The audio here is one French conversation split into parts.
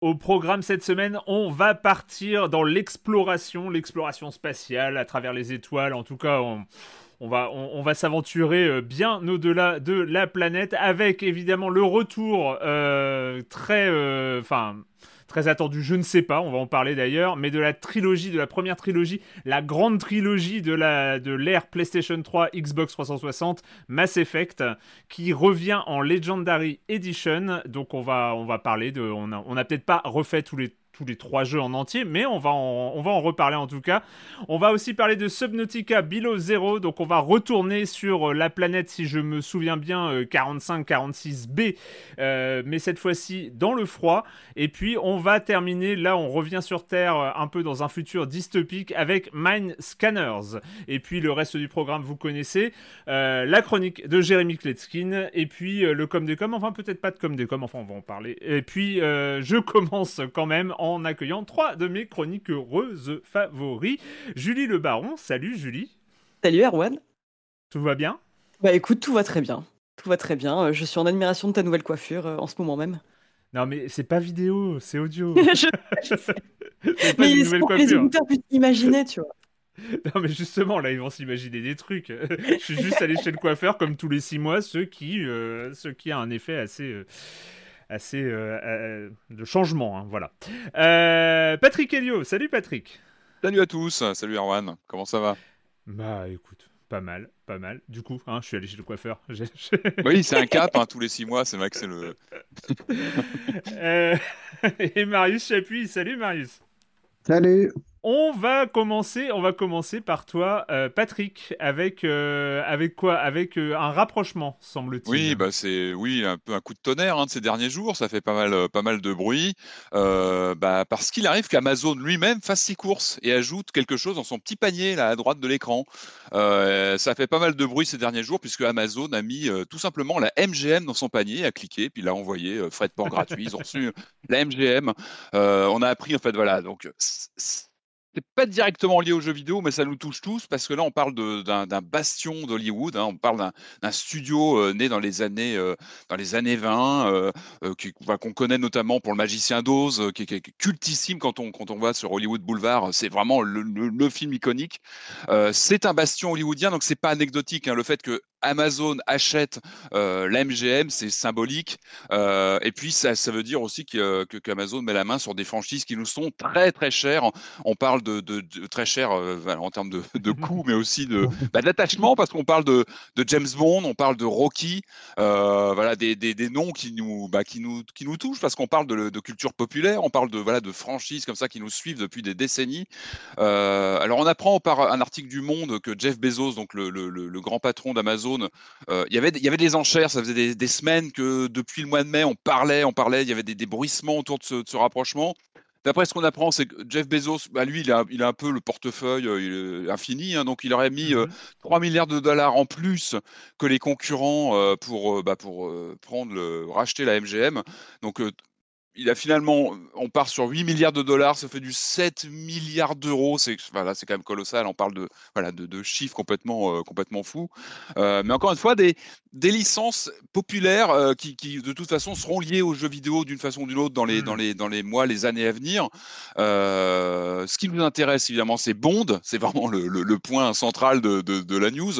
Au programme cette semaine, on va partir dans l'exploration, l'exploration spatiale à travers les étoiles. En tout cas, on, va, s'aventurer euh, bien au-delà de la planète avec évidemment le retour euh, très... euh, Enfin très attendu, je ne sais pas, on va en parler d'ailleurs, mais de la trilogie, de la première trilogie, la grande trilogie de l'ère PlayStation 3, Xbox 360, Mass Effect, qui revient en Legendary Edition. Donc on va on va parler de, on a, on a peut-être pas refait tous les tous les trois jeux en entier, mais on va en, on va en reparler en tout cas. On va aussi parler de Subnautica Below Zero, donc on va retourner sur euh, la planète, si je me souviens bien, 45-46b, euh, mais cette fois-ci dans le froid. Et puis on va terminer, là on revient sur Terre euh, un peu dans un futur dystopique avec Mine Scanners. Et puis le reste du programme, vous connaissez, euh, la chronique de Jérémy Kletskin, et puis euh, le com des com, enfin peut-être pas de com des com, enfin on va en parler. Et puis euh, je commence quand même en en accueillant trois de mes chroniques heureuses favoris. Julie Le Baron, salut Julie. Salut Erwan. Tout va bien? Bah écoute, tout va très bien. Tout va très bien. Euh, Je suis en admiration de ta nouvelle coiffure euh, en ce moment même. Non mais c'est pas vidéo, c'est audio. je, je sais. pas Mais une nouvelle pour les coiffure. écouteurs puissent imaginer, tu vois. Non mais justement là ils vont s'imaginer des trucs. Je suis juste allé chez le coiffeur comme tous les six mois, ceux qui, euh, ceux qui a un effet assez, euh, assez euh, euh, de changement, hein, voilà. Euh, Patrick Helio, salut Patrick. Salut à tous, salut Erwan, comment ça va? Bah écoute, pas mal, pas mal. Du coup, hein, je suis allé chez le coiffeur. Oui, c'est un cap, hein, tous les six mois, c'est vrai que c'est le... Euh, et Marius Chapuis, salut Marius. Salut. On va commencer, on va commencer par toi, euh, Patrick, avec euh, avec quoi Avec euh, un rapprochement, semble-t-il. Oui, bah c'est oui un peu un coup de tonnerre hein, de ces derniers jours, ça fait pas mal pas mal de bruit, bah, parce qu'il arrive qu'Amazon lui-même fasse ses courses et ajoute quelque chose dans son petit panier là à droite de l'écran. Ça fait pas mal de bruit ces derniers jours puisque Amazon a mis tout simplement la MGM dans son panier, a cliqué, puis l'a envoyé frais de port gratuit, ils ont reçu la MGM. On a appris en fait voilà donc pas directement lié aux jeux vidéo, mais ça nous touche tous parce que là, on parle d'un bastion d'Hollywood. hein, on parle d'un studio euh, né dans les années euh, dans les années 20, euh, enfin, qu'on connaît notamment pour le Magicien d'Oz, qui, est- cultissime quand on quand on va sur Hollywood Boulevard. C'est vraiment le, film iconique. C'est un bastion hollywoodien, donc c'est pas anecdotique. hein, le fait que Amazon achète euh, la MGM, c'est symbolique. Euh, et puis, ça, ça veut dire aussi que, que- qu'Amazon met la main sur des franchises qui nous sont très, très chères. On parle de, de- de très cher euh, en termes de, de coûts, mais aussi de, bah, d'attachement, parce qu'on parle de, de James Bond, on parle de Rocky, euh, voilà, des, des- des noms qui nous, bah, qui nous, qui nous touchent, parce qu'on parle de, de culture populaire, on parle de, voilà, de franchises comme ça qui nous suivent depuis des décennies. Alors, on apprend par un article du Monde que Jeff Bezos, donc le, le- le- le grand patron d'Amazon, euh, il y avait, il y avait des enchères. Ça faisait des, des semaines que depuis le mois de mai, on parlait, on parlait. Il y avait des, des bruissements autour de ce, de ce rapprochement. D'après ce qu'on apprend, c'est que Jeff Bezos, bah, lui, il a, il a un peu le portefeuille euh, infini, hein, donc il aurait mis euh, Mhm. 3 milliards de dollars en plus que les concurrents euh, pour, bah, pour prendre le, racheter la MGM. Donc il a finalement, on part sur 8 milliards de dollars, ça fait du 7 milliards d'euros. C'est voilà, c'est quand même colossal. On parle de voilà de, de chiffres complètement euh, complètement fous. Euh, mais encore une fois, des, des licences populaires euh, qui, qui, de toute façon seront liées aux jeux vidéo d'une façon ou d'une autre dans les dans les dans les mois, les années à venir. Ce qui nous intéresse évidemment, c'est Bond. C'est vraiment le, le, le point central de, de, de la news.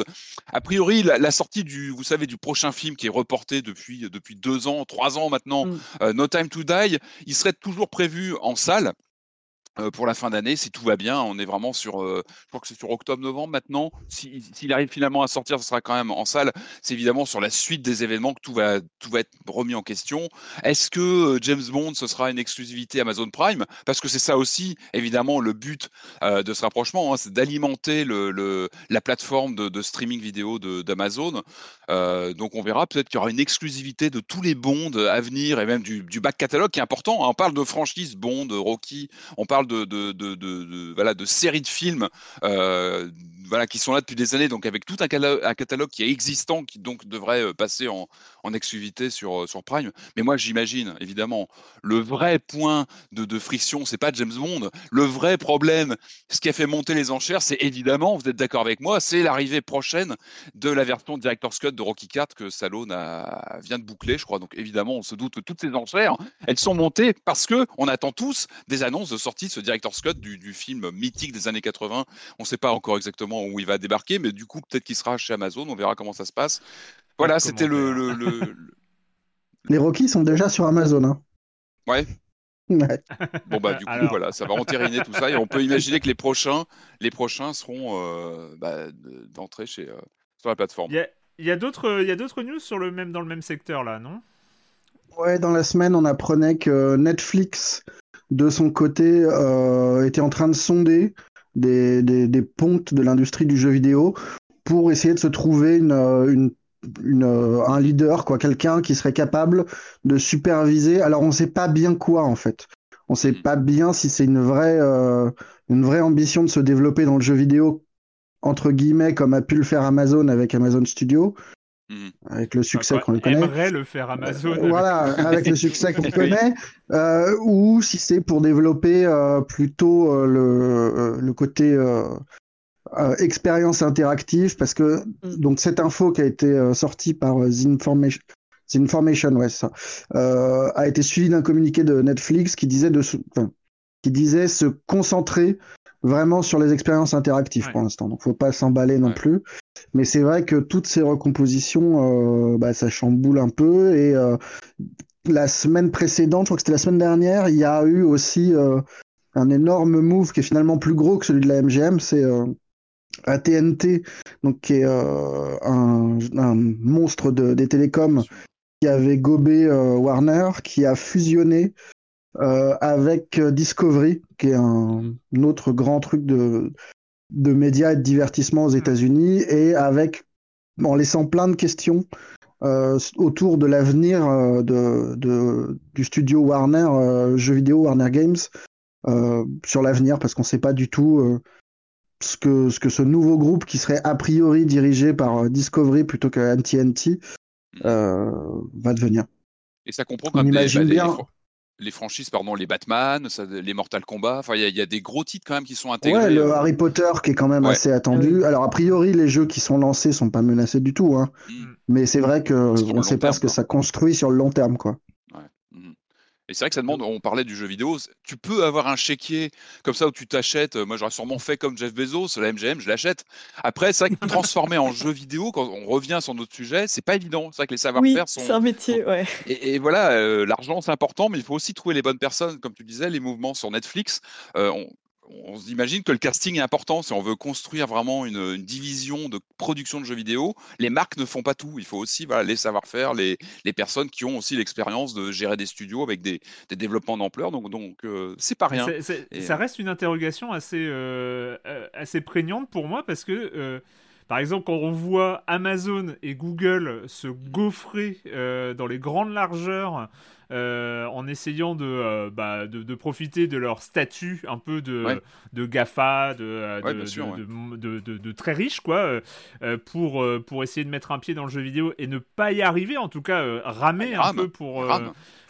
A priori, la, la, sortie du, vous savez, du prochain film qui est reporté depuis depuis deux ans, trois ans maintenant, Mm. euh, No Time to Die, il serait toujours prévu en salle pour la fin d'année, si tout va bien. On est vraiment sur, euh, je crois que c'est sur octobre-novembre maintenant. Si- S'il arrive finalement à sortir, ce sera quand même en salle. C'est évidemment sur la suite des événements que tout va, tout va être remis en question. Est-ce que euh, James Bond, ce sera une exclusivité Amazon Prime? Parce que c'est ça aussi, évidemment, le but euh, de ce rapprochement, hein, c'est d'alimenter le, la plateforme de, streaming vidéo d'Amazon. Euh, donc on verra peut-être qu'il y aura une exclusivité de tous les Bonds à venir et même du, du back catalogue qui est important. On parle de franchise Bond, Rocky, on parle de, de, voilà, de séries de films euh, voilà, qui sont là depuis des années, donc avec tout un catalogue qui est existant, qui donc devrait euh, passer en, en exclusivité sur, euh, sur Prime. Mais moi, j'imagine, évidemment, le vrai point de, de friction, c'est pas James Bond. Le vrai problème, ce qui a fait monter les enchères, c'est évidemment, vous êtes d'accord avec moi, c'est l'arrivée prochaine de la version Director's Cut de Rocky 4 que Stallone a- vient de boucler, je crois. Donc évidemment, on se doute que toutes ces enchères, elles sont montées parce que on attend tous des annonces de sortie de ce Director's Cut du, du film mythique des années 80. On ne sait pas encore exactement où il va débarquer, mais du coup, peut-être qu'il sera chez Amazon. On verra comment ça se passe. Voilà, c'était le, le- commentaires. le- le- Les Rockies sont déjà sur Amazon. Hein. Ouais. Ouais. Bon bah du coup Alors. voilà, ça va entériner tout ça et on peut imaginer que les prochains, les prochains seront euh, bah, de- d'entrée chez euh, sur la plateforme. Il y a, il y a d'autres il y a d'autres news sur le même dans le même secteur là, non? Ouais, dans la semaine, on apprenait que Netflix, de son côté, euh, était en train de sonder des, des, des pontes de l'industrie du jeu vidéo pour essayer de se trouver une, euh, une, euh, un leader, quoi, quelqu'un qui serait capable de superviser. Alors, on ne sait pas bien quoi, en fait. On ne sait pas bien si c'est une vraie, une vraie ambition de se développer dans le jeu vidéo, entre guillemets, comme a pu le faire Amazon avec Amazon Studio, Mhm. avec le succès Enfin, qu'on le connaît. Aimerait le faire Amazon. Euh, Voilà, avec le succès qu'on connaît, euh, ou si c'est pour développer euh, plutôt euh, le, euh, le côté euh, euh, expérience interactive, parce que Mm. donc cette info qui a été euh, sortie par euh, The Information, The Information, ouais, ça, euh, a été suivie d'un communiqué de Netflix qui disait de, enfin, qui disait se concentrer vraiment sur les expériences interactives Ouais. pour l'instant. Donc, faut pas s'emballer non Ouais. plus. Mais c'est vrai que toutes ces recompositions, euh, bah, ça chamboule un peu. Et euh, la semaine précédente, je crois que c'était la semaine dernière, il y a eu aussi euh, un énorme move qui est finalement plus gros que celui de la MGM. C'est AT&T, donc qui est un, un monstre de, des télécoms qui avait gobé Warner, qui a fusionné euh, avec euh, Discovery, qui est un, un autre grand truc de, de médias et de divertissement aux États-Unis, et avec en laissant plein de questions euh, autour de l'avenir euh, de, de- du studio Warner, euh, jeux vidéo Warner Games, sur l'avenir, parce qu'on ne sait pas du tout ce, que, ce que ce nouveau groupe, qui serait a priori dirigé par Discovery plutôt que AT&T, euh, va devenir. Et ça comprend quand même des- bah, bien. Les fran- les franchises, pardon, les Batman, ça- les Mortal Kombat. Enfin, il y, a- il y a des gros titres quand même qui sont intégrés. Ouais, le euh, Harry Potter qui est quand même Ouais. assez attendu. Alors a priori, les jeux qui sont lancés sont pas menacés du tout, hein. mm, Mais c'est vrai que Sur le on long ne sait pas terme, ce que quoi. ça construit sur le long terme, quoi. Et c'est vrai que ça demande, on parlait du jeu vidéo, tu peux avoir un chéquier comme ça où tu t'achètes, moi j'aurais sûrement fait comme Jeff Bezos, la MGM, je l'achète. Après, c'est vrai que transformer en jeu vidéo, quand on revient sur notre sujet, c'est pas évident. C'est vrai que les savoir-faire sont. c'est un métier, ouais. Et, voilà, l'argent c'est important, mais il faut aussi trouver les bonnes personnes, comme tu disais, les mouvements sur Netflix. on, on imagine que le casting est important. Si on veut construire vraiment une, division de production de jeux vidéo, les marques ne font pas tout. Il faut aussi les savoir-faire, les, personnes qui ont aussi l'expérience de gérer des studios avec des, développements d'ampleur. Donc, donc euh, c'est pas rien. ça euh, reste une interrogation assez, euh, assez prégnante pour moi parce que. Par exemple, quand on voit Amazon et Google se gaufrer dans les grandes largeurs euh, en essayant euh, bah, de, de, profiter de leur statut un peu de, de GAFA, de, de, très riche, quoi, euh, pour, pour essayer de mettre un pied dans le jeu vidéo et ne pas y arriver, en tout cas ramer un peu pour.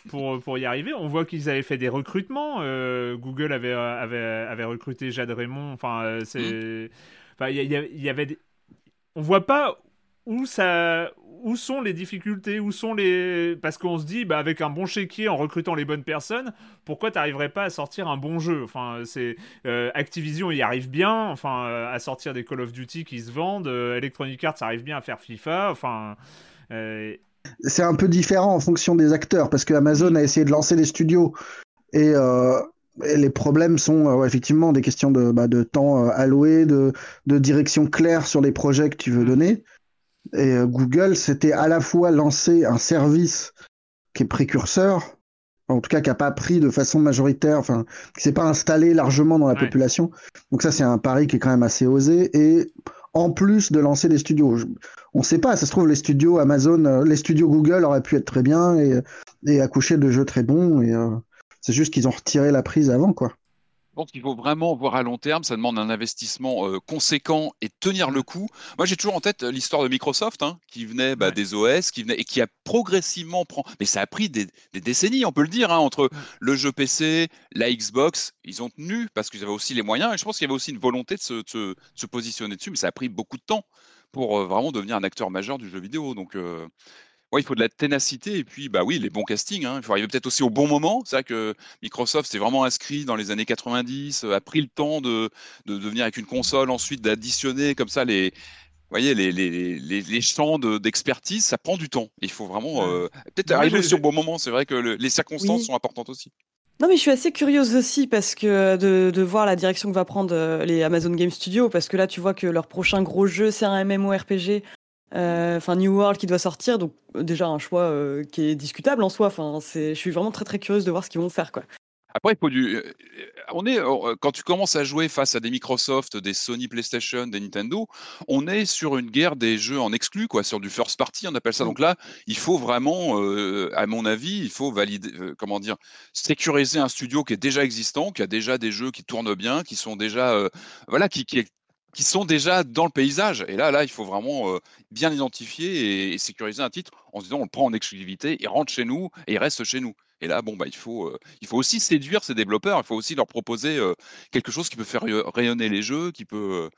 Pour, pour, y arriver. On voit qu'ils avaient fait des recrutements. Google avait, avait, avait recruté Jade Raymond. Enfin, c'est. Il y, y, avait. Des... On voit pas où ça, où sont les difficultés Où sont les Parce qu'on se dit, bah, avec un bon chéquier, en recrutant les bonnes personnes, pourquoi t'arriverais pas à sortir un bon jeu? Enfin, c'est euh, Activision y arrive bien, enfin, euh, à sortir des Call of Duty qui se vendent. Euh, Electronic Arts arrive bien à faire FIFA. Enfin. C'est un peu différent en fonction des acteurs, parce que Amazon a essayé de lancer des studios et les problèmes sont effectivement des questions de, bah, de temps alloué, de, de, direction claire sur les projets que tu veux mm. donner. Et euh, Google, c'était à la fois lancer un service qui est précurseur, en tout cas qui n'a pas pris de façon majoritaire, enfin, qui s'est pas installé largement dans la population. Donc ça, c'est un pari qui est quand même assez osé. Et en plus de lancer des studios, on ne sait pas, ça se trouve, les studios Amazon, euh, les studios Google auraient pu être très bien et, et accoucher de jeux très bons. Et euh, c'est juste qu'ils ont retiré la prise avant, quoi. Pense qu'il faut vraiment voir à long terme. Ça demande un investissement euh, conséquent et tenir le coup. Moi, j'ai toujours en tête euh, l'histoire de Microsoft, hein, qui venait bah, des OS, qui venait et qui a progressivement prend. Mais ça a pris des, décennies, on peut le dire, hein, entre le jeu PC, la Xbox. Ils ont tenu parce qu'ils avaient aussi les moyens. Et je pense qu'il y avait aussi une volonté de se, positionner dessus, mais ça a pris beaucoup de temps pour euh, vraiment devenir un acteur majeur du jeu vidéo. Donc, Ouais, il faut de la ténacité et puis, bah oui, les bons castings. Hein. Il faut arriver peut-être aussi au bon moment. C'est vrai que Microsoft s'est vraiment inscrit dans les années 90, euh, a pris le temps de, de, venir avec une console, ensuite d'additionner comme ça les, voyez, les, les, les, les champs d'expertise, ça prend du temps. Il faut vraiment euh, peut-être arriver aussi au bon moment. C'est vrai que les circonstances sont importantes aussi. Non, mais je suis assez curieuse aussi parce que de, de voir la direction que va prendre euh, les Amazon Game Studios, parce que là, tu vois que leur prochain gros jeu, c'est un MMORPG enfin New World qui doit sortir, donc déjà un choix euh, qui est discutable en soi. Enfin, c'est, je suis vraiment très très curieuse de voir ce qu'ils vont faire, quoi. Après, il faut du. Euh, on est quand tu commences à jouer face à des Microsoft, des Sony PlayStation, des Nintendo, on est sur une guerre des jeux en exclu, quoi, sur du first party, on appelle ça. Donc là, il faut vraiment, à mon avis, il faut valider, comment dire, sécuriser un studio qui est déjà existant, qui a déjà des jeux qui tournent bien, qui sont déjà, voilà, qui, qui, est qui sont déjà dans le paysage. Et là, là, il faut vraiment euh, bien identifier et, sécuriser un titre en se disant on le prend en exclusivité, il rentre chez nous et il reste chez nous. Et là, bon, bah, il, faut, euh, il faut aussi séduire ces développeurs, il faut aussi leur proposer euh, quelque chose qui peut faire rayonner les jeux, qui peut.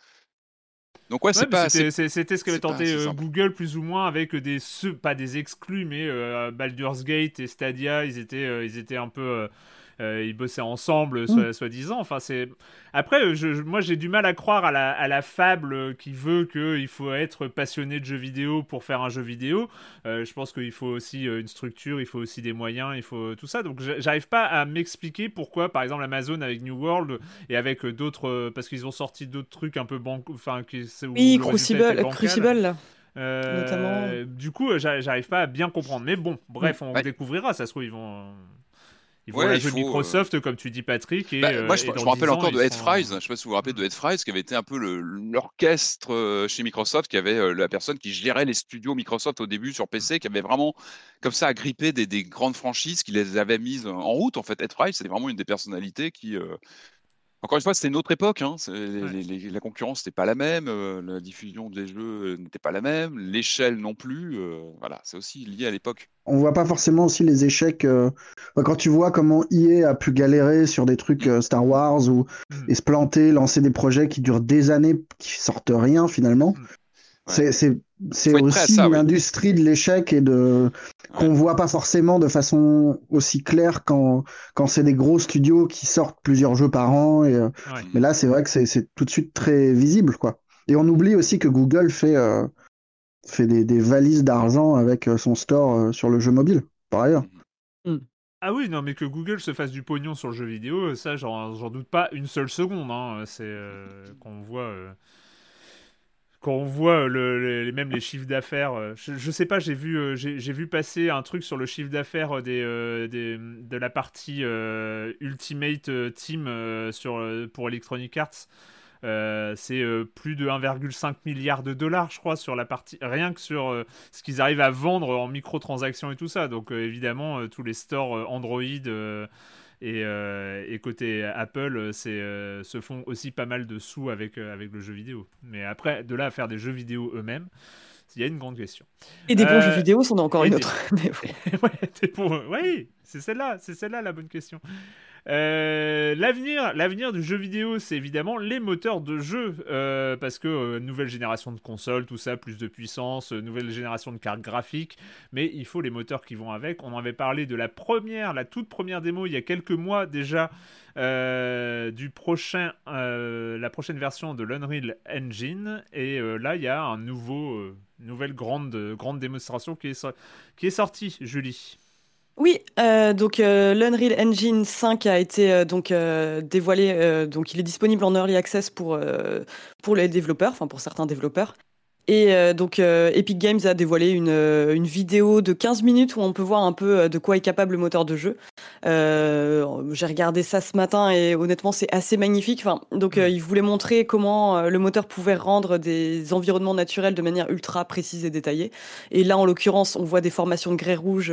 Donc ouais, c'est pas. C'était ce qu'avait tenté Google plus ou moins avec des pas des exclus, mais Baldur's Gate et Stadia, ils étaient, ils étaient un peu euh, ils bossaient ensemble, mm. soi-disant. enfin, c'est après, je, moi, j'ai du mal à croire à la, à la fable qui veut qu'il faut être passionné de jeux vidéo pour faire un jeu vidéo. Euh, je pense qu'il faut aussi euh, une structure, il faut aussi des moyens, il faut tout ça. Donc, j'arrive pas à m'expliquer pourquoi, par exemple, Amazon avec New World et avec d'autres, parce qu'ils ont sorti d'autres trucs un peu banc, enfin, qui oui, Crucible, Crucible là. Euh, du coup, j'arrive pas à bien comprendre. Mais bon, bref, on découvrira. Ça se trouve, ils vont. Ils vont jeu Microsoft, comme tu dis, Patrick. Et, bah, moi, je, me rappelle encore de Ed Fries. Je ne sais pas si vous vous rappelez de Ed Fries, qui avait été un peu l'orchestre euh, chez Microsoft, qui avait euh, la personne qui gérait les studios Microsoft au début sur PC, qui avait vraiment, comme ça, agrippé des, des grandes franchises, qui les avait mises en route. En fait, Ed Fries, c'était vraiment une des personnalités qui, euh, encore une fois, c'était une autre époque. Hein. la concurrence n'était pas la même, euh, la diffusion des jeux n'était pas la même, l'échelle non plus. Euh, voilà, c'est aussi lié à l'époque. On voit pas forcément aussi les échecs. Euh, quand tu vois comment EA a pu galérer sur des trucs Star Wars ou mmh. et se planter, lancer des projets qui durent des années, qui sortent rien finalement. Mmh. C'est c'est aussi ça, une oui. industrie de l'échec et de qu'on voit pas forcément de façon aussi claire quand quand c'est des gros studios qui sortent plusieurs jeux par an. Et, euh, Ouais. mais là, c'est vrai que c'est c'est tout de suite très visible, quoi. Et on oublie aussi que Google fait euh, fait des, des valises d'argent avec euh, son store sur le jeu mobile, par ailleurs. Ah oui, non, mais que Google se fasse du pognon sur le jeu vidéo, ça, j'en doute pas une seule seconde. Hein. C'est euh, quand on voit. euh, Quand on voit les- même les chiffres d'affaires, euh, je, sais pas, j'ai vu, euh, j'ai vu passer un truc sur le chiffre d'affaires des, euh, de la partie euh, Ultimate euh, Team euh, sur, euh, pour Electronic Arts. Euh, c'est euh, plus de 1,5 milliard de dollars, je crois, sur la partie rien que sur euh, ce qu'ils arrivent à vendre en microtransactions et tout ça. Donc euh, évidemment, euh, tous les stores euh, Android euh, et, euh, et côté Apple, c'est euh, se font aussi pas mal de sous avec euh, avec le jeu vidéo. Mais après, de là à faire des jeux vidéo eux-mêmes, il y a une grande question. Et des bons Euh, jeux vidéo, c'en est encore une des- autre. Ouais, pour... C'est celle-là, c'est celle-là la bonne question. Euh, l'avenir, l'avenir du jeu vidéo, c'est évidemment les moteurs de jeu, euh, parce que euh, nouvelle génération de consoles, tout ça, plus de puissance, nouvelle génération de cartes graphiques, mais il faut les moteurs qui vont avec. On avait parlé de la première, la toute première démo il y a quelques mois déjà, du prochain, la prochaine version de l'Unreal Engine, et là il y a un nouveau, nouvelle grande, grande démonstration qui est sortie, Julie. Oui, euh, donc euh, l'Unreal Engine 5 a été euh, donc dévoilé, donc il est disponible en early access pour pour les développeurs, enfin pour certains développeurs. Et donc Epic Games a dévoilé une, une vidéo de 15 minutes où on peut voir un peu de quoi est capable le moteur de jeu. J'ai regardé ça ce matin et honnêtement c'est assez magnifique. Enfin, donc euh, il voulait montrer comment le moteur pouvait rendre des environnements naturels de manière ultra précise et détaillée. Et là en l'occurrence on voit des formations de grès rouge.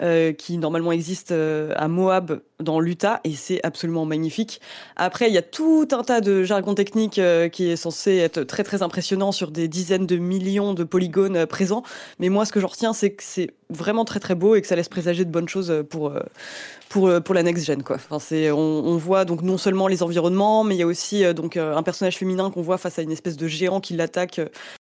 Euh, qui normalement existe euh, à Moab dans l'Utah et c'est absolument magnifique. Après, il y a tout un tas de jargon technique euh, qui est censé être très très impressionnant sur des dizaines de millions de polygones présents. Mais moi, ce que j'en retiens, c'est que c'est vraiment très très beau et que ça laisse présager de bonnes choses pour pour la next gen quoi. Enfin, c'est on, on voit donc non seulement les environnements, mais il y a aussi donc un personnage féminin qu'on voit face à une espèce de géant qui l'attaque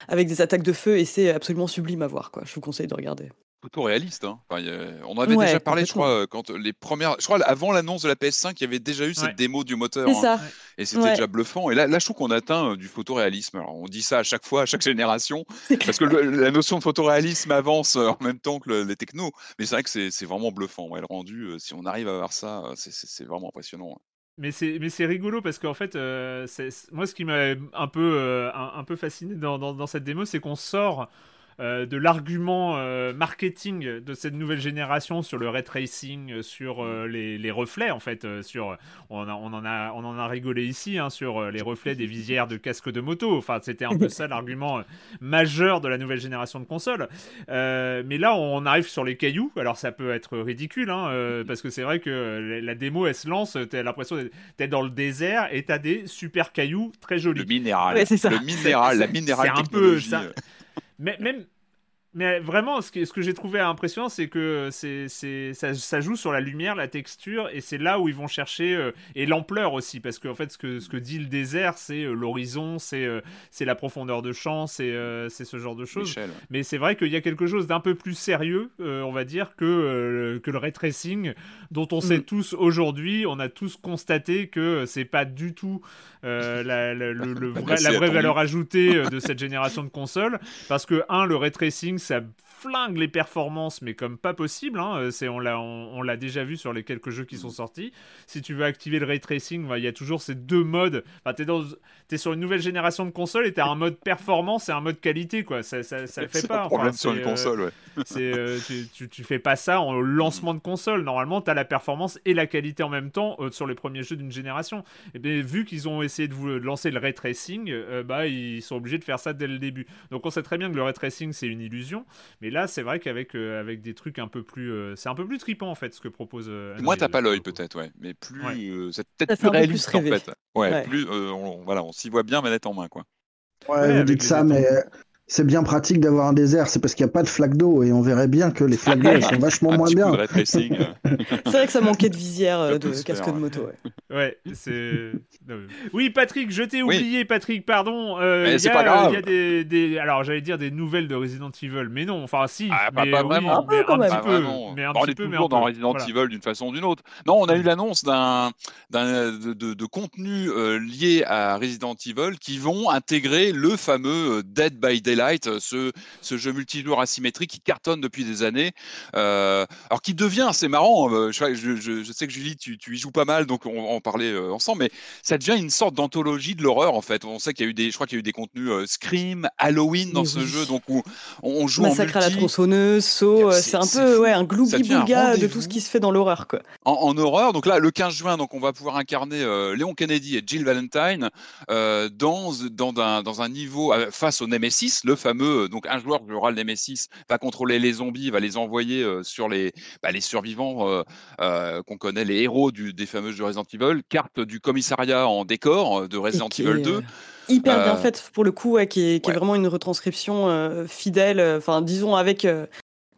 avec des attaques de feu et c'est absolument sublime à voir quoi. Je vous conseille de regarder. Hein. Enfin, il y a- on en avait Ouais, déjà parlé, je crois, euh, quand les premières. Je crois avant l'annonce de la PS5, il y avait déjà eu cette Ouais. démo du moteur. C'est hein, ça. et c'était Ouais. déjà bluffant. Et là, là, je trouve qu'on atteint euh, du photoréalisme. Alors, on dit ça à chaque fois, à chaque génération, parce que le- la notion de photoréalisme avance euh, en même temps que le- les technos. Mais c'est vrai que c'est vraiment bluffant. Ouais, le rendu, si on arrive à avoir ça, c'est- vraiment impressionnant. hein. Mais c'est mais c'est rigolo parce qu'en fait, euh, moi ce qui m'a un peu euh, un, un peu fasciné dans, dans, dans cette démo, c'est qu'on sort euh, de l'argument euh, marketing de cette nouvelle génération sur le ray tracing, euh, sur euh, les, les reflets en fait, euh, sur on, a- on en a on en a rigolé ici hein, sur euh, les reflets des visières de casque de moto. Enfin, c'était un peu ça l'argument euh, majeur de la nouvelle génération de consoles. Euh, mais là, on arrive sur les cailloux. Alors, ça peut être ridicule, hein, euh, parce que c'est vrai que la, la démo, elle se lance. T'as l'impression d'être dans le désert et t'as des super cailloux très jolis. Le minéral. Ouais, c'est ça. Le minéral, la minérale c'est un peu ça. Mais même. Mais vraiment, ce que, ce que j'ai trouvé impressionnant, c'est que c'est, c'est, ça, ça joue sur la lumière, la texture, et c'est là où ils vont chercher, euh, et l'ampleur aussi, parce qu'en fait, ce que, ce que dit le désert, c'est euh, l'horizon, c'est, euh, c'est la profondeur de champ, c'est, c'est ce genre de choses. Michel. Mais c'est vrai qu'il y a quelque chose d'un peu plus sérieux, on va dire, que, que le ray tracing, dont on sait Mm. tous aujourd'hui, on a tous constaté que c'est pas du tout la, la- le- le vrai- Merci la à vraie valeur ajoutée de cette génération de consoles. Parce que, un, le ray tracing, ça flingue les performances, mais comme pas possible. hein, euh, c'est, on, l'a, on, on l'a déjà vu sur les quelques jeux qui sont sortis. Si tu veux activer le ray tracing, bah, il y a toujours ces deux modes. Enfin, t'es, dans, t'es sur une nouvelle génération de consoles et t'as un mode performance et un mode qualité. Quoi. Ça, ça, ça le fait C'est pas. un problème Enfin, sur une euh, console, ouais. c'est, euh, tu, tu, tu fais pas ça en lancement de console. Normalement, tu as la performance et la qualité en même temps euh, sur les premiers jeux d'une génération. Et bien, vu qu'ils ont essayé de, vous, de lancer le ray tracing, euh, bah, ils sont obligés de faire ça dès le début. Donc, on sait très bien que le ray tracing, c'est une illusion. Mais là, c'est vrai qu'avec euh, avec des trucs un peu plus. euh, c'est un peu plus tripant, en fait, ce que propose. Euh, Moi, t'as pas l'œil peut-être, ouais, mais plus, Ouais. euh, c'est peut-être plus un peu plus réaliste en fait. Ouais, Ouais. plus, euh, on, voilà, on s'y voit bien manette en main, quoi. Ouais, Ouais, vous avec dites ça, mais c'est bien pratique d'avoir un désert, c'est parce qu'il n'y a pas de flaque d'eau et on verrait bien que les flaques d'eau elles sont vachement moins bien. euh. C'est vrai que ça manquait de visière euh, de casque faire, de moto. ouais. Ouais, c'est. Oui, Patrick, je t'ai Oui. oublié, Patrick, pardon. Euh, il y c'est a, pas grave. Il y a des, des- alors j'allais dire des nouvelles de Resident Evil, mais non, enfin si. Ah, mais, pas oui, vraiment. Un peu, mais quand un petit peu, vraiment. mais un Bah, on petit est peu, toujours dans. Resident Voilà. Evil d'une façon ou d'une autre. Non, on a eu l'annonce d'un d'un de, de- de contenu euh, lié à Resident Evil qui vont intégrer le fameux Dead by Daylight, euh, ce, ce jeu multijoueur asymétrique qui cartonne depuis des années. Euh, alors qui devient, c'est marrant. euh, je, je- je- je sais que Julie, tu, tu y joues pas mal, donc on va en parler euh, ensemble, mais ça devient une sorte d'anthologie de l'horreur en fait. On sait qu'il y a eu des, je crois qu'il y a eu des contenus euh, Scream, Halloween dans ce oui. jeu, donc où on, on joue Massacre en à la multi. tronçonneuse, saut, euh, C'est- un peu ouais, un gloubi-boulga de tout ce qui se fait dans l'horreur. quoi. en, en horreur. Donc là, le 15 juin, donc on va pouvoir incarner euh, Léon Kennedy et Jill Valentine dans, dans, un, dans un niveau face au Nemesis, le fameux. Donc un joueur jouera le Nemesis, va contrôler les zombies, va les envoyer sur les, bah, les survivants qu'on connaît, les héros du, des fameux jeux Resident Evil. Carte du commissariat en décor de Resident Evil est, 2. euh, hyper bien Euh, faite pour le coup, ouais, qui, est, qui est vraiment une retranscription euh, fidèle, euh, enfin disons avec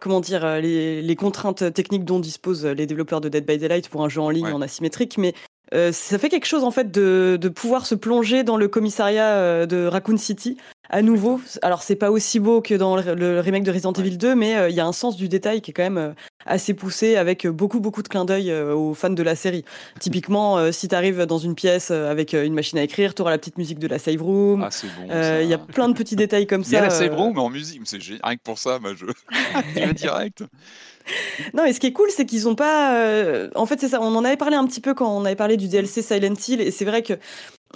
comment dire les, les contraintes techniques dont disposent les développeurs de Dead by Daylight pour un jeu en ligne Ouais. en asymétrique, mais ça fait quelque chose en fait de, de pouvoir se plonger dans le commissariat de Raccoon City à nouveau. Alors c'est pas aussi beau que dans le, le remake de Resident Ouais. Evil 2, mais euh, il y a un sens du détail qui est quand même euh, assez poussé avec beaucoup beaucoup de clins d'œil euh, aux fans de la série. Typiquement, euh, si tu arrives dans une pièce euh, avec euh, une machine à écrire, tu auras la petite musique de la save room. Ah, c'est bon. Euh, Il y a ça. plein de petits détails comme Il y a ça. la save euh. room, mais en musique. C'est génial. Rien que pour ça, moi, je. je vais direct. Non, et ce qui est cool, c'est qu'ils ont pas. euh, En fait, c'est ça. On en avait parlé un petit peu quand on avait parlé du DLC Silent Hill, et c'est vrai que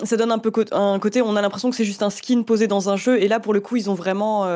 ça donne un peu un côté. On a l'impression que c'est juste un skin posé dans un jeu, et là, pour le coup, ils ont vraiment.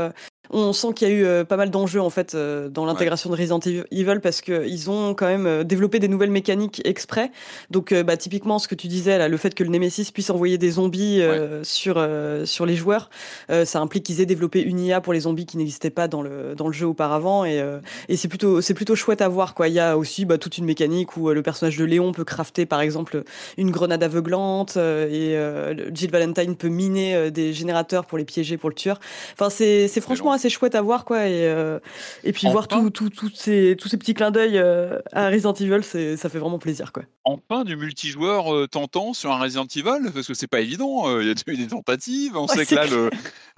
On sent qu'il y a eu euh, pas mal d'enjeux en fait euh, dans l'intégration de Resident Evil parce qu'ils ont quand même euh, développé des nouvelles mécaniques exprès. Donc, euh, bah, typiquement, ce que tu disais là, le fait que le Nemesis puisse envoyer des zombies euh, sur euh, sur les joueurs, euh, ça implique qu'ils aient développé une IA pour les zombies qui n'existaient pas dans le dans le jeu auparavant et euh, et c'est plutôt c'est plutôt chouette à voir quoi. Il y a aussi bah, toute une mécanique où le personnage de Léon peut crafter par exemple une grenade aveuglante euh, et euh, Jill Valentine peut miner des générateurs pour les piéger pour le tueur. Enfin c'est c'est franchement assez chouette à voir quoi et euh, et puis voir tout, tout, tout ces tous ces petits clins d'œil euh, à Resident Evil, c'est ça fait vraiment plaisir quoi. enfin du multijoueur euh, tentant sur un Resident Evil parce que c'est pas évident. Il y a déjà eu des tentatives. On Ouais, sait que c'est là, le,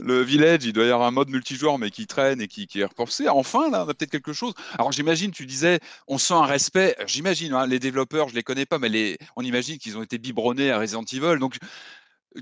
le Village, il doit y avoir un mode multijoueur mais qui traîne et qui, qui est repoussé. Enfin, là, on a peut-être quelque chose. Alors, j'imagine, tu disais, on sent un respect. J'imagine, hein, les développeurs, je les connais pas, mais les, on imagine qu'ils ont été biberonnés à Resident Evil. Donc,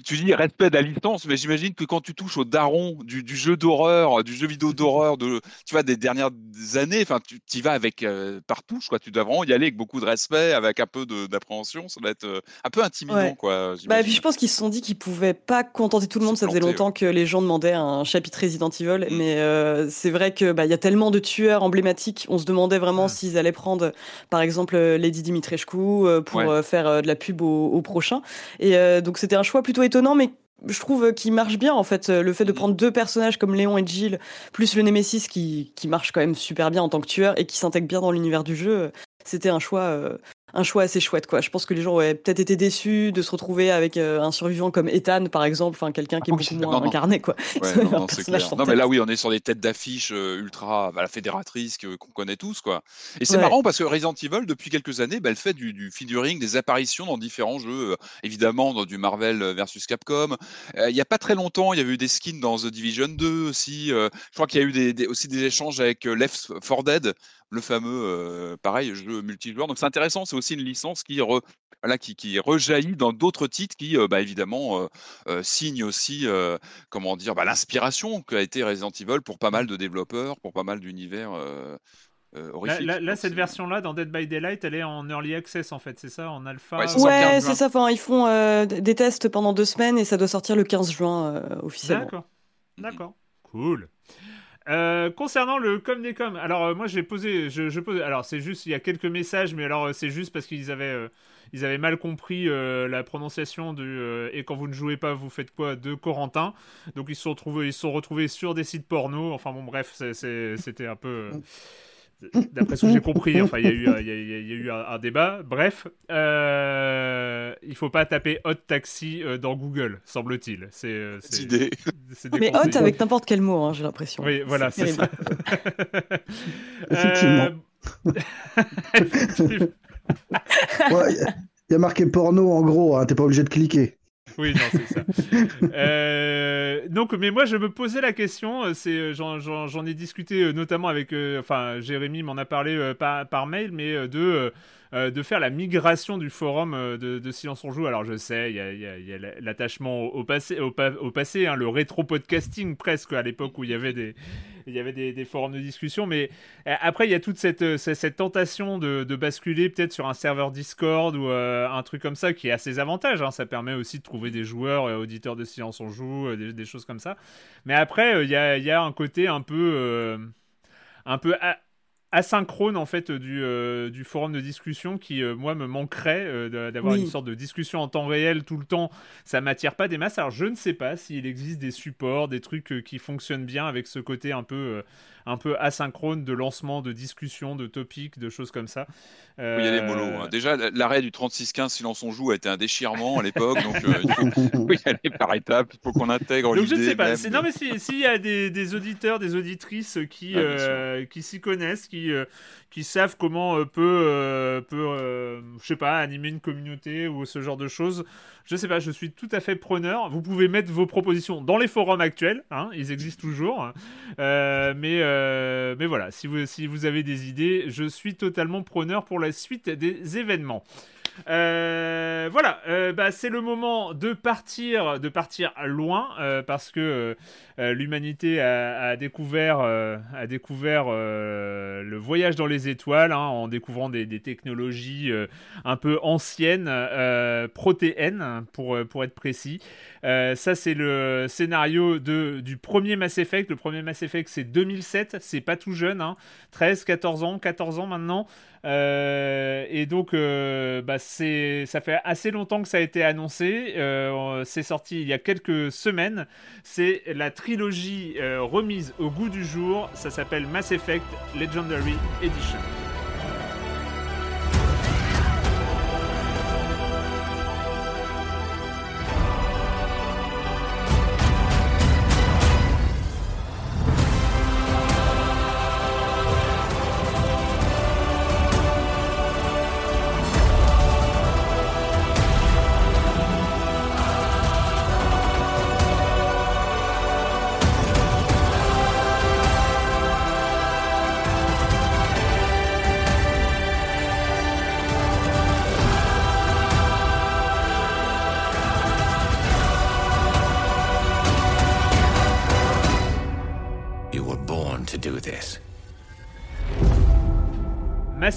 tu dis respect de la licence, mais j'imagine que quand tu touches au daron du, du jeu d'horreur, du jeu vidéo d'horreur, de, tu vois, des dernières années, enfin, tu y vas avec euh, par touche, quoi. Tu dois vraiment y aller avec beaucoup de respect, avec un peu d'appréhension. Ça doit être euh, un peu intimidant, Ouais. quoi. Bah, et puis je pense qu'ils se sont dit qu'ils pouvaient pas contenter tout le monde. Ça faisait planter, longtemps que les gens demandaient un chapitre Resident Evil, Mm. mais euh, c'est vrai que bah y a tellement de tueurs emblématiques. On se demandait vraiment Mm. s'ils allaient prendre, par exemple, euh, Lady Dimitrescu pour Ouais. faire de la pub au, au prochain. Et donc c'était un choix plutôt étonnant, mais je trouve euh, qu'il marche bien en fait. Euh, Le fait de Mm. prendre deux personnages comme Léon et Jill, plus le Nemesis qui, qui marche quand même super bien en tant que tueur et qui s'intègre bien dans l'univers du jeu, euh, c'était un choix. Euh, un choix assez chouette quoi. Je pense que les gens auraient peut-être été déçus de se retrouver avec euh, un survivant comme Ethan par exemple, enfin quelqu'un qui est Ah beaucoup moins non. incarné quoi. Ouais, non, non, mais là, oui, on est sur des têtes d'affiche euh, ultra, bah, la fédératrice qu'on connaît tous, quoi. Et c'est Ouais. marrant parce que Resident Evil, depuis quelques années, bah, elle fait du, du featuring, des apparitions dans différents jeux, euh, évidemment, dans du Marvel euh, versus Capcom. Euh, Il y a pas très longtemps, il y avait eu des skins dans The Division 2 aussi. euh, je crois qu'il y a eu des, des- aussi des échanges avec euh, Left 4 Dead, le fameux, euh, pareil, jeu multijoueur. Donc c'est intéressant, c'est aussi une licence qui, re- voilà, qui, qui rejaillit dans d'autres titres qui, euh, bah, évidemment, euh, euh, signent aussi euh, comment dire, bah, l'inspiration qu'a été Resident Evil pour pas mal de développeurs, pour pas mal d'univers euh, euh, Là, horrifiques. là- cette version-là, dans Dead by Daylight, elle est en early access en fait, c'est ça En alpha Ouais, c'est ça, le Ouais, 15 c'est ça. Enfin, ils font euh, des tests pendant deux semaines et ça doit sortir le 15 juin euh, officiellement. D'accord. D'accord. Cool. Euh, concernant le com des com, alors euh, moi j'ai posé, je, pose, alors c'est juste, il y a quelques messages, mais alors euh, c'est juste parce qu'ils avaient, ils avaient mal compris la prononciation du et quand vous ne jouez pas, vous faites quoi de Corentin? Donc ils se sont retrouvés, ils se sont retrouvés sur des sites porno. Enfin bon, bref, c'était un peu. Euh, d'après ce que j'ai compris, enfin, il y a eu, il y a, il y a eu un, un, débat. Bref, euh, il faut pas taper hot taxi euh, dans Google, semble-t-il. C'est euh, idée. Mais hot avec n'importe quel mot, hein, j'ai l'impression. Oui, voilà, c'est ça. Effectivement. Effectivement. Il y a marqué porno en gros, hein, t'es pas obligé de cliquer. Oui, non, c'est ça. euh, donc, mais moi, je me posais la question. C'est, j'en, ai discuté notamment avec, euh, enfin, Jérémy m'en a parlé euh, par, par, mail, mais de euh, de faire la migration du forum euh, de, Silence on Joue. Alors je sais, il y a, l'attachement au, passé, au, passé hein, le rétro-podcasting presque à l'époque où il y avait des, forums de discussion. Mais euh, après, il y a toute cette, tentation de, basculer peut-être sur un serveur Discord ou un truc comme ça qui a ses avantages. Hein. Ça permet aussi de trouver des joueurs, auditeurs de Silence on Joue, des, choses comme ça. Mais après, il y a, y, a, un côté un peu... un peu asynchrone en fait du, euh, du forum de discussion qui euh, moi me manquerait euh, d'avoir une sorte de discussion en temps réel tout le temps. Ça m'attire pas des masses. Alors je ne sais pas s'il existe des supports des trucs qui fonctionnent bien avec ce côté un peu un peu asynchrone de lancement de discussion de topics de choses comme ça il y a les mollos hein. déjà l'arrêt du 36-15 silence on joue a été un déchirement à l'époque donc il faut, y aller par étapes il faut qu'on intègre donc je ne sais pas non mais s'il y a des, des, auditeurs des auditrices qui, ah, qui s'y connaissent qui euh, qui, savent comment euh, peut, euh, peut je sais pas, animer une communauté ou ce genre de choses. Je sais pas, je suis tout à fait preneur. Vous pouvez mettre vos propositions dans les forums actuels, hein, ils existent toujours. mais, mais voilà, si vous, avez des idées, je suis totalement preneur pour la suite des événements. Euh, voilà, euh, bah, c'est le moment de partir, de partir loin euh, parce que l'humanité a, découvert, a découvert le voyage dans les étoiles hein, en découvrant des, technologies un peu anciennes, protéines pour, pour être précis. ça, c'est le scénario de, du premier Mass Effect. Le premier Mass Effect, c'est 2007, c'est pas tout jeune, hein, 13, 14 ans, 14 ans maintenant. Euh, et donc, euh, bah, ça fait assez longtemps que ça a été annoncé. Euh, c'est sorti il y a quelques semaines. C'est la trilogie remise au goût du jour. Ça s'appelle Mass Effect Legendary Edition.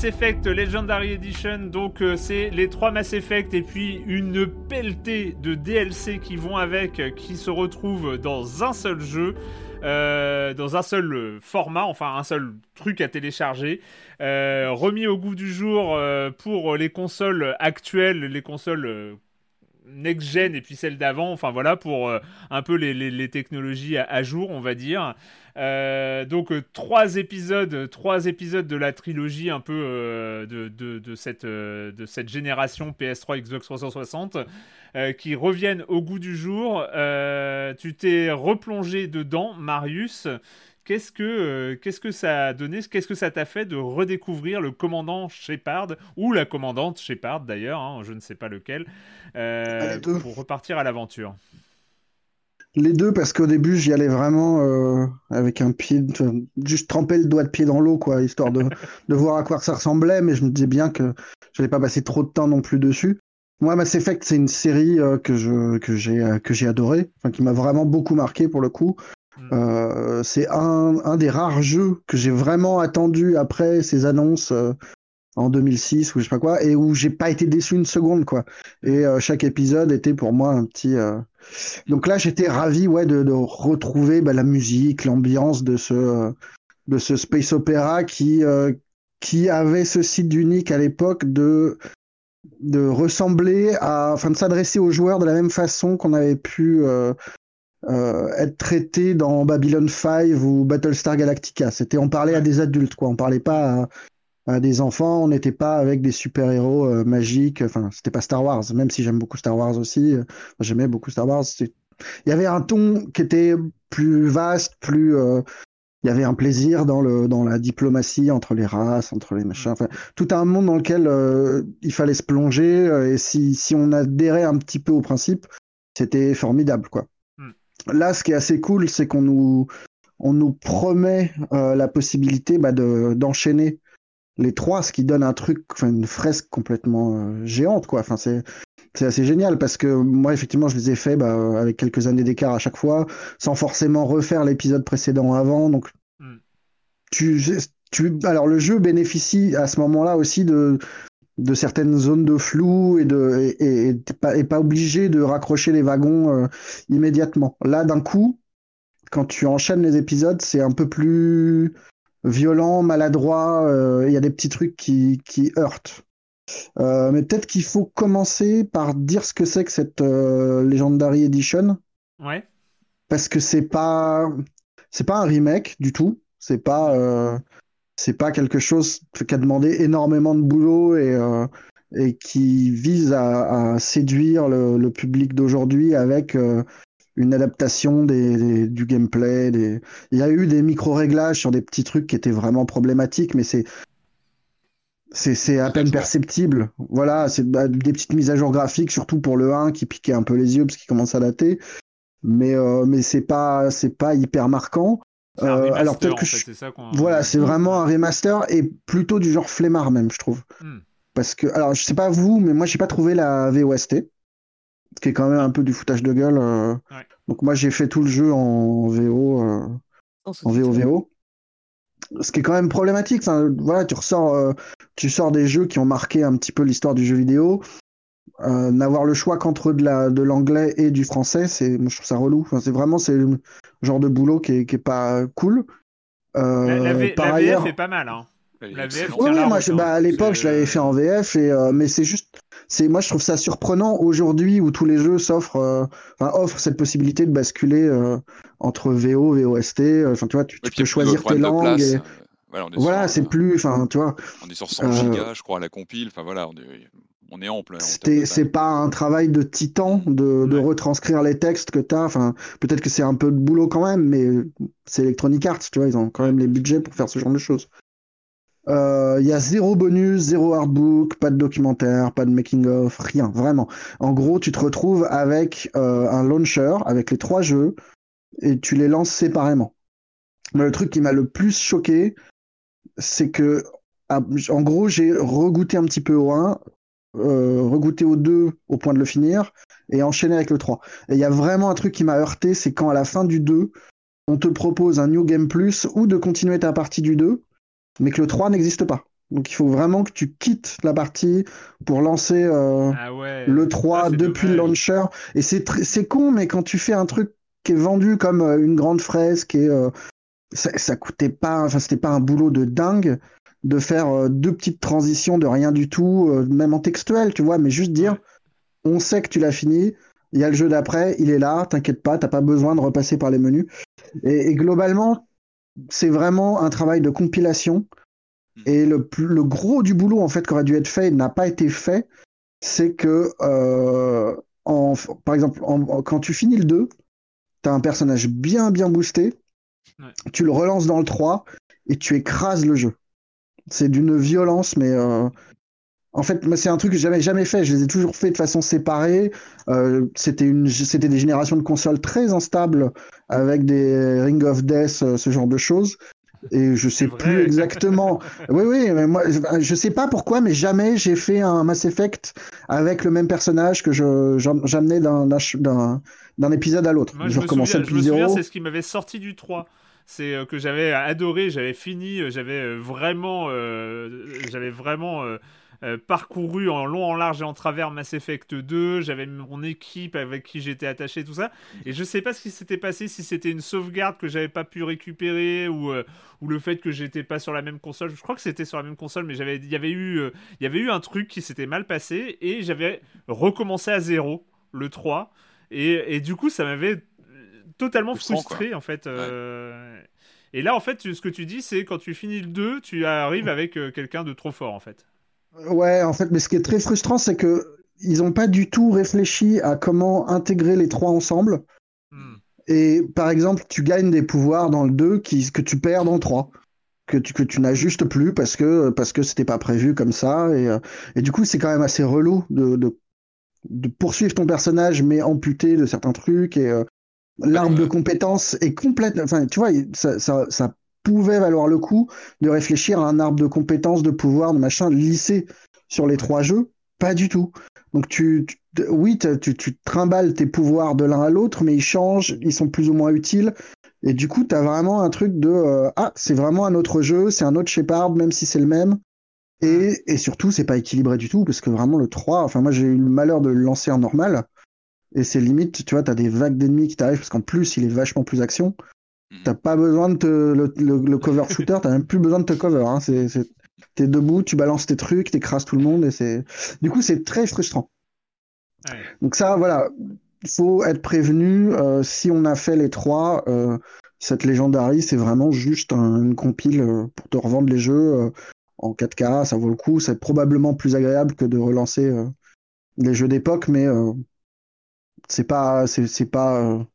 Effect Legendary Edition, donc euh, c'est les trois Mass Effect et puis une pelletée de DLC qui vont avec, euh, qui se retrouvent dans un seul jeu. Euh, dans un seul format, enfin un seul truc à télécharger, remis au goût du jour pour les consoles actuelles, les consoles next-gen et puis celles d'avant, enfin voilà, pour un peu les, technologies à, jour, on va dire. Euh, donc euh, trois épisodes, trois épisodes de la trilogie un peu euh, de, de, cette, de cette génération PS3 Xbox 360 qui reviennent au goût du jour. tu t'es replongé dedans, Marius. Qu'est-ce que, qu'est-ce que ça a donné? Qu'est-ce que ça t'a fait de redécouvrir le commandant Shepard ou la commandante Shepard d'ailleurs, hein, je ne sais pas lequel, pour repartir à l'aventure? Les deux, parce qu'au début, j'y allais vraiment euh, avec un pied, juste tremper le doigt de pied dans l'eau, quoi, histoire de, de voir à quoi ça ressemblait, mais je me disais bien que j'allais pas passer trop de temps non plus dessus. Moi, Mass Effect, c'est une série euh, que je que j'ai euh, que j'ai adoré, enfin qui m'a vraiment beaucoup marqué pour le coup. Mm. c'est un, un des rares jeux que j'ai vraiment attendu après ces annonces en 2006 ou je sais pas quoi, et où j'ai pas été déçu une seconde, quoi. Et euh, chaque épisode était pour moi un petit. Euh, donc là, j'étais ravi, ouais, de, de retrouver bah, la musique, l'ambiance de ce de ce space opéra qui euh, qui avait ce site unique à l'époque de de ressembler à, enfin, de s'adresser aux joueurs de la même façon qu'on avait pu euh, être traité dans Babylon 5 ou Battlestar Galactica. C'était on parlait à des adultes, quoi. On parlait pas à, des enfants. On n'était pas avec des super héros euh, magiques. Enfin, c'était pas Star Wars. Même si j'aime beaucoup Star Wars aussi, j'aimais beaucoup Star Wars. Il y avait un ton qui était plus vaste, plus il y avait un plaisir dans le dans la diplomatie entre les races, entre les machins. Enfin, tout un monde dans lequel euh, il fallait se plonger. Euh, et si, si on adhérait un petit peu au principe, c'était formidable, quoi. Hmm. Là, ce qui est assez cool, c'est qu'on nous on nous promet euh, la possibilité bah, de d'enchaîner les trois, ce qui donne un truc, enfin une fresque complètement géante, quoi. Enfin, c'est c'est assez génial parce que moi, effectivement, je les ai faits bah, avec quelques années d'écart à chaque fois, sans forcément refaire l'épisode précédent avant. Donc, hmm. tu, tu, alors le jeu bénéficie à ce moment-là aussi de, de certaines zones de flou et de et, pas, pas, obligé de raccrocher les wagons euh, immédiatement. Là, d'un coup, quand tu enchaînes les épisodes, c'est un peu plus violent, maladroit. Euh, il y a des petits trucs qui, qui heurtent. Euh, mais peut-être qu'il faut commencer par dire ce que c'est que cette euh, Legendary Edition. Ouais. Parce que c'est pas c'est pas un remake du tout. C'est pas euh, c'est pas quelque chose qui a demandé énormément de boulot et et qui vise à, séduire le, public d'aujourd'hui avec une adaptation des, du gameplay. Des... Il y a eu des micro-réglages sur des petits trucs qui étaient vraiment problématiques, mais c'est c'est à peine perceptible. Voilà, c'est bah, des petites mises à jour graphiques, surtout pour le 1 qui piquait un peu les yeux parce qu'il commence à dater. Mais, euh, mais c'est pas, pas hyper marquant. Euh, alors peut-être que voilà, c'est vraiment un remaster et plutôt du genre flemmard même, je trouve. Hmm. Parce que, alors je sais pas vous, mais moi j'ai pas trouvé la VOST, qui est quand même un peu du foutage de gueule. Euh. Donc moi j'ai fait tout le jeu en VO, en VO VO ce qui est quand même problématique. Enfin, voilà, tu ressors, euh, tu sors des jeux qui ont marqué un petit peu l'histoire du jeu vidéo. Euh, n'avoir le choix qu'entre de la de l'anglais et du français, c'est, moi je trouve ça relou. Enfin, c'est vraiment c'est le genre de boulot qui est, qui est pas cool. Euh, la, VF est pas mal. Hein. La VF, oui, moi, bah, à l'époque, je l'avais fait en VF, et, mais c'est juste, c'est, moi, je trouve ça surprenant aujourd'hui où tous les jeux s'offrent, offrent cette possibilité de basculer entre VO, VOST. Euh, enfin, tu vois, tu, peux choisir tes langues. Et... Voilà, c'est plus, enfin, tu vois. On est sur 100 gigas, je crois, à la compile. Enfin voilà, on est, on est ample. C'est pas un travail de titan de, de retranscrire les textes que tu as. Enfin, peut-être que c'est un peu de boulot quand même, mais c'est Electronic Arts, tu vois, ils ont quand même les budgets pour faire ce genre de choses. Il euh, y a zéro bonus, zéro artbook, pas de documentaire, pas de making-of, rien, vraiment. En gros, tu te retrouves avec euh, un launcher, avec les trois jeux, et tu les lances séparément. Mais le truc qui m'a le plus choqué, c'est que, ah, en gros, j'ai regoûté un petit peu au 1, euh, regoûté au 2 au point de le finir, et enchaîné avec le 3. Et il y a vraiment un truc qui m'a heurté, c'est quand à la fin du 2, on te propose un New Game Plus ou de continuer ta partie du 2, mais que le 3 n'existe pas. Donc il faut vraiment que tu quittes la partie pour lancer euh, ah le 3 ah, depuis le launcher. Et c'est con, mais quand tu fais un truc qui est vendu comme euh, une grande fresque et euh, ça, ça, coûtait pas, enfin c'était pas un boulot de dingue de faire deux petites transitions de rien du tout, même en textuel, tu vois, mais juste dire, on sait que tu l'as fini, il y a le jeu d'après, il est là, t'inquiète pas, t'as pas besoin de repasser par les menus. Et, globalement, c'est vraiment un travail de compilation. Hmm. Et le, le gros du boulot en fait qui aurait dû être fait n'a pas été fait, c'est que en, par exemple quand tu finis le 2, t'as un personnage bien bien boosté, tu le relances dans le 3 et tu écrases le jeu. C'est d'une violence, mais euh, en fait, c'est un truc que j'avais jamais fait. Je les ai toujours fait de façon séparée. Euh, c'était une, c'était des générations de consoles très instables avec des Ring of Death, euh, ce genre de choses. Et je sais plus exactement. oui, oui, mais moi, je sais pas pourquoi, mais jamais j'ai fait un Mass Effect avec le même personnage que je, j'amenais d'un, épisode à l'autre. je, recommençais depuis zéro. C'est ce qui m'avait sorti du 3 c'est euh, que j'avais adoré, j'avais fini, euh, j'avais vraiment, j'avais vraiment parcouru en long, en large et en travers Mass Effect 2. J'avais mon équipe avec qui j'étais attaché, tout ça. Et je sais pas ce qui s'était passé, si c'était une sauvegarde que j'avais pas pu récupérer ou, ou le fait que j'étais pas sur la même console. Je crois que c'était sur la même console, mais j'avais, il y avait eu, il y avait eu un truc qui s'était mal passé et j'avais recommencé à zéro le 3. Et, et du coup, ça m'avait totalement frustré en fait. euh, Et là, en fait, ce que tu dis, c'est quand tu finis le 2, tu arrives avec euh, quelqu'un de trop fort en fait. Ouais, en fait, mais ce qui est très frustrant, c'est que ils ont pas du tout réfléchi à comment intégrer les trois ensemble. Hmm. Et par exemple, tu gagnes des pouvoirs dans le 2 qui, que tu perds dans le 3. Que tu, que tu n'ajustes plus parce que parce que c'était pas prévu comme ça. Et, euh, et du coup, c'est quand même assez relou de, de, de poursuivre ton personnage, mais amputé de certains trucs. Et euh, l'arbre de compétences est complète. Enfin, tu vois, ça, ça, ça pouvait valoir le coup de réfléchir à un arbre de compétences, de pouvoir, de machin lissé sur les trois jeux? Pas du tout. Donc tu, tu- oui, tu, tu trimbales tes pouvoirs de l'un à l'autre, mais ils changent, ils sont plus ou moins utiles. Et du coup, tu as vraiment un truc de euh, ah, c'est vraiment un autre jeu, c'est un autre Shepard, même si c'est le même. Et, et surtout, c'est pas équilibré du tout, parce que vraiment le 3, enfin moi j'ai eu le malheur de le lancer en normal. Et c'est limite, tu vois, t'as des vagues d'ennemis qui t'arrivent, parce qu'en plus, il est vachement plus action. Mhm. T'as pas besoin de te, le, le, le cover shooter, t'as même plus besoin de te cover. Hein. C'est, t'es debout, tu balances tes trucs, t'écrases tout le monde, et c'est. Du coup, c'est très frustrant. Ouais. Donc ça, voilà, il faut être prévenu. euh, si on a fait les trois, euh, cette Legendary, c'est vraiment juste un- une compile euh, pour te revendre les jeux euh, en 4K. Ça vaut le coup. C'est probablement plus agréable que de relancer euh, les jeux d'époque, mais euh, c'est pas, c'est pas.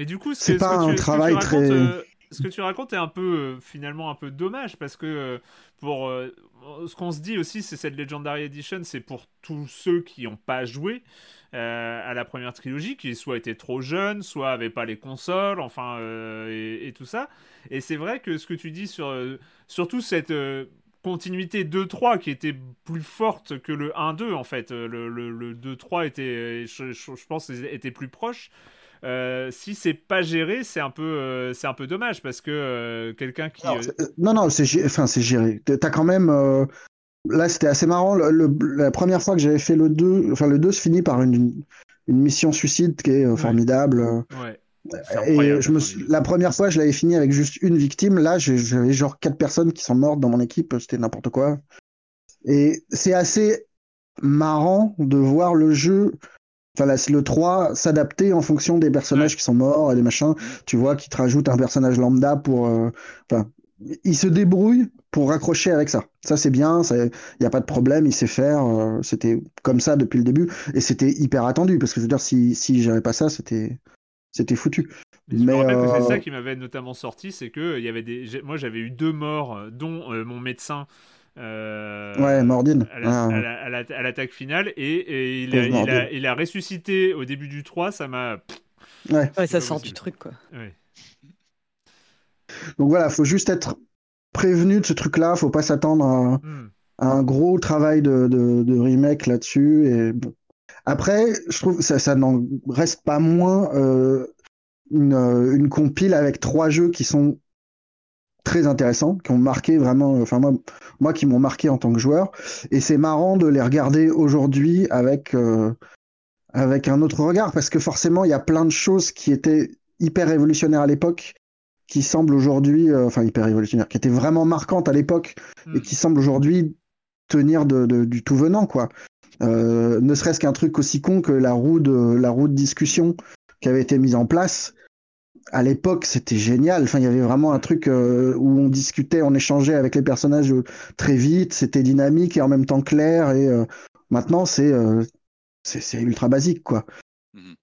Mais du coup, ce C'est pas ce que un tu, ce que tu travail racontes, très- euh, ce que tu racontes est un peu euh, finalement un peu dommage parce que euh, pour ce qu'on se dit aussi, c'est cette Legendary Edition, c'est pour tous ceux qui n'ont pas joué à la première trilogie, qui soit étaient trop jeunes, soit avaient pas les consoles, enfin et, et tout ça. Et c'est vrai que ce que tu dis sur surtout cette continuité 2-3 qui était plus forte que le 1-2 en fait. Le, le, le 2-3 était, je, je- je pense, était plus proche. Euh, si c'est pas géré, c'est un peu, euh, c'est un peu dommage parce que euh, quelqu'un qui, non, non, c'est gé- enfin, c'est géré. T'as quand même. Là, c'était assez marrant. Le- le- la première fois que j'avais fait le 2, enfin, le 2 se finit par une, une mission suicide qui est formidable. ouais, Et je me la suis- fin la première fois, je l'avais fini avec juste une victime. Là, j'avais genre quatre personnes qui sont mortes dans mon équipe. C'était n'importe quoi. Et c'est assez marrant de voir le jeu, enfin le 3, s'adapter en fonction des personnages qui sont morts et des machins. Tu vois, qui te rajoute un personnage lambda pour. euh, Enfin, il se débrouille pour raccrocher avec ça. Ça, c'est bien. Il n'y a pas de problème. Il sait faire. euh, c'était comme ça depuis le début. Et c'était hyper attendu. Parce que je veux dire, si, si j'avais pas ça, c'était. C'était foutu. Mais je me Mais, rappelle que c'est euh, ça qui m'avait notamment sorti, c'est que il y avait des, moi j'avais eu deux morts, dont mon médecin. Euh, Ouais, Mordine. à la- Ah. à la- à la- à l'attaque finale et, et il, a, il, Mordine. a, il a ressuscité au début du 3, ça m'a. Ouais. Ça sort possible. du truc, quoi. Ouais. Donc voilà, faut juste être prévenu de ce truc-là. Faut pas s'attendre à, Hmm. à un gros travail de, de, de remake là-dessus. Et bon. Après, je trouve que ça, ça n'en reste pas moins euh, une, euh, une compile avec trois jeux qui sont très intéressants, qui ont marqué vraiment, enfin moi, moi qui m'ont marqué en tant que joueur. Et c'est marrant de les regarder aujourd'hui avec euh, avec un autre regard, parce que forcément, il y a plein de choses qui étaient hyper révolutionnaires à l'époque, qui semblent aujourd'hui, euh, enfin hyper révolutionnaires, qui étaient vraiment marquantes à l'époque, Hmm. et qui semblent aujourd'hui tenir de, de- du tout venant, quoi. Euh, ne serait-ce qu'un truc aussi con que la roue de la roue de discussion qui avait été mise en place. À l'époque, c'était génial. Enfin, il y avait vraiment un truc euh, où on discutait, on échangeait avec les personnages euh, très vite. C'était dynamique et en même temps clair. Et euh, maintenant, c'est euh, ultra basique, quoi. Mhm.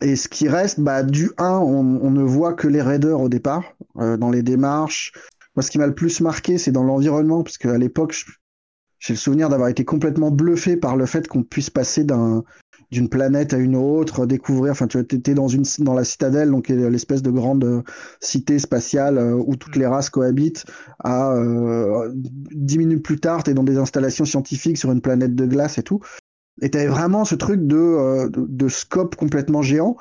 Et ce qui reste, bah, du 1, on, on ne voit que les raiders au départ, dans les démarches. Moi, ce qui m'a le plus marqué, c'est dans l'environnement, parce qu'à l'époque, j'ai le souvenir d'avoir été complètement bluffé par le fait qu'on puisse passer d'un d'une planète à une autre, découvrir. Enfin, tu étais dans une dans la citadelle, donc l'espèce de grande euh, cité spatiale euh, où toutes les races cohabitent. À euh, dix minutes plus tard, tu es dans des installations scientifiques sur une planète de glace et tout. Et tu avais vraiment ce truc de, euh, de, de scope complètement géant.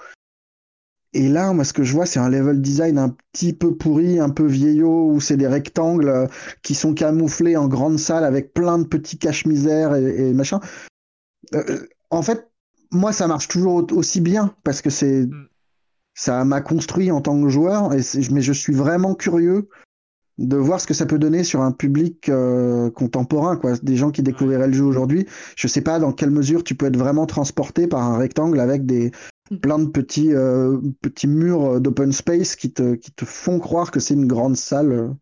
Et là, moi, ce que je vois, c'est un level design un petit peu pourri, un peu vieillot, où c'est des rectangles euh, qui sont camouflés en grande salle avec plein de petits caches-misères et, et machin. Euh, en fait, moi, ça marche toujours au- aussi bien parce que c'est Mm. ça m'a construit en tant que joueur, et mais je suis vraiment curieux de voir ce que ça peut donner sur un public euh, contemporain, quoi. Des gens qui découvriraient le jeu aujourd'hui. Je sais pas dans quelle mesure tu peux être vraiment transporté par un rectangle avec des, plein de petits, euh, petits murs d'open space qui te, qui te font croire que c'est une grande salle.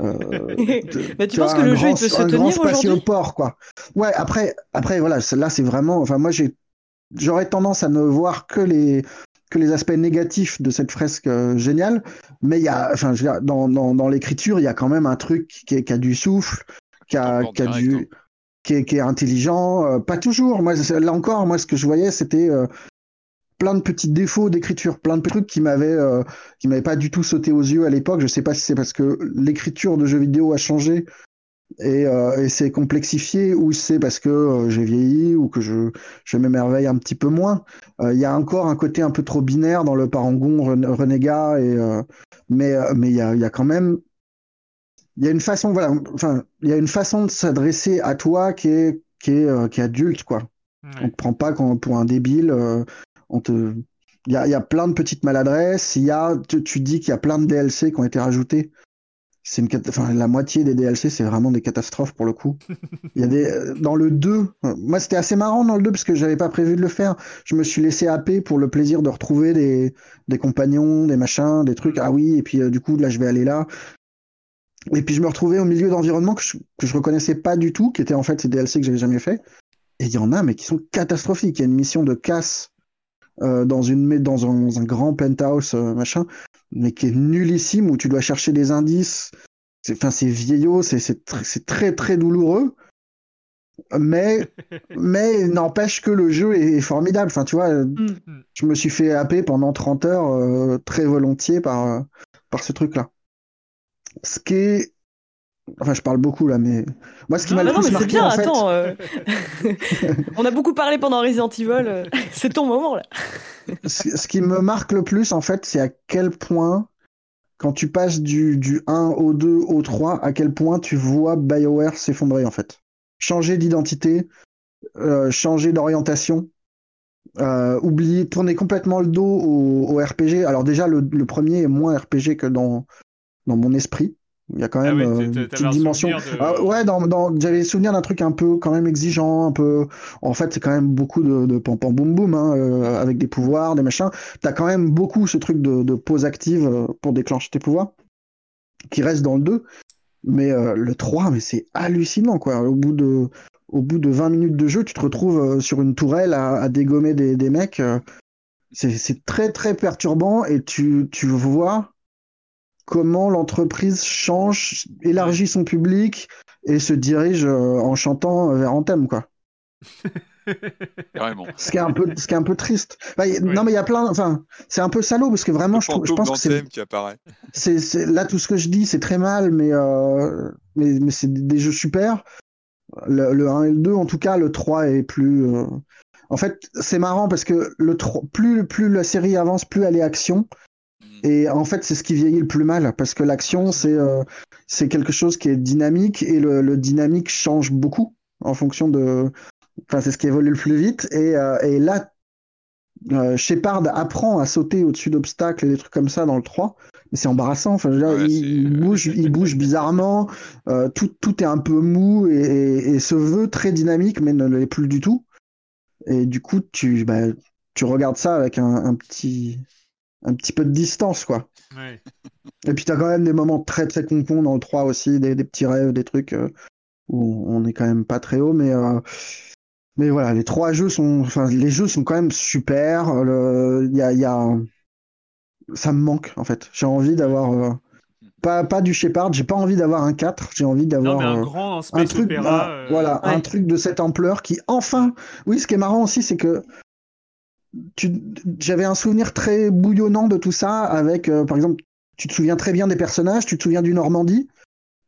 Euh, Mais tu, penses que le jeu il peut se tenir aujourd'hui? port, quoi. Ouais, après, après voilà, là c'est vraiment. Enfin, moi j'ai, j'aurais tendance à ne voir que les que les aspects négatifs de cette fresque euh, géniale, mais il y a, enfin, je veux dire, dans, dans, dans l'écriture, il y a quand même un truc qui, qui a du souffle, qui a, qui a du, hein. qui, est, qui est, intelligent. Euh, pas toujours. Moi, là encore, moi, ce que je voyais, c'était euh, plein de petits défauts d'écriture, plein de trucs qui m'avaient, qui m'avaient pas du tout sauté aux yeux à l'époque. Je sais pas si c'est parce que l'écriture de jeux vidéo a changé et, euh, et c'est complexifié ou c'est parce que euh, j'ai vieilli ou que je, je m'émerveille un petit peu moins. Euh, il y a encore un côté un peu trop binaire dans le parangon renégat, et, mais mais il y a, y a quand même il y a une façon voilà enfin il y a une façon de s'adresser à toi qui est qui est qui est adulte quoi. On te prend pas pour un débile. on te il y a, y a plein de petites maladresses. Il y a tu, tu dis qu'il y a plein de DLC qui ont été rajoutés c'est une enfin, la moitié des DLC c'est vraiment des catastrophes pour le coup. Il y a des euh, dans le 2, moi c'était assez marrant dans le 2 parce que j'avais pas prévu de le faire. Je me suis laissé happer pour le plaisir de retrouver des, des compagnons, des machins, des trucs. Ah oui, et puis euh, du coup là je vais aller là. Et puis je me retrouvais au milieu d'environnements que je, que je reconnaissais pas du tout, qui étaient en fait ces DLC que j'avais jamais fait. Et il y en a mais qui sont catastrophiques. Il y a une mission de casse euh, dans une dans un, dans un grand penthouse machin mais qui est nullissime, où tu dois chercher des indices. Enfin, c'est vieillot, c'est très très douloureux. Mais, mais n'empêche que le jeu est, formidable. Enfin, tu vois, mm. je me suis fait happer pendant 30 heures euh, très volontiers par, par ce truc-là. Ce qui est Enfin, je parle beaucoup là, mais moi, ce qui m'a le plus marqué, bien, en fait... attends, euh, on a beaucoup parlé pendant Resident Evil. Euh, c'est ton moment là. ce qui me marque le plus, en fait, c'est à quel point, quand tu passes du, du 1 au 2 au 3, à quel point tu vois BioWare s'effondrer, en fait. Changer d'identité, euh, changer d'orientation, oublier, tourner complètement le dos au, RPG. Alors déjà, le, le, premier est moins RPG que dans, dans mon esprit. Il y a quand ah même euh, une petite dimension. Ah, ouais, dans, dans... j'avais souvenir d'un truc un peu quand même exigeant, un peu. En fait, c'est quand même beaucoup de, de pam pam boum boum, hein, euh, avec des pouvoirs, des machins. T'as quand même beaucoup ce truc de, de pause active euh, pour déclencher tes pouvoirs, qui reste dans le 2. Mais le 3, mais c'est hallucinant, quoi. Au bout de, au bout de 20 minutes de jeu, tu te retrouves sur une tourelle à, à dégommer des, des mecs. c'est très très perturbant et tu, tu vois comment l'entreprise change, élargit son public et se dirige euh, en chantant vers Anthem, quoi. Ce qui est un peu, ce qui est un peu triste. Non, mais il y a plein. Enfin, c'est un peu salaud parce que vraiment, je, je, pense que c'est. qui apparaît. C'est là tout ce que je dis, c'est très mal, mais euh, mais, mais c'est des jeux super. Le, 1 et le 2, en tout cas, le 3 est plus. Euh, en fait, c'est marrant parce que le 3, plus plus la série avance, plus elle est action. Et en fait, c'est ce qui vieillit le plus mal, parce que l'action, c'est euh, c'est quelque chose qui est dynamique, et le, le, dynamique change beaucoup en fonction de... Enfin, c'est ce qui évolue le plus vite. Et, euh, et là, euh, Shepard apprend à sauter au-dessus d'obstacles et des trucs comme ça dans le 3. Mais c'est embarrassant. Enfin, il, bouge, il bouge bizarrement. Euh, tout, tout est un peu mou et, et, et, se veut très dynamique, mais ne l'est plus du tout. Et du coup, tu, bah, tu regardes ça avec un, un petit un petit peu de distance, quoi. Et puis, tu as quand même des moments très, très concons dans le 3 aussi, des, petits rêves, des trucs euh, où on est quand même pas très haut, mais. Euh, mais voilà, les trois jeux sont, enfin, les jeux sont quand même super. Il y a, y a, ça me manque en fait. J'ai envie d'avoir euh, pas, pas du Shepard, j'ai pas envie d'avoir un 4, j'ai envie d'avoir un, grand un truc, voilà, un truc de cette ampleur qui enfin, oui, ce qui est marrant aussi, c'est que j'avais un souvenir très bouillonnant de tout ça avec, euh, par exemple, tu te souviens très bien des personnages, tu te souviens du Normandie,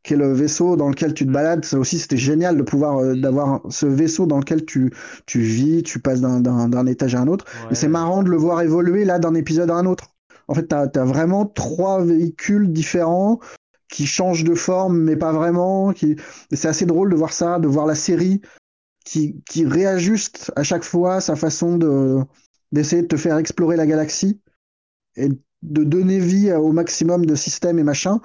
qui est le vaisseau dans lequel tu te balades. Ça aussi, c'était génial de pouvoir euh, d'avoir ce vaisseau dans lequel tu, tu vis, tu passes d'un étage à un autre. Et c'est marrant de le voir évoluer là d'un épisode à un autre. En fait, tu as, vraiment trois véhicules différents qui changent de forme, mais pas vraiment. Qui... C'est assez drôle de voir ça, de voir la série qui, qui réajuste à chaque fois sa façon de, d'essayer de te faire explorer la galaxie et de donner vie au maximum de systèmes et machin,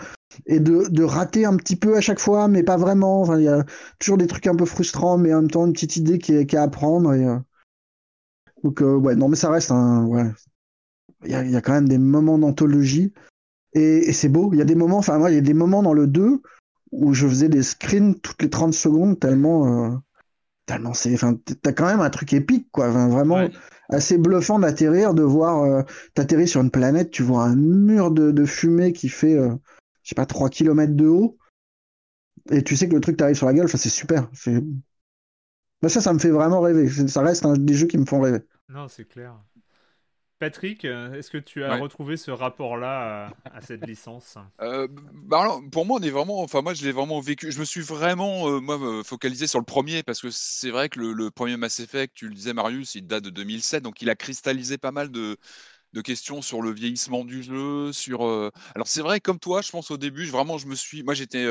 et de, de rater un petit peu à chaque fois, mais pas vraiment. Il y a toujours des trucs un peu frustrants, mais en même temps une petite idée qui est, qui à apprendre. Euh, Donc, ouais, non, mais ça reste un. Ouais. Il y a, y a, quand même des moments d'anthologie. Et, c'est beau. Il y a des moments, enfin, moi, il y a des moments dans le 2 où je faisais des screens toutes les 30 secondes tellement. Euh, tellement c'est. Enfin, t'as quand même un truc épique, quoi. Vraiment assez bluffant d'atterrir, de voir. Euh, T'atterris sur une planète, tu vois un mur de, fumée qui fait, euh, je sais pas, 3 km de haut. Et tu sais que le truc t'arrive sur la gueule, enfin, c'est super. Bah, ça, ça me fait vraiment rêver. Ça reste un des jeux qui me font rêver. Non, c'est clair. Patrick, euh, est-ce que tu as retrouvé ce rapport-là à, cette licence? Euh, bah Pour moi, on est vraiment, enfin moi, je l'ai vraiment vécu. Je me suis vraiment, euh, moi, focalisé sur le premier parce que c'est vrai que le, premier Mass Effect, tu le disais, Marius, il date de 2007, donc il a cristallisé pas mal de, de questions sur le vieillissement du jeu, sur. Alors c'est vrai, comme toi, je pense au début, vraiment, je me suis, moi, j'étais,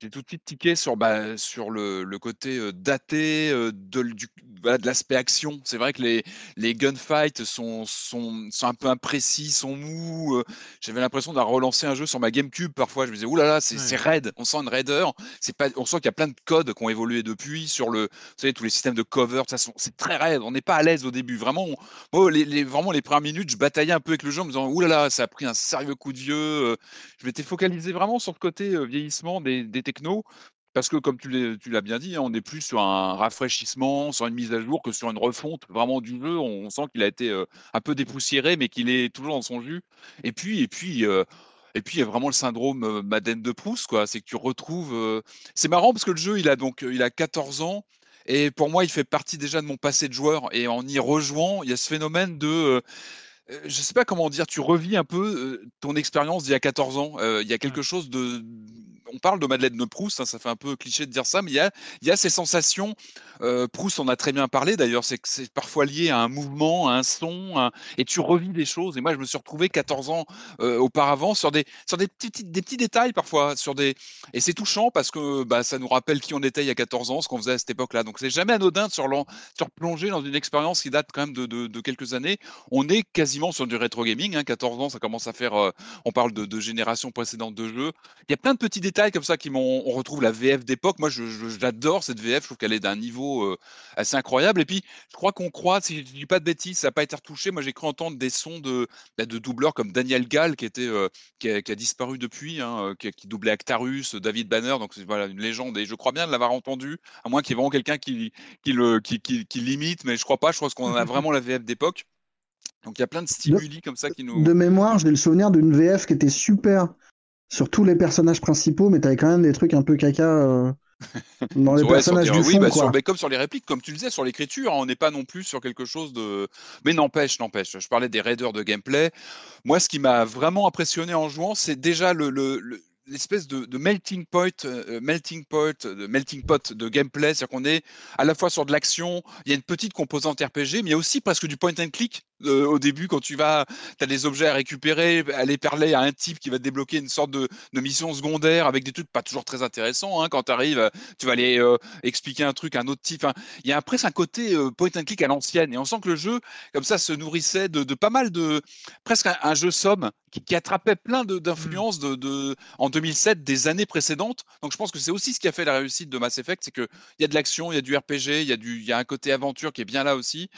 j'ai tout de suite tiqué sur, bah, sur le, le côté daté de, du, de l'aspect action. C'est vrai que les, les gunfights sont, sont, sont un peu imprécis, sont mous. J'avais l'impression d'avoir relancé un jeu sur ma GameCube parfois. Je me disais, oulala, là c'est raid. On sent une raideur. C'est pas, on sent qu'il y a plein de codes qui ont évolué depuis sur le, vous savez, tous les systèmes de cover. C'est très raid. On n'est pas à l'aise au début. Vraiment, les, les, vraiment les premières minutes, je bataillais un peu avec le jeu en me disant, oulala, là ça a pris un sérieux coup de vieux. Je m'étais focalisé vraiment sur le côté vieillissement des, des technos. Parce que comme tu l'as bien dit, hein, on est plus sur un rafraîchissement, sur une mise à jour que sur une refonte vraiment du jeu. On sent qu'il a été un peu dépoussiéré, mais qu'il est toujours dans son jus. Et puis, et puis, et puis il y a vraiment le syndrome Madeleine de Proust, quoi. C'est que tu retrouves. C'est marrant parce que le jeu, il a donc, il a 14 ans. Et pour moi, il fait partie déjà de mon passé de joueur. Et en y rejoignant, il y a ce phénomène de je sais pas comment dire, tu revis un peu ton expérience d'il y a 14 ans. Il y a quelque chose de on parle de Madeleine de Proust, hein, ça fait un peu cliché de dire ça, mais il y a, y a ces sensations. Euh, Proust en a très bien parlé d'ailleurs, c'est c'est parfois lié à un mouvement, à un son, et tu revis des choses. Et moi, je me suis retrouvé 14 ans euh, auparavant sur des, sur des petits, détails parfois, sur des, et c'est touchant parce que bah, ça nous rappelle qui on était il y a 14 ans, ce qu'on faisait à cette époque-là. Donc c'est jamais anodin de se replonger dans une expérience qui date quand même de, quelques années. On est quasiment sur du rétro gaming, hein, 14 ans, ça commence à faire. Euh, on parle de, de générations précédentes de jeux. Il y a plein de petits détails comme ça qui m'ont. On retrouve la VF d'époque. Moi, j'adore cette VF. Je trouve qu'elle est d'un niveau euh, assez incroyable. Et puis, je crois qu'on croit, si je dis pas de bêtises, ça n'a pas été retouché. Moi, j'ai cru entendre des sons de, bah, de doubleurs comme Daniel Gall, qui, était, euh, qui, a, disparu depuis, hein, euh, qui, qui, doublait Actarus, David Banner. Donc, c'est voilà, une légende. Et je crois bien de l'avoir entendu, à moins qu'il y ait vraiment quelqu'un qui, qui, le, qui, qui, l'imite. Mais je crois pas. Je pense qu'on a vraiment la VF d'époque. Donc il y a plein de stimuli comme ça qui nous. De mémoire, j'ai le souvenir d'une VF qui était super sur tous les personnages principaux, mais t'avais quand même des trucs un peu caca euh, dans les personnages du fond. Oui, bah, Sur, comme sur les répliques, comme tu le disais, sur l'écriture, hein, on n'est pas non plus sur quelque chose de. Mais n'empêche, n'empêche. Je parlais des raiders de gameplay. Moi, ce qui m'a vraiment impressionné en jouant, c'est déjà le, le, l'espèce de, de, melting point, euh, melting pot, de melting pot de gameplay, c'est-à-dire qu'on est à la fois sur de l'action, il y a une petite composante RPG, mais il y a aussi presque du point and click euh, au début quand tu vas, tu as des objets à récupérer, aller parler à un type qui va te débloquer une sorte de, de mission secondaire avec des trucs pas toujours très intéressants. Hein. Quand tu arrives, tu vas aller euh, expliquer un truc à un autre type. il y a presque un côté point and click à l'ancienne, et on sent que le jeu, comme ça, se nourrissait de, de pas mal de, presque un, jeu somme qui, qui attrapait plein mmh. d'influences de, de, en 2007 des années précédentes. Donc je pense que c'est aussi ce qui a fait la réussite de Mass Effect, c'est qu'il y a de l'action, il y a du RPG, il y, a du, il y a un côté aventure qui est bien là aussi.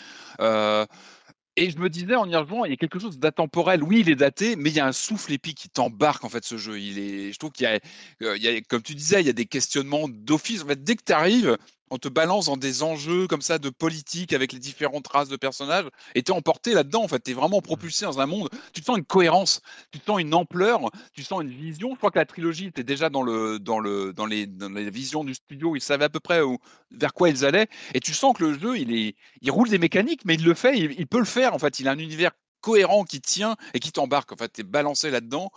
Euh, et je me disais en y rejoignant, il y a quelque chose d'atemporel. Oui, il est daté, mais il y a un souffle épique qui t'embarque en fait ce jeu. Il est, je trouve qu'il y, euh, a, comme tu disais, il y a des questionnements d'office. En fait, dès que tu arrives, on te balance dans des enjeux comme ça de politique avec les différentes races de personnages et tu es emporté là-dedans. En fait, tu es vraiment propulsé dans un monde. Tu sens une cohérence, tu sens une ampleur, tu sens une vision. Je crois que la trilogie était déjà dans, le, dans, le, dans, les, dans les visions du studio. Ils savaient à peu près où, vers quoi ils allaient. Et tu sens que le jeu, il, est, il roule des mécaniques, mais il le fait, il, il peut le faire. En fait, il a un univers cohérent qui tient et qui t'embarque. En fait, tu es balancé là-dedans.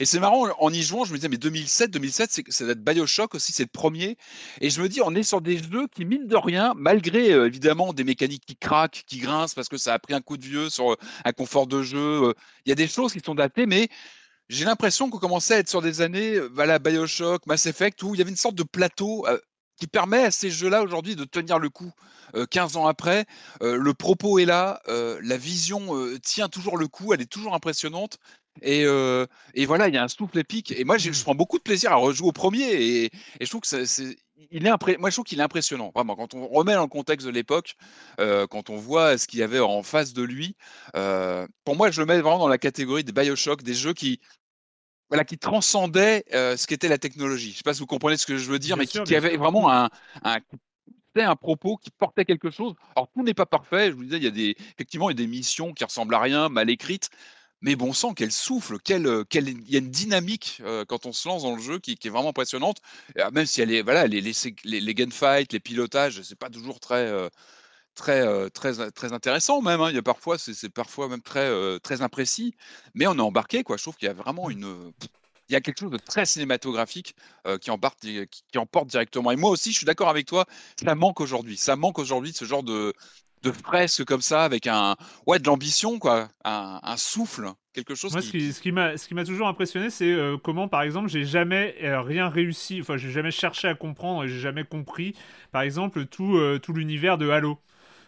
Et c'est marrant, en y jouant, je me disais, mais 2007, 2007, c'est, ça être Bioshock aussi, c'est le premier. Et je me dis, on est sur des jeux qui, mine de rien, malgré évidemment des mécaniques qui craquent, qui grincent parce que ça a pris un coup de vieux sur un confort de jeu, il y a des choses qui sont datées, mais j'ai l'impression qu'on commençait à être sur des années, voilà, Bioshock, Mass Effect, où il y avait une sorte de plateau qui permet à ces jeux-là aujourd'hui de tenir le coup. 15 ans après, le propos est là, la vision tient toujours le coup, elle est toujours impressionnante. Et, et voilà, il y a un souffle épique. Et moi, je mmh. prends beaucoup de plaisir à rejouer au premier. Et, et je trouve que c'est il est moi je trouve qu'il est impressionnant, vraiment. Quand on remet dans le contexte de l'époque, euh, quand on voit ce qu'il y avait en face de lui, euh, pour moi je le mets vraiment dans la catégorie des Bioshock, des jeux qui, voilà, qui transcendaient euh, ce qu'était la technologie. Je ne sais pas si vous comprenez ce que je veux dire, mais qui, avait vraiment un, un, un propos qui portait quelque chose. Alors tout n'est pas parfait. Je vous disais, il y a des, effectivement, il y a des missions qui ressemblent à rien, mal écrites, mais bon sang, quel souffle, quelle, euh, quelle, il y a une dynamique euh, quand on se lance dans le jeu qui, est vraiment impressionnante. Euh, même si elle est, voilà, les, les, les, gunfights, les pilotages, c'est pas toujours très, très, très, très intéressant même. Hein. Il y a parfois, c'est parfois même très, très imprécis, mais on est embarqué, quoi. Je trouve qu'il y a vraiment mmh. une, il y a quelque chose de très cinématographique qui, embarque, qui, qui, emporte directement. Et moi aussi, je suis d'accord avec toi, ça manque aujourd'hui. Ça manque aujourd'hui de ce genre de, de fresque comme ça, avec un, ouais, de l'ambition, quoi, un, souffle, quelque chose. Moi, qui... ce qui m'a, ce qui m'a toujours impressionné, c'est euh, comment, par exemple, j'ai jamais euh, rien réussi, enfin, j'ai jamais cherché à comprendre, et j'ai jamais compris, par exemple, tout, euh, tout l'univers de Halo.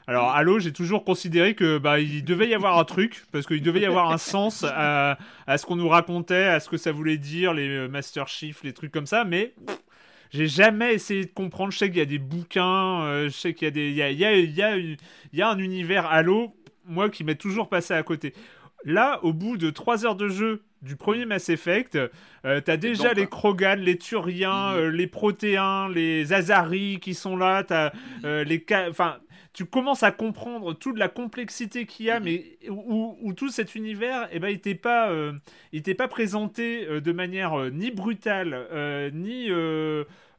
Alors, mmh. Halo, j'ai toujours considéré que bah, il devait y avoir un truc, parce qu'il devait y avoir un sens à, à ce qu'on nous racontait, à ce que ça voulait dire, les Master Chief, les trucs comme ça, mais j'ai jamais essayé de comprendre. Je sais qu'il y a des bouquins, euh, je sais qu'il y a des, il y a, il y a, il y a, il y a un univers Halo, moi qui m'est toujours passé à côté. Là, au bout de 3 heures de jeu du premier Mass Effect, euh, t'as déjà les Krogan, les Turiens, mhm. euh, les Protéins, les Azari qui sont là, t'as euh, les... Enfin, tu commences à comprendre toute la complexité qu'il y a, mhm. mais où, tout cet univers, eh ben, il n'était pas, pas présenté de manière ni brutale, ni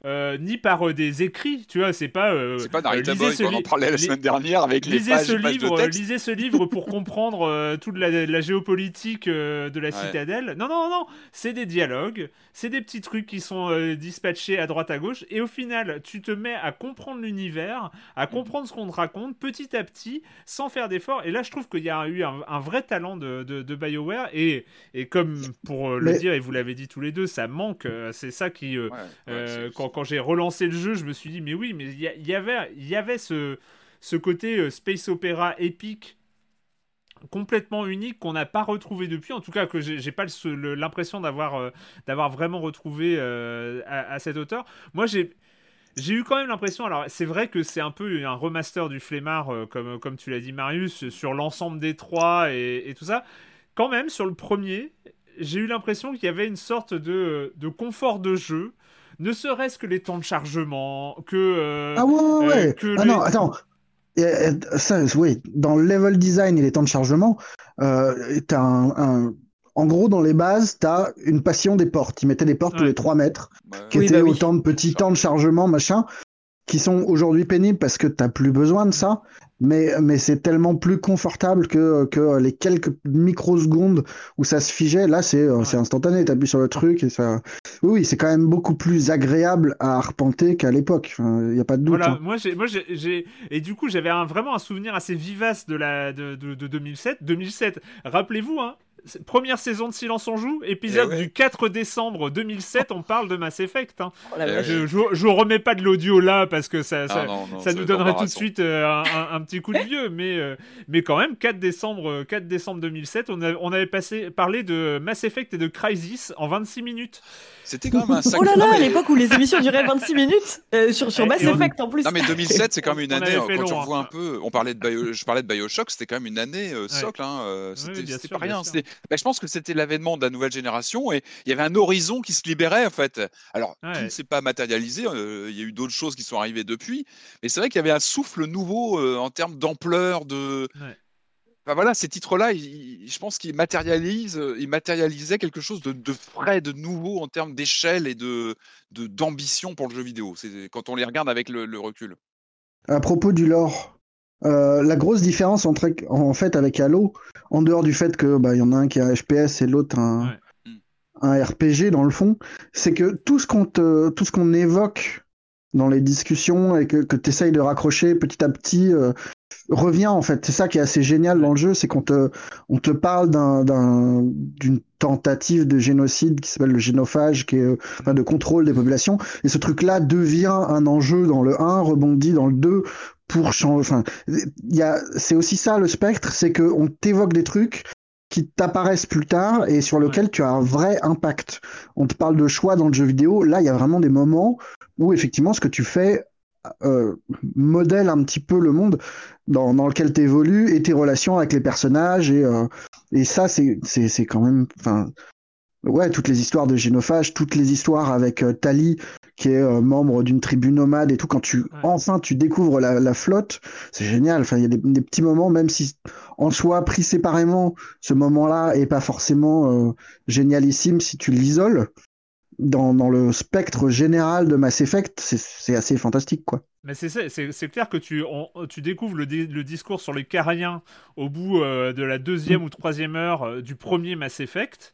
euh, ni par euh, des écrits, tu vois, c'est pas. Euh, c'est pas Narita Boy, on en parlait la semaine dernière avec les pages, ce livre, de texte. Lisez ce livre pour comprendre toute la, géopolitique de la citadelle. Non, non, non, c'est des dialogues, c'est des petits trucs qui sont dispatchés à droite à gauche, et au final, tu te mets à comprendre l'univers, à comprendre ce qu'on te raconte petit à petit, sans faire d'efforts. Et là, je trouve qu'il y a eu un, vrai talent de, de, BioWare, et, et comme pour le dire, et vous l'avez dit tous les deux, ça manque. c'est ça qui. quand quand j'ai relancé le jeu, je me suis dit, mais oui, mais il y, avait, ce, côté euh, space opéra épique complètement unique qu'on n'a pas retrouvé depuis, en tout cas que j'ai pas l'impression d'avoir euh, d'avoir vraiment retrouvé euh, à, cette hauteur. Moi j'ai eu quand même l'impression, alors c'est vrai que c'est un peu un remaster du flemmard, comme, comme tu l'as dit Marius, sur l'ensemble des trois et, tout ça. Quand même, sur le premier, j'ai eu l'impression qu'il y avait une sorte de confort de jeu ne serait-ce que les temps de chargement, que. Euh, ah ouais, ouais. Euh, ah non, attends. Ça, oui, dans le level design et les temps de chargement, euh, t'as un, En gros, dans les bases, tu as une passion des portes. Ils mettaient des portes tous les 3 mètres, qui étaient bah autant de petits temps de chargement, machin, qui sont aujourd'hui pénibles parce que tu plus besoin de ça mais, mais c'est tellement plus confortable que, que les quelques microsecondes où ça se figeait. Là, c'est euh, c'est instantané. Tu appuies sur le truc et ça. Oui, c'est quand même beaucoup plus agréable à arpenter qu'à l'époque. Il n'y a pas de doute. Voilà, hein. moi, j'ai. Et du coup, j'avais vraiment un souvenir assez vivace de, la, de, de, de 2007. 2007, rappelez-vous, hein, Première saison de Silence on joue, épisode eh du 4 décembre 2007, on parle de Mass Effect. Hein. Oh je, je, remets pas de l'audio là parce que ça, ça, ah nous donnerait tout de suite euh, un, petit coup de vieux, mais, euh, mais quand même, 4 décembre, 4 décembre 2007, on, on avait passé, parlé de Mass Effect et de Crisis en 26 minutes. C'était quand même un sacré. Oh là là, à l'époque où les émissions duraient 26 minutes euh, sur, sur Mass Effect en plus. Non mais 2007, c'est quand même une année. Quand tu revois un peu, on parlait de je parlais de Bioshock, c'était quand même une année socle. Hein, c'était pas rien. Bah, je pense que c'était l'avènement de la nouvelle génération et il y avait un horizon qui se libérait en fait. Alors, tout ne s'est pas matérialisé, euh, il y a eu d'autres choses qui sont arrivées depuis, mais c'est vrai qu'il y avait un souffle nouveau euh, en termes d'ampleur, de... voilà, ces titres-là, je pense qu'ils matérialisent, euh, ils matérialisaient quelque chose de, frais, de nouveau en termes d'échelle et de d'ambition pour le jeu vidéo. C'est quand on les regarde avec le, le recul. À propos du lore, euh, la grosse différence entre, en fait avec Halo, en dehors du fait que bah, y en a un qui est un FPS et l'autre un, un, RPG dans le fond, c'est que tout ce qu'on tout ce qu'on évoque dans les discussions et que, que tu essayes de raccrocher petit à petit euh, revient en fait. C'est ça qui est assez génial dans le jeu, c'est qu'on te, on te parle d'une tentative de génocide qui s'appelle le génophage, qui est euh, enfin, de contrôle des populations. Et ce truc-là devient un enjeu dans le 1, rebondit dans le 2 pour changer. Enfin, c'est aussi ça le spectre, c'est qu'on t'évoque des trucs qui t'apparaissent plus tard et sur lequel tu as un vrai impact. On te parle de choix dans le jeu vidéo. Là, il y a vraiment des moments où effectivement ce que tu fais euh, modèle un petit peu le monde dans, dans lequel tu évolues et tes relations avec les personnages. Et, euh, et ça, c'est quand même. Enfin, ouais, toutes les histoires de génophage, toutes les histoires avec euh, Tali, qui est membre d'une tribu nomade et tout. Quand tu enfin tu découvres la, la flotte, c'est génial. Enfin, il y a des, des, petits moments, même si en soi pris séparément, ce moment-là est pas forcément génialissime si tu l'isoles dans, dans, le spectre général de Mass Effect, c'est assez fantastique, quoi. Mais c'est clair que tu, on, tu découvres le, le, discours sur les Cariens au bout euh, de la deuxième ou troisième heure euh, du premier Mass Effect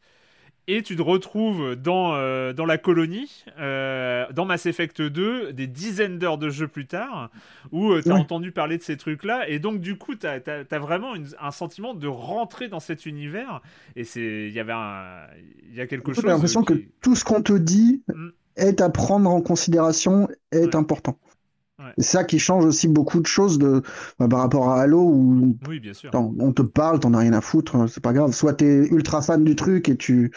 et tu te retrouves dans, euh, dans la colonie, euh, dans Mass Effect 2, des dizaines d'heures de jeu plus tard, où euh, tu as entendu parler de ces trucs-là, et donc du coup, tu as, as, vraiment une, un sentiment de rentrer dans cet univers, et il y avait il y a quelque chose... J'ai l'impression qui... que tout ce qu'on te dit mm. est à prendre en considération, est ouais. important. Ouais. C'est ça qui change aussi beaucoup de choses de, bah, par rapport à Halo où oui, bien sûr. on te parle, t'en as rien à foutre, c'est pas grave. Soit t'es ultra fan du truc et tu,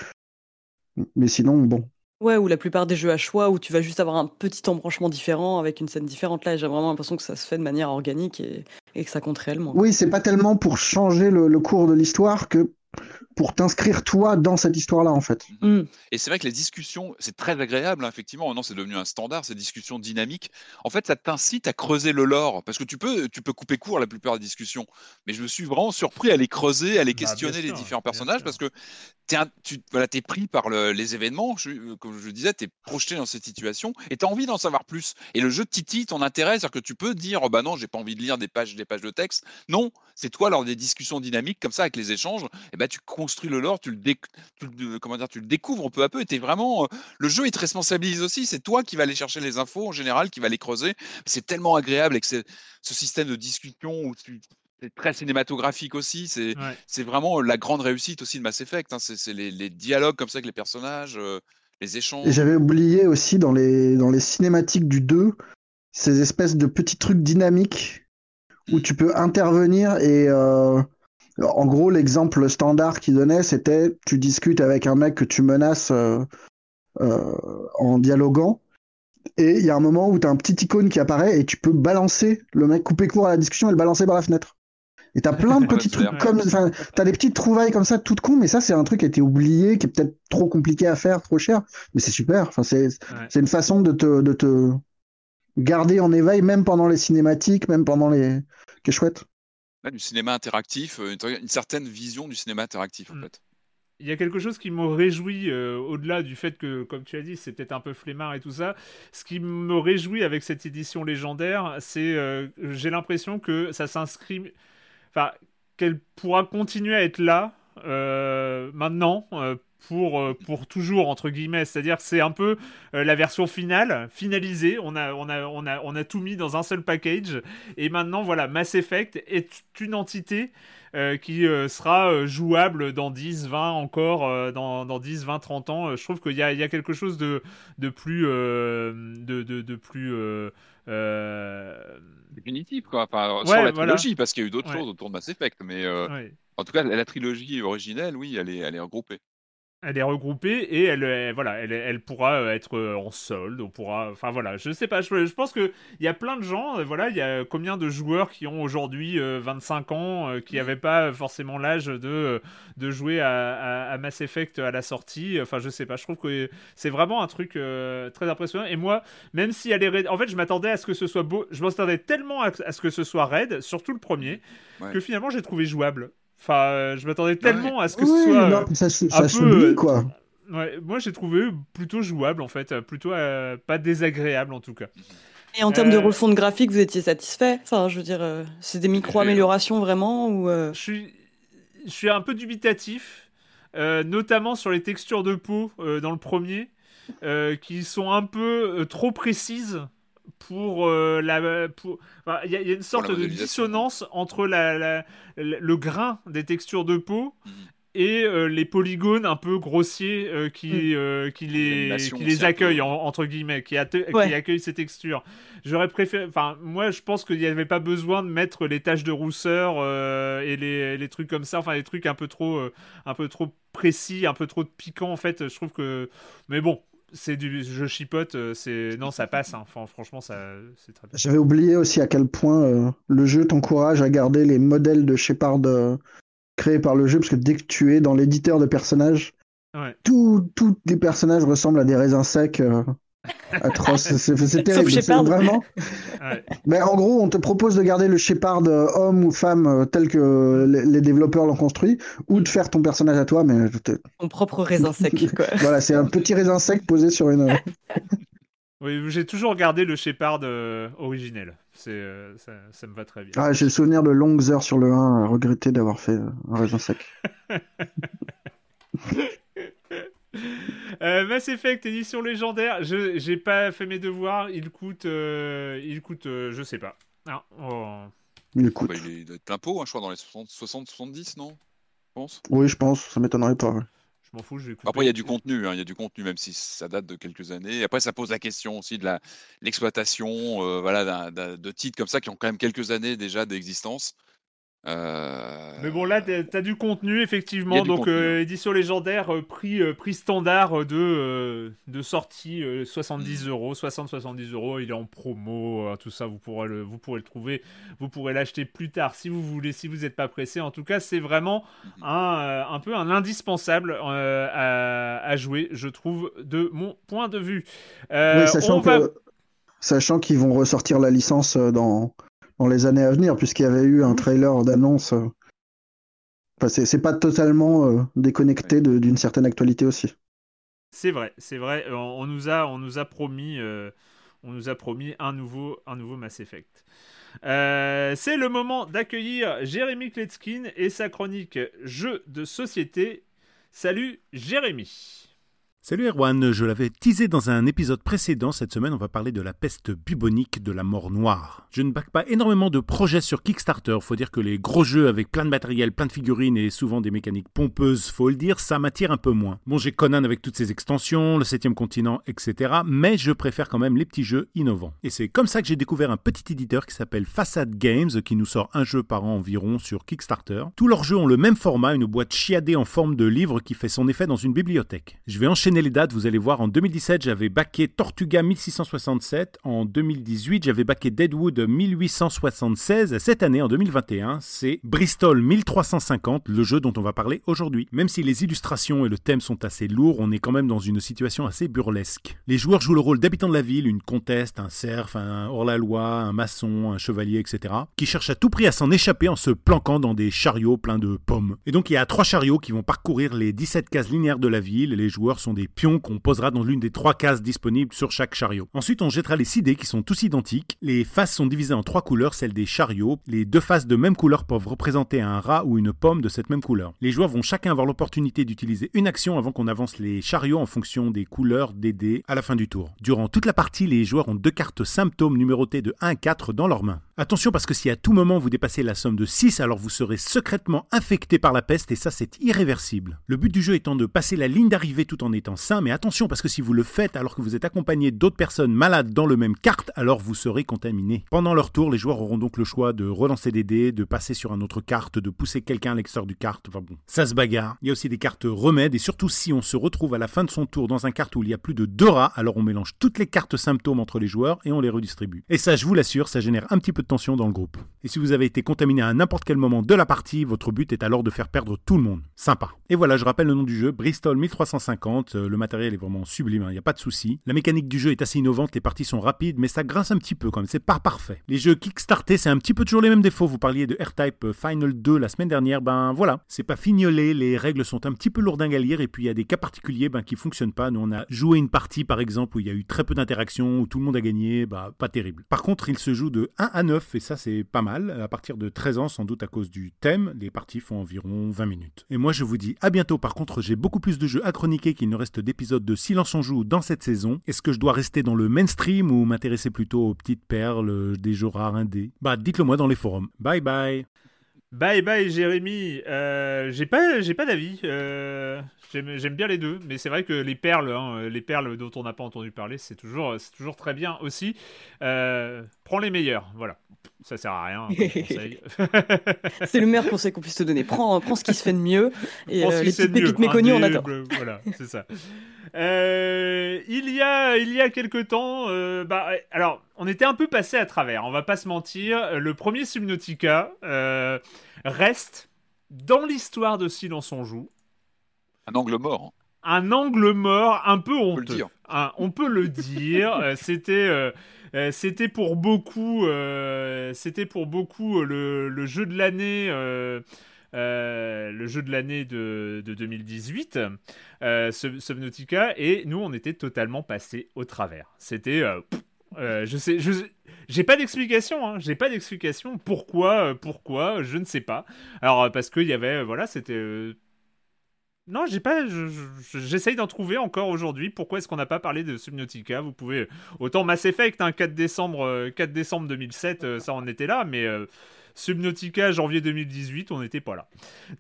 mais sinon, bon. Ouais, ou la plupart des jeux à choix où tu vas juste avoir un petit embranchement différent avec une scène différente. Là, j'ai vraiment l'impression que ça se fait de manière organique et, et que ça compte réellement. Oui, c'est pas tellement pour changer le, le cours de l'histoire que pour t'inscrire toi dans cette histoire-là en fait. Mm. Et c'est vrai que les discussions, c'est très agréable, hein, effectivement. Maintenant, c'est devenu un standard, ces discussions dynamiques. En fait, ça t'incite à creuser le lore, parce que tu peux, tu peux couper court la plupart des discussions. Mais je me suis vraiment surpris à les creuser, à les questionner bah, les différents personnages, parce que tu es, tu, voilà, es pris par le, les événements. Je, comme je disais, tu es projeté dans cette situation et tu as envie d'en savoir plus. Et le jeu titille ton intérêt, c'est-à-dire que tu peux dire, oh, bah non, j'ai pas envie de lire des pages, des pages de texte. Non, c'est toi lors des discussions dynamiques comme ça avec les échanges, et ben tu construis le lore, tu le, dé, tu le, comment dire, tu le découvres peu à peu. Et es vraiment, le jeu il te responsabilise aussi. C'est toi qui vas aller chercher les infos en général, qui va les creuser. C'est tellement agréable avec ce, ce système de discussion où tu c'est très cinématographique aussi. C'est ouais. vraiment la grande réussite aussi de Mass Effect. Hein. C'est les, les, dialogues comme ça avec les personnages, euh, les échanges. Et j'avais oublié aussi dans les, dans les cinématiques du 2, ces espèces de petits trucs dynamiques où tu peux intervenir et. Euh, en gros, l'exemple standard qu'il donnait, c'était tu discutes avec un mec que tu menaces euh, en dialoguant. Et il y a un moment où tu as un petit icône qui apparaît et tu peux balancer le mec, couper court à la discussion et le balancer par la fenêtre. Et t'as plein de petits trucs comme, enfin, t'as des petites trouvailles comme ça, toutes con, mais ça, c'est un truc qui a été oublié, qui est peut-être trop compliqué à faire, trop cher, mais c'est super. Enfin, c'est, Ouais. c'est une façon de te, de te garder en éveil, même pendant les cinématiques, même pendant les, qui est chouette. Là, du cinéma interactif, euh, une, une certaine vision du cinéma interactif, en Mm. fait. Il y a quelque chose qui me réjouit, euh, au-delà du fait que, comme tu as dit, c'est peut-être un peu flemmard et tout ça. Ce qui me réjouit avec cette édition légendaire, c'est euh, j'ai l'impression que ça s'inscrit. Enfin, qu'elle pourra continuer à être là euh, maintenant. Pour, euh, pour toujours entre guillemets c'est à dire que c'est un peu euh, la version finale finalisée on a, on, a, on, a, on a tout mis dans un seul package et maintenant voilà Mass Effect est une entité euh, qui euh, sera euh, jouable dans 10, 20 encore, euh, dans, dans 10, 20, 30 ans. Je trouve qu'il y a, il y a quelque chose de, de plus. de, de, de plus. Définitif, quoi. Enfin, Ouais, sans la voilà. trilogie, parce qu'il y a eu d'autres Ouais. choses autour de Mass Effect. Mais ouais. en tout cas, la, la trilogie originelle, oui, elle est, elle est regroupée. Elle est regroupée et elle, elle- voilà, elle, elle pourra euh, être euh, en solde. On pourra, enfin voilà, je sais pas. Je, je pense que il y a plein de gens. euh, Voilà, il y a combien de joueurs qui ont aujourd'hui euh, 25 ans, euh, qui n'avaient pas forcément l'âge de euh, de jouer à, à- à Mass Effect à la sortie. Enfin, je sais pas. Je trouve que c'est vraiment un truc euh, très impressionnant. Et moi, même si elle est en fait, je m'attendais à ce que ce soit beau. Je m'attendais tellement à, à ce que ce soit raid, surtout le premier, Ouais. que finalement j'ai trouvé jouable. Enfin, euh, je m'attendais tellement à ce que ce Oui, soit. non, euh, ça, se- un ça peu, euh, quoi. Ouais, moi j'ai trouvé plutôt jouable en fait, plutôt euh, pas désagréable en tout cas. Et en termes de refonte graphique, vous étiez satisfait? Enfin, je veux dire, euh, c'est des micro-améliorations vraiment ou euh, Je suis, je suis un peu dubitatif, euh, notamment sur les textures de peau euh, dans le premier, euh, qui sont un peu euh, trop précises pour euh, la. pour- enfin, Il y, a- il y a une sorte de dissonance entre la, la- la- le grain des textures de peau. Mhm. Et euh, les polygones un peu grossiers euh, qui, euh, qui, les, qui accueillent, en- entre guillemets, qui, atte- Ouais. qui accueillent ces textures. J'aurais préféré. Enfin, moi, je pense qu'il n'y avait pas besoin de mettre les taches de rousseur euh, et les, les trucs comme ça. Enfin, les trucs un peu trop, euh, un peu trop précis, un peu trop piquants, en fait. Je trouve que. Mais bon. C'est du je chipote, euh, c'est non ça passe. Hein. Enfin, franchement, ça c'est très bien. J'avais oublié aussi à quel point euh, le jeu t'encourage à garder les modèles de Shepard euh, créés par le jeu, parce que dès que tu es dans l'éditeur de personnages, Ouais. tous tous les personnages ressemblent à des raisins secs euh, atroces. C'est terrible. Vraiment. Ouais. Mais en gros, on te propose de garder le Shepard euh, homme ou femme euh, tel que les, les développeurs l'ont construit, ou de faire ton personnage à toi, mais Ton propre raisin sec, quoi. voilà, c'est un petit raisin sec posé sur une. Oui, j'ai toujours gardé le Shepard euh, originel. C'est euh, ça, ça me va très bien. Ah, j'ai le souvenir de longues heures sur le 1 à regretter d'avoir fait euh, un raisin sec. Euh, Mass Effect édition légendaire. Je j'ai pas fait mes devoirs. Il coûte euh, il coûte euh, je sais pas. Ah, oh. Il Bah, coûte. il, est, il doit être plein pot, hein, je crois, dans les 60, 60 70, non? Je pense. Oui, je pense, ça m'étonnerait pas. ouais. Je m'en fous, je vais. Après, il y a du contenu, hein, il y a du contenu, même si ça date de quelques années. Après, ça pose la question aussi de la- l'exploitation euh, voilà, de titres comme ça qui ont quand même quelques années déjà d'existence. Euh, Mais bon, là, t'as du contenu, effectivement. du Donc, contenu, euh, hein. édition légendaire, euh, prix, euh, prix standard de, euh, de sortie euh, 70 Mm. euros, 60-70 euros. Il est en promo, euh, tout ça, vous pourrez, le, vous pourrez le trouver. Vous pourrez l'acheter plus tard si vous voulez, si vous n'êtes pas pressé. En tout cas, c'est vraiment Mhm. un, euh, un peu un indispensable euh, à, à jouer, je trouve, de mon point de vue. Euh, Oui, sachant on va- que sachant qu'ils vont ressortir la licence dans, dans les années à venir, puisqu'il y avait eu un trailer d'annonce. euh. Enfin, c'est c'est pas totalement euh, déconnecté de- d'une certaine actualité aussi. C'est vrai, c'est vrai. Euh, On, on nous a, on nous a promis, euh, on nous a promis un nouveau, un nouveau Mass Effect. Euh, c'est le moment d'accueillir Jérémy Kletskin et sa chronique Jeux de société. Salut Jérémy. Salut Erwan, je l'avais teasé dans un épisode précédent, cette semaine on va parler de la peste bubonique de la mort noire. Je ne back pas énormément de projets sur Kickstarter, faut dire que les gros jeux avec plein de matériel, plein de figurines et souvent des mécaniques pompeuses, faut le dire, ça m'attire un peu moins. Bon j'ai Conan avec toutes ses extensions, le 7 continent, etc. Mais je préfère quand même les petits jeux innovants. Et c'est comme ça que j'ai découvert un petit éditeur qui s'appelle Facade Games, qui nous sort un jeu par an environ sur Kickstarter. Tous leurs jeux ont le même format, une boîte chiadée en forme de livre qui fait son effet dans une bibliothèque. Je vais les dates, vous allez voir, en 2017 j'avais backé Tortuga 1667, en 2018 j'avais backé Deadwood 1876, et cette année en 2021 c'est Bristol 1350, le jeu dont on va parler aujourd'hui. Même si les illustrations et le thème sont assez lourds, on est quand même dans une situation assez burlesque. Les joueurs jouent le rôle d'habitants de la ville, une comtesse, un serf, un hors-la-loi, un maçon, un chevalier, etc., qui cherchent à tout prix à s'en échapper en se planquant dans des chariots pleins de pommes. Et donc il y a trois chariots qui vont parcourir les 17 cases linéaires de la ville, les joueurs sont des pions qu'on posera dans l'une des trois cases disponibles sur chaque chariot. Ensuite, on jettera les 6 dés qui sont tous identiques. Les faces sont divisées en trois couleurs, celles des chariots. Les deux faces de même couleur peuvent représenter un rat ou une pomme de cette même couleur. Les joueurs vont chacun avoir l'opportunité d'utiliser une action avant qu'on avance les chariots en fonction des couleurs des dés à la fin du tour. Durant toute la partie, les joueurs ont deux cartes symptômes numérotées de 1 à 4 dans leurs mains. Attention parce que si à tout moment vous dépassez la somme de 6, alors vous serez secrètement infecté par la peste et ça c'est irréversible. Le but du jeu étant de passer la ligne d'arrivée tout en étant mais attention parce que si vous le faites alors que vous êtes accompagné d'autres personnes malades dans le même carte, alors vous serez contaminé. Pendant leur tour, les joueurs auront donc le choix de relancer des dés, de passer sur une autre carte, de pousser quelqu'un à l'extérieur du carte, enfin bon, ça se bagarre. Il y a aussi des cartes remèdes et surtout si on se retrouve à la fin de son tour dans un carte où il y a plus de deux rats, alors on mélange toutes les cartes symptômes entre les joueurs et on les redistribue. Et ça, je vous l'assure, ça génère un petit peu de tension dans le groupe. Et si vous avez été contaminé à n'importe quel moment de la partie, votre but est alors de faire perdre tout le monde. Sympa. Et voilà, je rappelle le nom du jeu, Bristol 1350. Euh, le matériel est vraiment sublime, il n'y a pas de souci. La mécanique du jeu est assez innovante, les parties sont rapides, mais ça grince un petit peu quand même, c'est pas parfait. Les jeux Kickstarter, c'est un petit peu toujours les mêmes défauts. Vous parliez de R-Type euh, Final 2 la semaine dernière, ben voilà, c'est pas fignolé, les règles sont un petit peu lourdingues à lire, et puis il y a des cas particuliers ben, qui fonctionnent pas. Nous, on a joué une partie par exemple où il y a eu très peu d'interactions, où tout le monde a gagné, bah pas terrible. Par contre, il se joue de 1 à 9, et ça c'est pas mal. À partir de 13 ans, sans doute à cause du thème, les parties font environ 20 minutes. Et moi je vous dis à bientôt, par contre j'ai beaucoup plus de jeux à chroniquer qu'il ne reste d'épisodes de Silence on joue dans cette saison. Est-ce que je dois rester dans le mainstream ou m'intéresser plutôt aux petites perles, des jeux rares indés? Bah dites-le moi dans les forums. Bye bye Bye bye Jérémy. Euh, j'ai pas, j'ai pas d'avis. Euh, j'aime, j'aime bien les deux, mais c'est vrai que les perles, hein, les perles dont on n'a pas entendu parler, c'est toujours, c'est toujours très bien aussi. Euh, prends les meilleurs, voilà. Ça sert à rien. C'est le meilleur conseil qu'on puisse te donner. Prends, prends ce qui se fait de mieux et euh, les petites pépites méconnues, on double, Voilà, c'est ça. Euh, il y a il y a quelque temps, euh, bah alors on était un peu passé à travers. On va pas se mentir. Le premier Subnautica euh, reste dans l'histoire de Silence on joue Un angle mort. un angle mort un peu On peut le honteux. dire. Un- on peut le dire. C'était euh, c'était pour beaucoup euh, c'était pour beaucoup le, le jeu de l'année. Euh, le jeu de l'année de, de 2018, euh, Sub- Subnautica, et nous on était totalement passé au travers. C'était, euh, je sais, j'ai pas d'explication, hein, j'ai pas d'explication. Pourquoi, pourquoi, je ne sais pas. Alors parce qu'il y avait, voilà, c'était non, j'ai pas. je- je- J'essaye d'en trouver encore aujourd'hui. Pourquoi est-ce qu'on n'a pas parlé de Subnautica? Vous pouvez autant Mass Effect, hein, 4 décembre, euh, 4 décembre 2007, euh, ça on était là, mais Subnautica janvier 2018, on n'était pas là.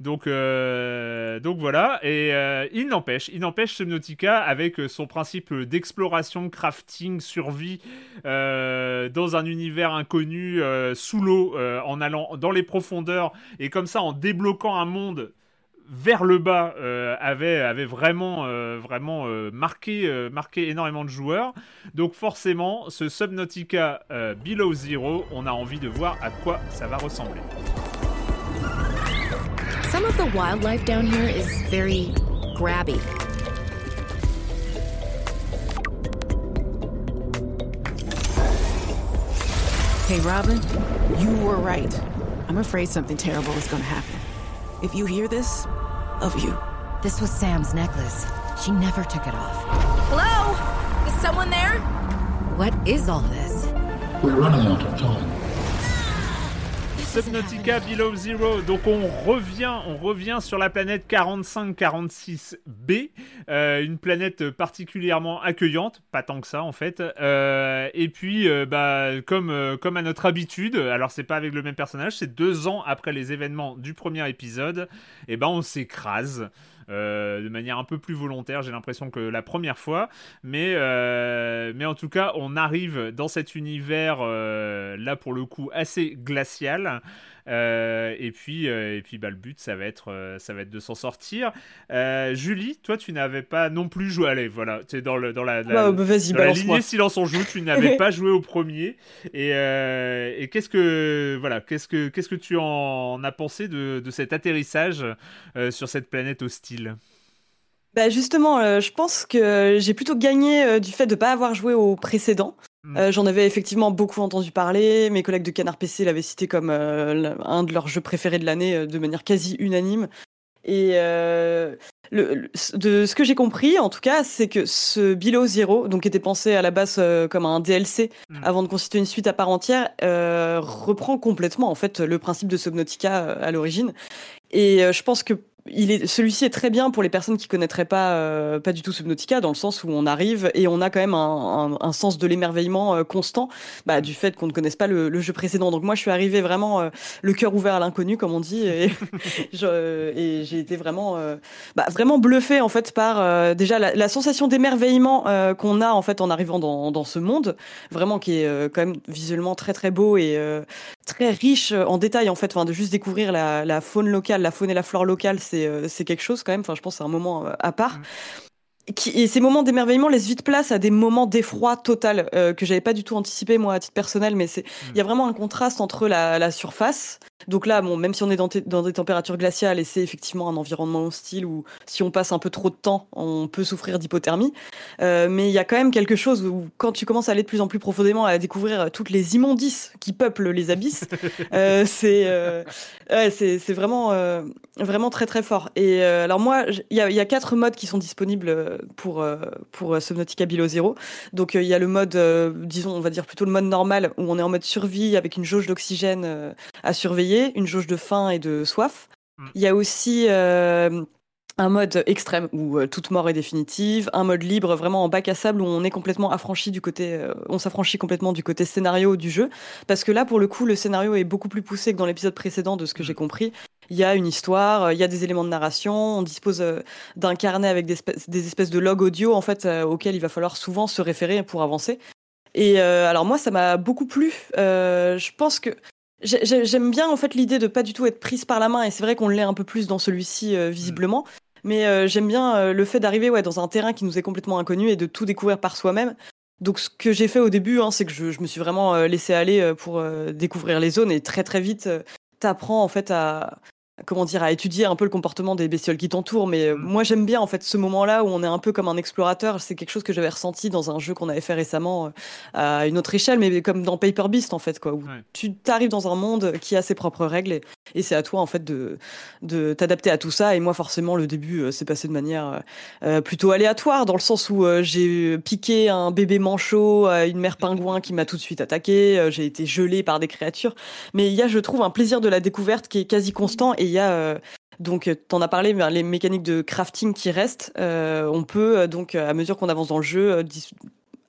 Donc, euh, donc voilà. Et euh, il n'empêche, il n'empêche Subnautica avec euh, son principe d'exploration, crafting, survie dans un univers inconnu, sous l'eau, en allant dans les profondeurs et comme ça en débloquant un monde vers le bas euh, avait, avait vraiment, euh, vraiment euh, marqué, euh, marqué énormément de joueurs. Donc forcément, ce Subnautica euh, Below Zero, on a envie de voir à quoi ça va ressembler. Some of the wildlife down here is very grabby. Hey, Robin, you were right. I'm afraid something terrible is gonna happen. If you hear this, of you. This was Sam's necklace. She never took it off. Hello? Is someone there? What is all this? We're running out of time. Subnautica Below Zero. Donc on revient, on revient sur la planète 4546b, euh, une planète particulièrement accueillante, pas tant que ça en fait. Euh, et puis, euh, bah, comme comme à notre habitude, alors c'est pas avec le même personnage, c'est deux ans après les événements du premier épisode, et ben on s'écrase. Euh, de manière un peu plus volontaire, j'ai l'impression que la première fois, mais, euh, en tout cas, on arrive dans cet univers euh, là pour le coup assez glacial. Euh, et puis, euh, et puis bah, le but, ça va être, euh, ça va être de s'en sortir. Julie, toi, tu n'avais pas non plus joué. Allez, voilà, tu es dans, le, dans la, la- Bah, bah, dans la lignée Silence on joue, tu n'avais pas joué au premier. Et, et qu'est-ce que, voilà, qu'est-ce que, qu'est-ce que tu en as pensé de, de cet atterrissage sur cette planète hostile? Bah justement, euh, je pense que j'ai plutôt gagné euh, du fait de ne pas avoir joué au précédent. Mm. Euh, J'en avais effectivement beaucoup entendu parler. Mes collègues de Canard PC l'avaient cité comme euh, un de leurs jeux préférés de l'année euh, de manière quasi unanime. Et euh, le, le- de ce que j'ai compris, en tout cas, c'est que ce Below Zero, donc qui était pensé à la base comme un DLC Mm. avant de constituer une suite à part entière, reprend complètement en fait le principe de Subnautica à l'origine. Et je pense que il est, celui-ci est très bien pour les personnes qui connaîtraient pas, euh, pas du tout Subnautica, dans le sens où on arrive et on a quand même un, un- un sens de l'émerveillement euh, constant bah, du fait qu'on ne connaisse pas le, le jeu précédent. Donc moi, je suis arrivée vraiment euh, le cœur ouvert à l'inconnu, comme on dit, et, et j'ai été vraiment, euh, bah, vraiment bluffée en fait par euh, déjà la, la sensation d'émerveillement euh, qu'on a en fait en arrivant dans, dans ce monde, vraiment qui est quand même visuellement très très beau et très riche en détails en fait. Enfin, de juste découvrir la, la faune locale, la faune et la flore locale, c'est euh, c'est quelque chose quand même. Enfin, je pense c'est un moment euh, à part. Qui, et ces moments d'émerveillement laissent vite place à des moments d'effroi total euh, que j'avais pas du tout anticipé moi à titre personnel, mais c'est il y a vraiment un contraste entre la, la surface. Donc là, bon, même si on est dans, des températures glaciales et c'est effectivement un environnement hostile où si on passe un peu trop de temps, on peut souffrir d'hypothermie. Euh, mais il y a quand même quelque chose où quand tu commences à aller de plus en plus profondément à découvrir toutes les immondices qui peuplent les abysses, euh, c'est euh, ouais, c'est c'est vraiment vraiment très très fort. Et alors moi, il y a, il y a quatre modes qui sont disponibles pour pour Subnautica Below Zero. Donc il y a le mode, disons, on va dire plutôt le mode normal où on est en mode survie avec une jauge d'oxygène à surveiller, une jauge de faim et de soif. Mm. Il y a aussi euh, un mode extrême où euh, toute mort est définitive, un mode libre vraiment en bac à sable où on est complètement affranchi du côté, euh, on s'affranchit complètement du côté scénario du jeu, parce que là pour le coup le scénario est beaucoup plus poussé que dans l'épisode précédent de ce que j'ai compris. Il y a une histoire, il y a des éléments de narration, on dispose d'un carnet avec des espèces, des espèces de logs audio en fait auxquels il va falloir souvent se référer pour avancer. Et euh, alors moi ça m'a beaucoup plu. Euh, je pense que j'aime bien en fait l'idée de pas du tout être prise par la main et c'est vrai qu'on l'est un peu plus dans celui-ci euh, visiblement. Mais euh, j'aime bien euh, le fait d'arriver ouais, dans un terrain qui nous est complètement inconnu et de tout découvrir par soi-même. Donc ce que j'ai fait au début, hein, c'est que je, je me suis vraiment laissé aller pour découvrir les zones et très très vite, t'apprends en fait à comment dire à étudier un peu le comportement des bestioles qui t'entourent. Mais euh, moi j'aime bien en fait ce moment-là où on est un peu comme un explorateur. C'est quelque chose que j'avais ressenti dans un jeu qu'on avait fait récemment euh, à une autre échelle, mais comme dans Paper Beast en fait quoi, où Ouais. tu t'arrives dans un monde qui a ses propres règles et, et c'est à toi en fait de de t'adapter à tout ça. Et moi forcément le début euh, s'est passé de manière euh, euh, plutôt aléatoire dans le sens où j'ai piqué un bébé manchot à une mère pingouin qui m'a tout de suite attaqué, j'ai été gelé par des créatures, mais il y a je trouve un plaisir de la découverte qui est quasi constant et il y a donc, t'en as parlé, les mécaniques de crafting qui restent, on peut donc, à mesure qu'on avance dans le jeu,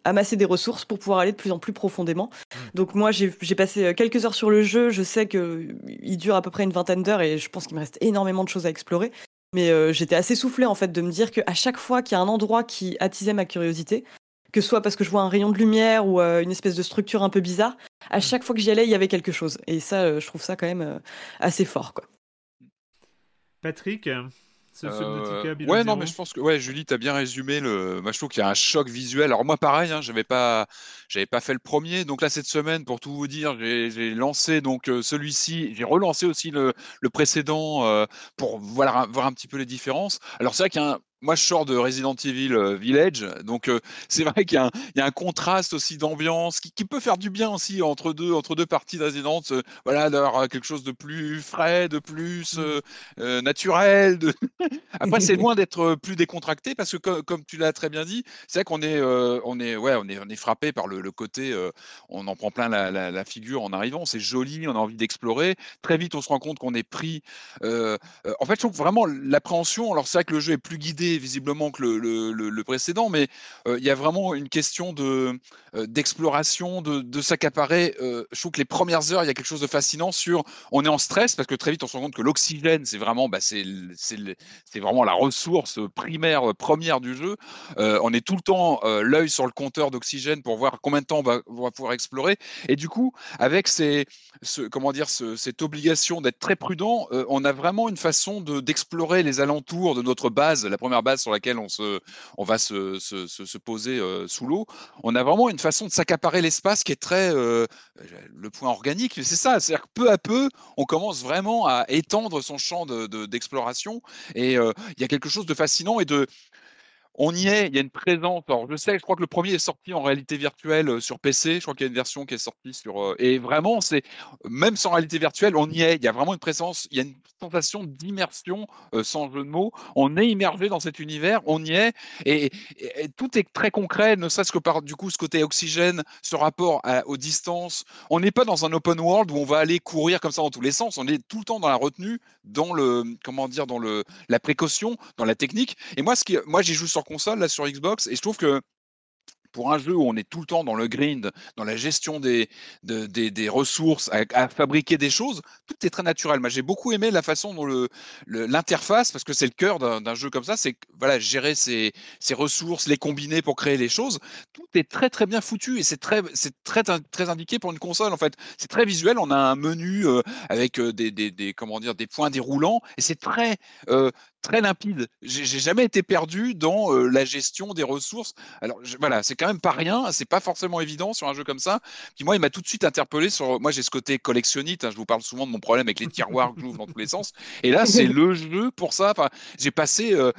amasser des ressources pour pouvoir aller de plus en plus profondément. Donc moi, j'ai passé euh, quelques heures sur le jeu. Je sais que euh, dure à peu près une vingtaine d'heures et je pense qu'il me reste énormément de choses à explorer. Mais euh, j'étais assez soufflée en fait de me dire qu'à chaque fois qu'il y a un endroit qui attisait ma curiosité, que ce soit parce que je vois un rayon de lumière ou euh, une espèce de structure un peu bizarre, à chaque fois que j'y allais, il y avait quelque chose. Et ça, euh, je trouve ça quand même assez fort, quoi. Patrick, ce Euh, ouais, non, mais je pense que ouais, Julie, t'as bien résumé le. Moi, je trouve qu'il y a un choc visuel. Alors moi, pareil, hein, j'avais pas, j'avais pas fait le premier. Donc là, cette semaine, pour tout vous dire, j'ai lancé donc euh, celui-ci. J'ai relancé aussi le, le précédent euh, pour voir, voir un petit peu les différences. Alors c'est vrai qu'il y a un moi, je sors de Resident Evil euh, Village, donc euh, c'est vrai qu'il y, a un- il y a un contraste aussi d'ambiance qui, qui peut faire du bien aussi entre deux, entre deux parties de Resident. euh, voilà, d'avoir quelque chose de plus frais, de plus euh, euh, naturel. De... Après, c'est loin d'être plus décontracté parce que, co- comme, tu l'as très bien dit, c'est vrai qu'on est, on est, ouais, on est, on est frappé par le, le côté, on en prend plein la, la- la figure en arrivant. C'est joli, on a envie d'explorer. Très vite, on se rend compte qu'on est pris. en fait, je trouve vraiment l'appréhension. Alors, c'est vrai que le jeu est plus guidé visiblement que le, précédent, mais euh, il y a vraiment une question de euh, d'exploration, de, de s'accaparer. euh, je trouve que les premières heures, il y a quelque chose de fascinant sur. On est en stress parce que très vite, on se rend compte que l'oxygène, c'est vraiment, bah, c'est vraiment la ressource primaire, première du jeu. On est tout le temps l'œil sur le compteur d'oxygène pour voir combien de temps on va, pouvoir explorer. Et du coup, avec ces, ce, comment dire, ce- cette obligation d'être très prudent, on a vraiment une façon de- d'explorer les alentours de notre base, la première base sur laquelle on, se, on va se, se- se- se poser euh, sous l'eau. On a vraiment une façon de s'accaparer l'espace qui est très euh, le point organique. C'est ça, c'est-à-dire que peu à peu, on commence vraiment à étendre son champ de- de- d'exploration. et euh, il y a quelque chose de fascinant et de on y est, il y a une présence. Alors, je sais, je crois que le premier est sorti en réalité virtuelle euh, sur PC. Je crois qu'il y a une version qui est sortie sur. euh, et vraiment, c'est même sans réalité virtuelle, on y est. Il y a vraiment une présence, il y a une sensation d'immersion, euh, sans jeu de mots. On est immergé dans cet univers, on y est. Et, tout est très concret, ne serait-ce que par du coup ce côté oxygène, ce rapport aux distances. On n'est pas dans un open world où on va aller courir comme ça dans tous les sens. On est tout le temps dans la retenue, dans le comment dire, dans le la précaution, dans la technique. Et moi, ce qui, moi, j'y joue sur console, là, sur Xbox, et je trouve que pour un jeu où on est tout le temps dans le grind, dans la gestion des, de- des, ressources, à, fabriquer des choses, tout est très naturel. J'ai beaucoup aimé la façon dont le, le- l'interface, parce que c'est le cœur d'un, jeu comme ça, c'est voilà, gérer ses, ses ressources, les combiner pour créer les choses. Tout est très très bien foutu et c'est très, très, très indiqué pour une console en fait. C'est très visuel. On a un menu euh, avec euh, des, des, comment dire, des points déroulants et c'est très euh, très limpide. J'ai jamais été perdu dans euh, la gestion des ressources. Alors voilà, c'est quand même pas rien, c'est pas forcément évident sur un jeu comme ça. Puis moi, il m'a tout de suite interpellé sur. Moi, j'ai ce côté collectionniste. hein, je vous parle souvent de mon problème avec les tiroirs que j'ouvre dans tous les sens. Et là, c'est le jeu pour ça. Enfin, j'ai passé, euh,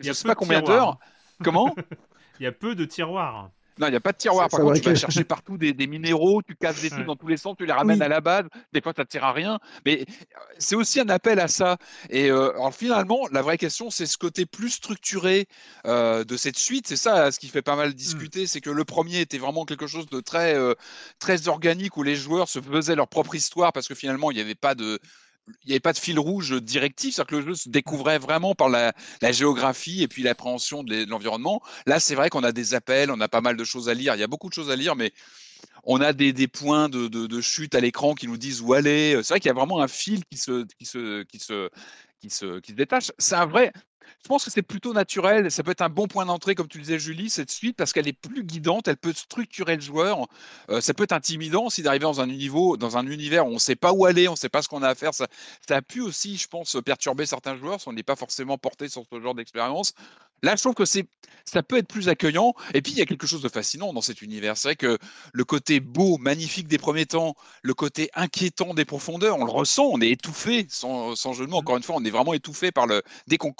je sais pas combien d'heures. Comment? Il y a peu de tiroirs. Non, il n'y a pas de tiroir. Par contre, tu vas chercher partout des, des minéraux, tu casses des trucs Ouais. dans tous les sens, tu les ramènes Oui. à la base. Des fois, ça ne tire à rien. Mais euh, c'est aussi un appel à ça. Et euh, alors, finalement, la vraie question, c'est ce côté plus structuré euh, de cette suite. C'est ça ce qui fait pas mal discuter. C'est que le premier était vraiment quelque chose de très, euh, très organique où les joueurs se faisaient leur propre histoire parce que finalement, il n'y avait pas de. Il n'y avait pas de fil rouge directif, c'est-à-dire que le jeu se découvrait vraiment par la, la géographie et puis l'appréhension de l'e- de l'environnement. Là, c'est vrai qu'on a des appels, on a pas mal de choses à lire. Il y a beaucoup de choses à lire, mais on a des, des points de, de- de chute à l'écran qui nous disent où aller. C'est vrai qu'il y a vraiment un fil qui se, qui se, qui se, qui se, qui se détache. C'est un vrai. Je pense que c'est plutôt naturel. Ça peut être un bon point d'entrée, comme tu disais, Julie, cette suite, parce qu'elle est plus guidante. Elle peut structurer le joueur. Euh, ça peut être intimidant aussi d'arriver dans un niveau, dans un univers où on ne sait pas où aller, on ne sait pas ce qu'on a à faire. Ça, ça a pu aussi, je pense, perturber certains joueurs si on n'est pas forcément porté sur ce genre d'expérience. Là, je trouve que c'est, ça peut être plus accueillement. Et puis, il y a quelque chose de fascinant dans cet univers. C'est vrai que le côté beau, magnifique des premiers temps, le côté inquiétant des profondeurs, on le ressent, on est étouffé, sans, sans jeu de mots. Encore une fois, on est vraiment étouffé par le. Dès qu'on,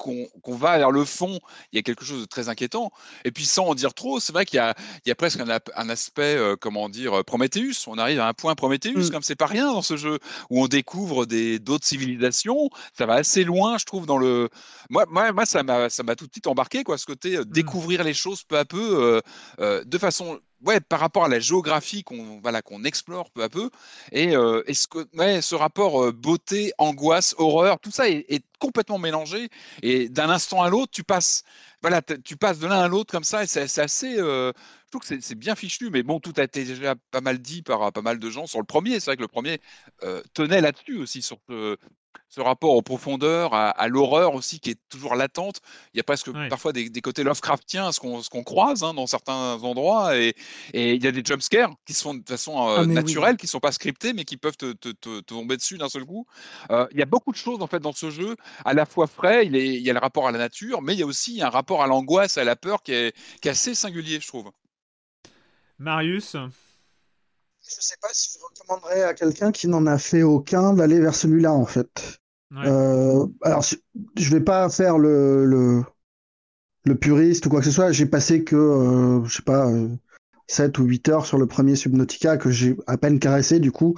va vers le fond, il y a quelque chose de très inquiétant. Et puis, sans en dire trop, c'est vrai qu'il y a, il y a presque un, un aspect, euh, comment dire, Prometheus. On arrive à un point Prometheus, Mm. comme c'est pas rien dans ce jeu, où on découvre des, d'autres civilisations. Ça va assez loin, je trouve, dans le. Moi, moi, moi ça, m'a, ça m'a tout de suite embarqué, quoi, ce côté euh, découvrir les choses peu à peu, euh, euh, de façon. Ouais, par rapport à la géographie qu'on voilà, qu'on explore peu à peu, et, et ce, que, ouais, ce rapport beauté, angoisse, horreur, tout ça est, est complètement mélangé. Et d'un instant à l'autre, tu passes, voilà, tu passes de l'un à l'autre comme ça, et c'est assez. euh, je trouve que c'est- bien fichu, mais bon, tout a été déjà pas mal dit par euh, pas mal de gens sur le premier. C'est vrai que le premier euh, tenait là-dessus aussi, sur ce, ce rapport aux profondeurs, à, à l'horreur aussi, qui est toujours latente. Il y a presque parfois des, des côtés Lovecraftiens, ce qu'on croise hein, dans certains endroits, et, et il y a des jumpscares qui sont de façon euh, Ah, oui. naturelle, qui sont pas scriptés, mais qui peuvent te, te- te- te tomber dessus d'un seul coup. Il y a beaucoup de choses en fait dans ce jeu, à la fois frais, il, est- il y a le rapport à la nature, mais il y a aussi un rapport à l'angoisse, à la peur qui est, qui est assez singulier, je trouve. Marius Je sais pas si je recommanderais à quelqu'un qui n'en a fait aucun d'aller vers celui-là, en fait. Ouais. Euh, alors, je- je vais pas faire le, le, le puriste ou quoi que ce soit. J'ai passé que, euh, je sais pas, euh, 7 ou 8 heures sur le premier Subnautica que j'ai à peine caressé, du coup.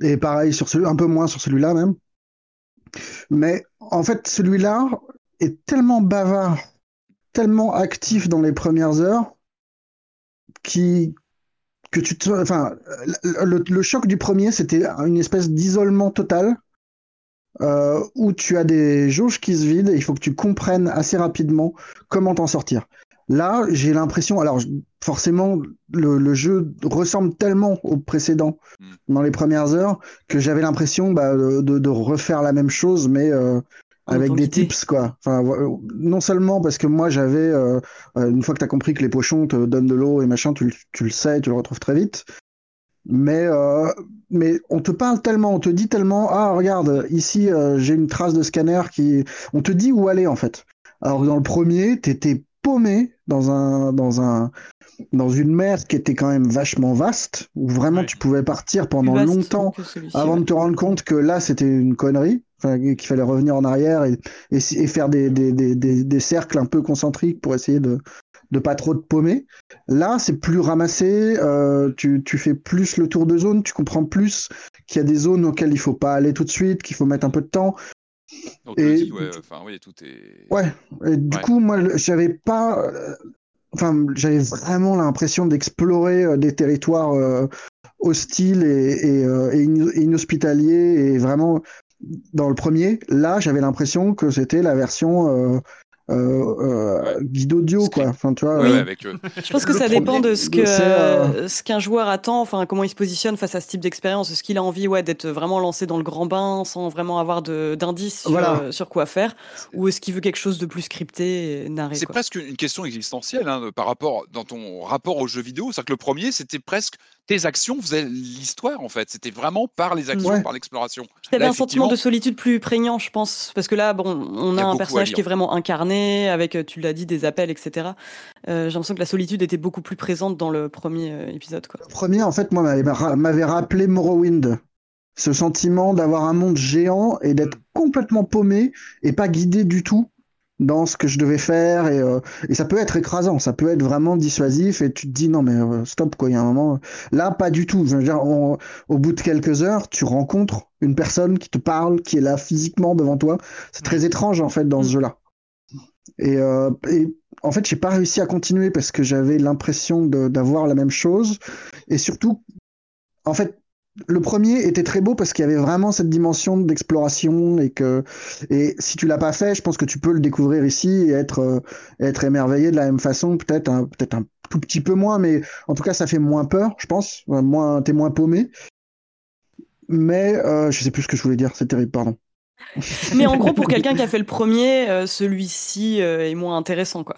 Et pareil sur celui, un peu moins sur celui-là même. Mais en fait, celui-là est tellement bavard, tellement actif dans les premières heures, qui, que tu te, enfin, le, le choc du premier, c'était une espèce d'isolement total euh, où tu as des jauges qui se vident et il faut que tu comprennes assez rapidement comment t'en sortir. Là, j'ai l'impression, alors forcément, le, le jeu ressemble tellement au précédent Mm. dans les premières heures que j'avais l'impression bah, de, de refaire la même chose, mais euh, avec des tips, quoi. Enfin, vo- non seulement parce que moi, j'avais, euh, euh, une fois que tu as compris que les pochons te donnent de l'eau et machin, tu, le- tu le sais, tu le retrouves très vite. Mais, euh, mais on te parle tellement, on te dit tellement, ah, regarde, ici, euh, j'ai une trace de scanner qui. On te dit où aller, en fait. Alors que dans le premier, t'étais paumé dans un, dans un, dans une mer qui était quand même vachement vaste, où vraiment Ouais. tu pouvais partir pendant longtemps avant ouais. de te rendre compte que là, c'était une connerie, qu'il fallait revenir en arrière et, et, si- et faire des, des, des, des, des cercles un peu concentriques pour essayer de de pas trop te paumer. Là, c'est plus ramassé, euh, tu, tu fais plus le tour de zone, tu comprends plus qu'il y a des zones auxquelles il faut pas aller tout de suite, qu'il faut mettre un peu de temps. Et- dit, ouais, enfin, oui, tout est. Ouais, et du Ouais. coup, moi, j'avais pas. Enfin, j'avais vraiment l'impression d'explorer euh, des territoires euh, hostiles et, euh, et inhospitaliers et vraiment dans le premier. Là, j'avais l'impression que c'était la version euh, euh, guide audio, quoi. Enfin, tu vois. Ouais, euh, avec, euh, Je pense que ça dépend de ce que c'est, ce qu'un joueur attend, enfin comment il se positionne face à ce type d'expérience. Est-ce qu'il a envie ouais, d'être vraiment lancé dans le grand bain sans vraiment avoir d'indices sur, Voilà. euh, sur quoi faire? Ou est-ce qu'il veut quelque chose de plus scripté narré C'est presque une question existentielle hein, par rapport dans ton rapport aux jeux vidéo. C'est-à-dire que le premier, c'était presque tes actions faisaient l'histoire en fait. C'était vraiment par les actions, Ouais. par l'exploration. T'avais un sentiment de solitude plus prégnant, je pense, parce que là, bon, on a a un personnage qui est vraiment incarné, avec, euh, tu l'as dit, des appels, etc. Euh, J'ai l'impression que la solitude était beaucoup plus présente dans le premier euh, épisode, quoi. Le premier, en fait, moi, m'avait ra- m'avait rappelé Morrowind. Ce sentiment d'avoir un monde géant et d'être complètement paumé et pas guidé du tout dans ce que je devais faire. Et, euh, et ça peut être écrasant, ça peut être vraiment dissuasif et tu te dis non, mais euh, stop, quoi, il y a un moment. Là, pas du tout. Je veux dire, on- au bout de quelques heures, tu rencontres une personne qui te parle, qui est là physiquement devant toi. C'est très étrange, en fait, dans ce Mm. jeu-là. Et, euh, et en fait, j'ai pas réussi à continuer parce que j'avais l'impression d'avoir la même chose. Et surtout, en fait, le premier était très beau parce qu'il y avait vraiment cette dimension d'exploration et que et si tu l'as pas fait, je pense que tu peux le découvrir ici et être euh, être émerveillé de la même façon, peut-être un peut-être un tout petit peu moins, mais en tout cas ça fait moins peur, je pense, moins t'es moins paumé. Mais euh, je sais plus ce que je voulais dire, c'est terrible, pardon. Mais en gros, pour quelqu'un qui a fait le premier, euh, celui-ci euh, est moins intéressant, quoi.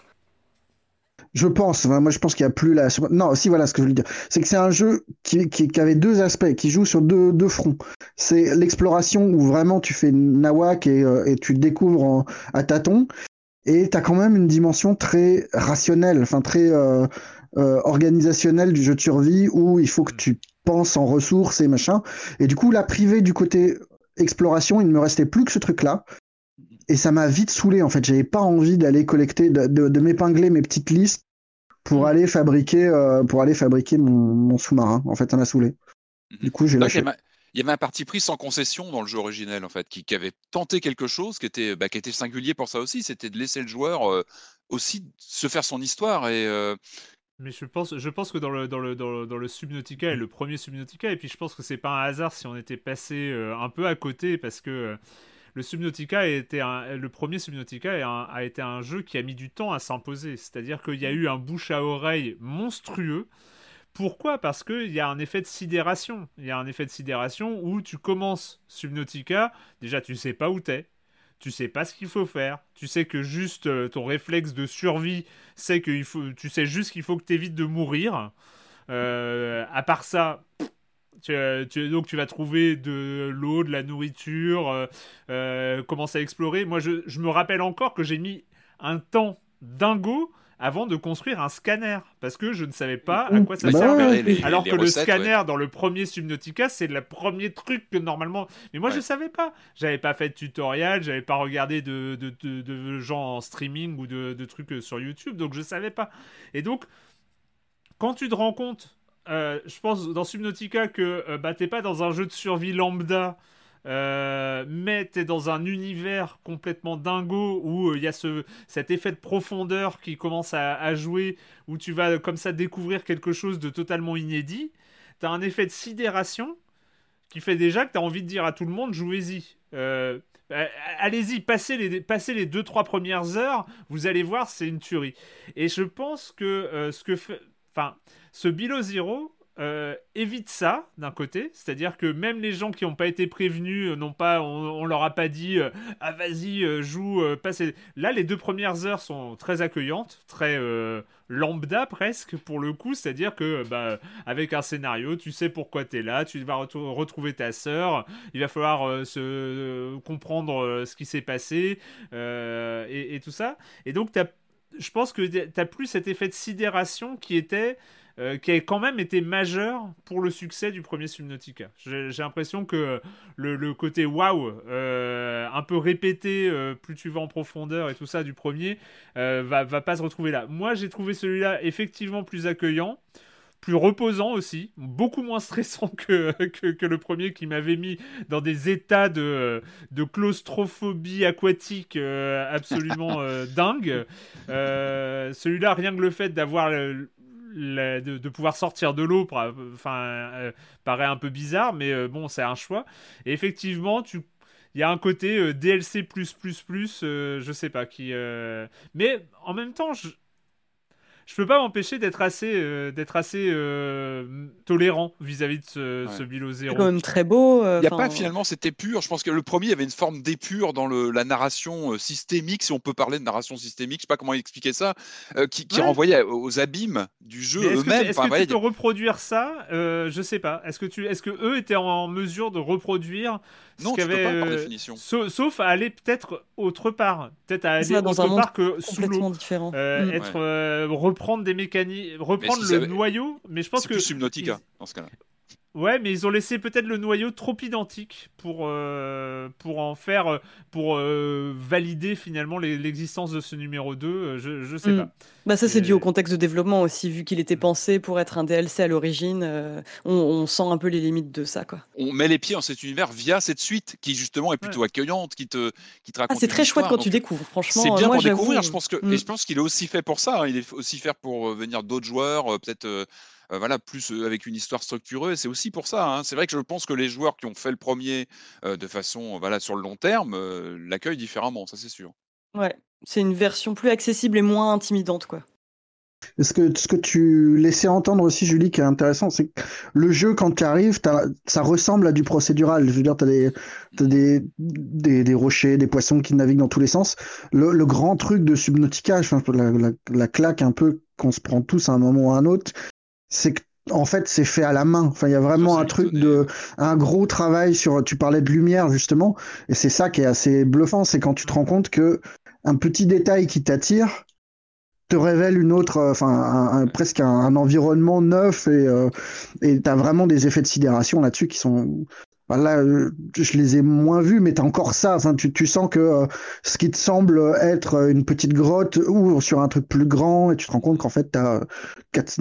Je pense, moi je pense qu'il y a plus la. Non, si voilà ce que je veux dire, c'est que c'est un jeu qui, avait deux aspects, qui joue sur deux, fronts. C'est l'exploration où vraiment tu fais nawak et, euh, et tu découvres à tâtons, et tu as quand même une dimension très rationnelle, enfin très euh, organisationnelle du jeu de survie où il faut que tu penses en ressources et machin. Et du coup, la privée du côté exploration, il ne me restait plus que ce truc-là et ça m'a vite saoulé en fait. J'avais pas envie d'aller collecter, de, de, de m'épingler mes petites listes pour aller fabriquer, euh, pour aller fabriquer mon, mon sous-marin. En fait, ça m'a saoulé. Du coup, j'ai lâché. Il y avait un parti pris sans concession dans le jeu originel, en fait, qui, qui avait tenté quelque chose qui était, bah, qui était singulier pour ça aussi. C'était de laisser le joueur euh, aussi se faire son histoire et. Euh... Mais je pense, je pense que dans le, dans, le, dans, le, Subnautica et le premier Subnautica, et puis je pense que c'est pas un hasard si on était passé euh, un peu à côté parce que le Subnautica été un, le premier Subnautica a, a, été un jeu qui a mis du temps à s'imposer. C'est-à-dire qu'il y a eu un bouche à oreille monstrueux. Pourquoi? Parce qu'il y a un effet de sidération. Il y a un effet de sidération où tu commences Subnautica, déjà tu sais pas où t'es, tu sais pas ce qu'il faut faire, tu sais que juste euh, ton réflexe de survie, c'est que il faut, tu sais juste qu'il faut que tu évites de mourir. Euh, à part ça, tu, tu, donc tu vas trouver de l'eau, de la nourriture, euh, euh, commencer à explorer. Moi, je, me rappelle encore que j'ai mis un temps dingo avant de construire un scanner parce que je ne savais pas à quoi ça bah servait. ouais, les- Alors les que le scanner ouais. dans le premier Subnautica, c'est le premier truc que normalement. Mais moi, je Ouais. savais pas. J'avais pas fait de tutoriel, j'avais pas regardé de, de, de- de gens en streaming ou de, de trucs sur YouTube, donc je savais pas. Et donc, quand tu te rends compte, euh, je pense dans Subnautica que euh, bah, t'es pas dans un jeu de survie lambda. Euh, mais t'es dans un univers complètement dingo où il y a ce, cet effet de profondeur qui commence à, jouer, où tu vas comme ça découvrir quelque chose de totalement inédit. T'as un effet de sidération qui fait déjà que t'as envie de dire à tout le monde jouez-y. Euh, euh, Allez-y, passez les, passez les deux trois premières heures, vous allez voir, c'est une tuerie. Et je pense que euh, ce que fait, enfin, ce Below Zero euh, évite ça d'un côté, c'est-à-dire que même les gens qui n'ont pas été prévenus, euh, n'ont pas, on, leur a pas dit euh, ah vas-y joue, passez. Là, les deux premières heures sont très accueillantes, très lambda presque pour le coup, c'est-à-dire que bah avec un scénario, tu sais pourquoi tu es là, tu vas retrouver ta sœur, il va falloir se comprendre ce qui s'est passé et, tout ça. Et donc je pense que t'as plus cet effet de sidération qui était euh, qui a quand même été majeur pour le succès du premier Subnautica. J'ai l'impression que le, le côté waouh, euh, un peu répété, euh, plus tu vas en profondeur et tout ça du premier, euh, va, va pas se retrouver là. Moi, j'ai trouvé celui-là effectivement plus accueillant plus reposant aussi, beaucoup moins stressant que, que, que le premier qui m'avait mis dans des états de, de claustrophobie aquatique absolument dingue. Euh, Celui-là, rien que le fait d'avoir de, pouvoir sortir de l'eau, enfin, euh, paraît un peu bizarre, mais euh, bon, c'est un choix. Et effectivement, tu il y a un côté euh, DLC plus plus plus, je sais pas qui. Mais en même temps, je je peux pas m'empêcher d'être assez euh, d'être assez euh, tolérant vis-à-vis de ce, Ouais. ce Zero. quand même très beau. euh, Il n'y a pas finalement cette épure. Je pense que le premier il y avait une forme d'épure dans le, la narration euh, systémique, si on peut parler de narration systémique. Je sais pas comment expliquer ça, euh, qui, qui Ouais. renvoyait aux abîmes du jeu Mais Est-ce que, tu- eux-mêmes. est-ce Enfin, que voilà, tu peux reproduire ça? Euh, Je sais pas. Est-ce que tu, est-ce que eux étaient en mesure de reproduire Non, tu peux pas par euh, définition. Sauf, sauf à aller peut-être autre part, peut-être à aller ça, dans autre un part que sous l'eau. complètement différent. Euh, Mm. être euh, reprendre des mécaniques, reprendre si le noyau, mais je pense C'est que plus Subnautica dans ce cas-là. Ouais, mais ils ont laissé peut-être le noyau trop identique pour, euh, pour en faire, euh, pour euh, valider finalement l'existence de ce numéro 2. euh, je, je sais Mm. pas. Bah ça c'est Et- dû au contexte de développement aussi, vu qu'il était pensé pour être un DLC à l'origine, euh, on, on sent un peu les limites de ça quoi. On met les pieds dans cet univers via cette suite qui justement est plutôt accueillante, qui te, qui te Ah, raconte. c'est très chouette quand donc, tu découvres, franchement. C'est bien moi, pour découvrir. Je pense que et je pense qu'il est aussi fait pour ça. hein. Il est aussi fait pour venir d'autres joueurs, euh, peut-être euh, voilà plus avec une histoire structureuse. C'est aussi pour ça. hein. C'est vrai que je pense que les joueurs qui ont fait le premier euh, de façon voilà sur le long terme euh, l'accueillent différemment. Ça c'est sûr. Ouais, c'est une version plus accessible et moins intimidante quoi. Ce que, ce que tu laissais entendre aussi, Julie, qui est intéressant, c'est que le jeu, quand tu arrives, ça ressemble à du procédural. Je veux dire, tu as, des, des, des, des, rochers, des poissons qui naviguent dans tous les sens. Le, le grand truc de Subnautica, la, la, la claque un peu qu'on se prend tous à un moment ou à un autre, c'est que en fait, c'est fait à la main. Enfin, il y a vraiment un truc de, un gros travail sur, tu parlais de lumière, justement. Et c'est ça qui est assez bluffant. C'est quand tu te rends compte que un petit détail qui t'attire te révèle une autre, euh, enfin, presque un, environnement neuf et, euh, et t'as vraiment des effets de sidération là-dessus qui sont, Là, euh, je les ai moins vus, mais tu as encore ça. tu, tu, sens que euh, ce qui te semble être une petite grotte ouvre sur un truc plus grand et tu te rends compte qu'en fait, tu as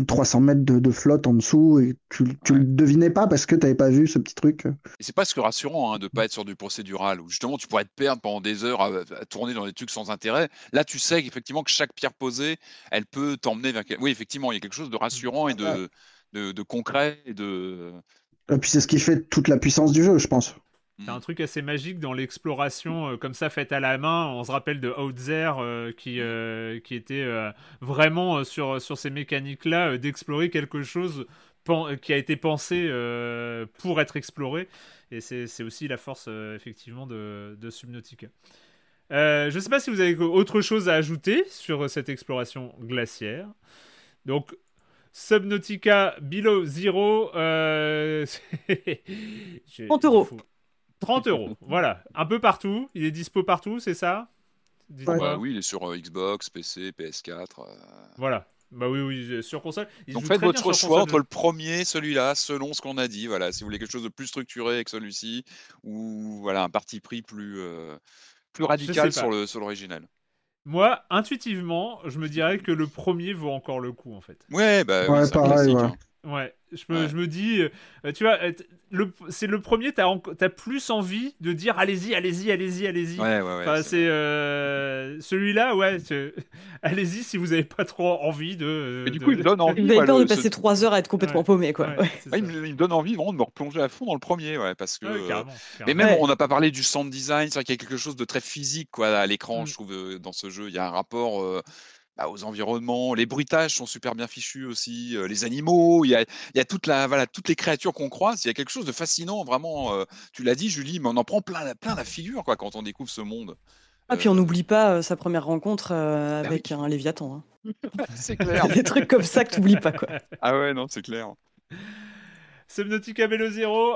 300 mètres de, flotte en dessous et tu, tu le devinais pas parce que tu n'avais pas vu ce petit truc. Et c'est presque rassurant hein, de pas être sur du procédural où justement tu pourrais te perdre pendant des heures à, tourner dans des trucs sans intérêt. Là, tu sais effectivement que chaque pierre posée, elle peut t'emmener vers. Oui, effectivement, il y a quelque chose de rassurant et de, de, de concret et de et puis c'est ce qui fait toute la puissance du jeu, je pense. C'est un truc assez magique dans l'exploration euh, comme ça faite à la main. On se rappelle de Outzer euh, qui, euh, qui était vraiment sur, sur ces mécaniques-là d'explorer quelque chose qui a été pensé pour être exploré. Et c'est aussi la force effectivement de, de Subnautica. je ne sais pas si vous avez autre chose à ajouter sur cette exploration glaciaire. Donc Subnautica Below Zero. 30 euh, euros. 30 euros, voilà. Un peu partout. Il est dispo partout, c'est ça? Bah Oui, il est sur euh, Xbox, PC, PS4. Euh. Voilà. Bah oui, oui, sur console. Donc faites votre choix entre le premier, celui-là, selon ce qu'on a dit. Voilà, si vous voulez quelque chose de plus structuré que celui-ci, ou voilà un parti pris plus, plus radical sur l'original. Moi, intuitivement, je me dirais que le premier vaut encore le coup, en fait. Ouais, bah, ouais, pareil, ouais. Hein. Ouais, je me, je me dis, euh, tu vois, euh, c'est le premier, t'as as plus envie de dire allez-y, allez-y, allez-y, allez-y. Ouais, ouais, ouais. Enfin, c'est euh, celui-là, ouais, allez-y si vous avez pas trop envie de. Et du coup, il me donne envie. Vous avez peur de passer trois heures à être complètement paumé, quoi. il, me, donne envie vraiment de me replonger à fond dans le premier, ouais, parce que. Carrément, Mais même, on n'a pas parlé du sound design, c'est vrai qu'il y a quelque chose de très physique, quoi, à l'écran, mm. je trouve, dans ce jeu. Il y a un rapport bah, aux environnements. Les bruitages sont super bien fichus aussi. les animaux, il y a, y a toute la, voilà, toutes les créatures qu'on croise. Il y a quelque chose de fascinant, vraiment. tu l'as dit, Julie, mais on en prend plein, plein la figure quoi, quand on découvre ce monde. Ah, puis on n'oublie pas sa première rencontre bah avec un Léviathan. Hein. c'est clair. Des trucs comme ça que tu n'oublies pas. Quoi. Ah ouais, non, c'est clair. Subnautica Vélo Zero.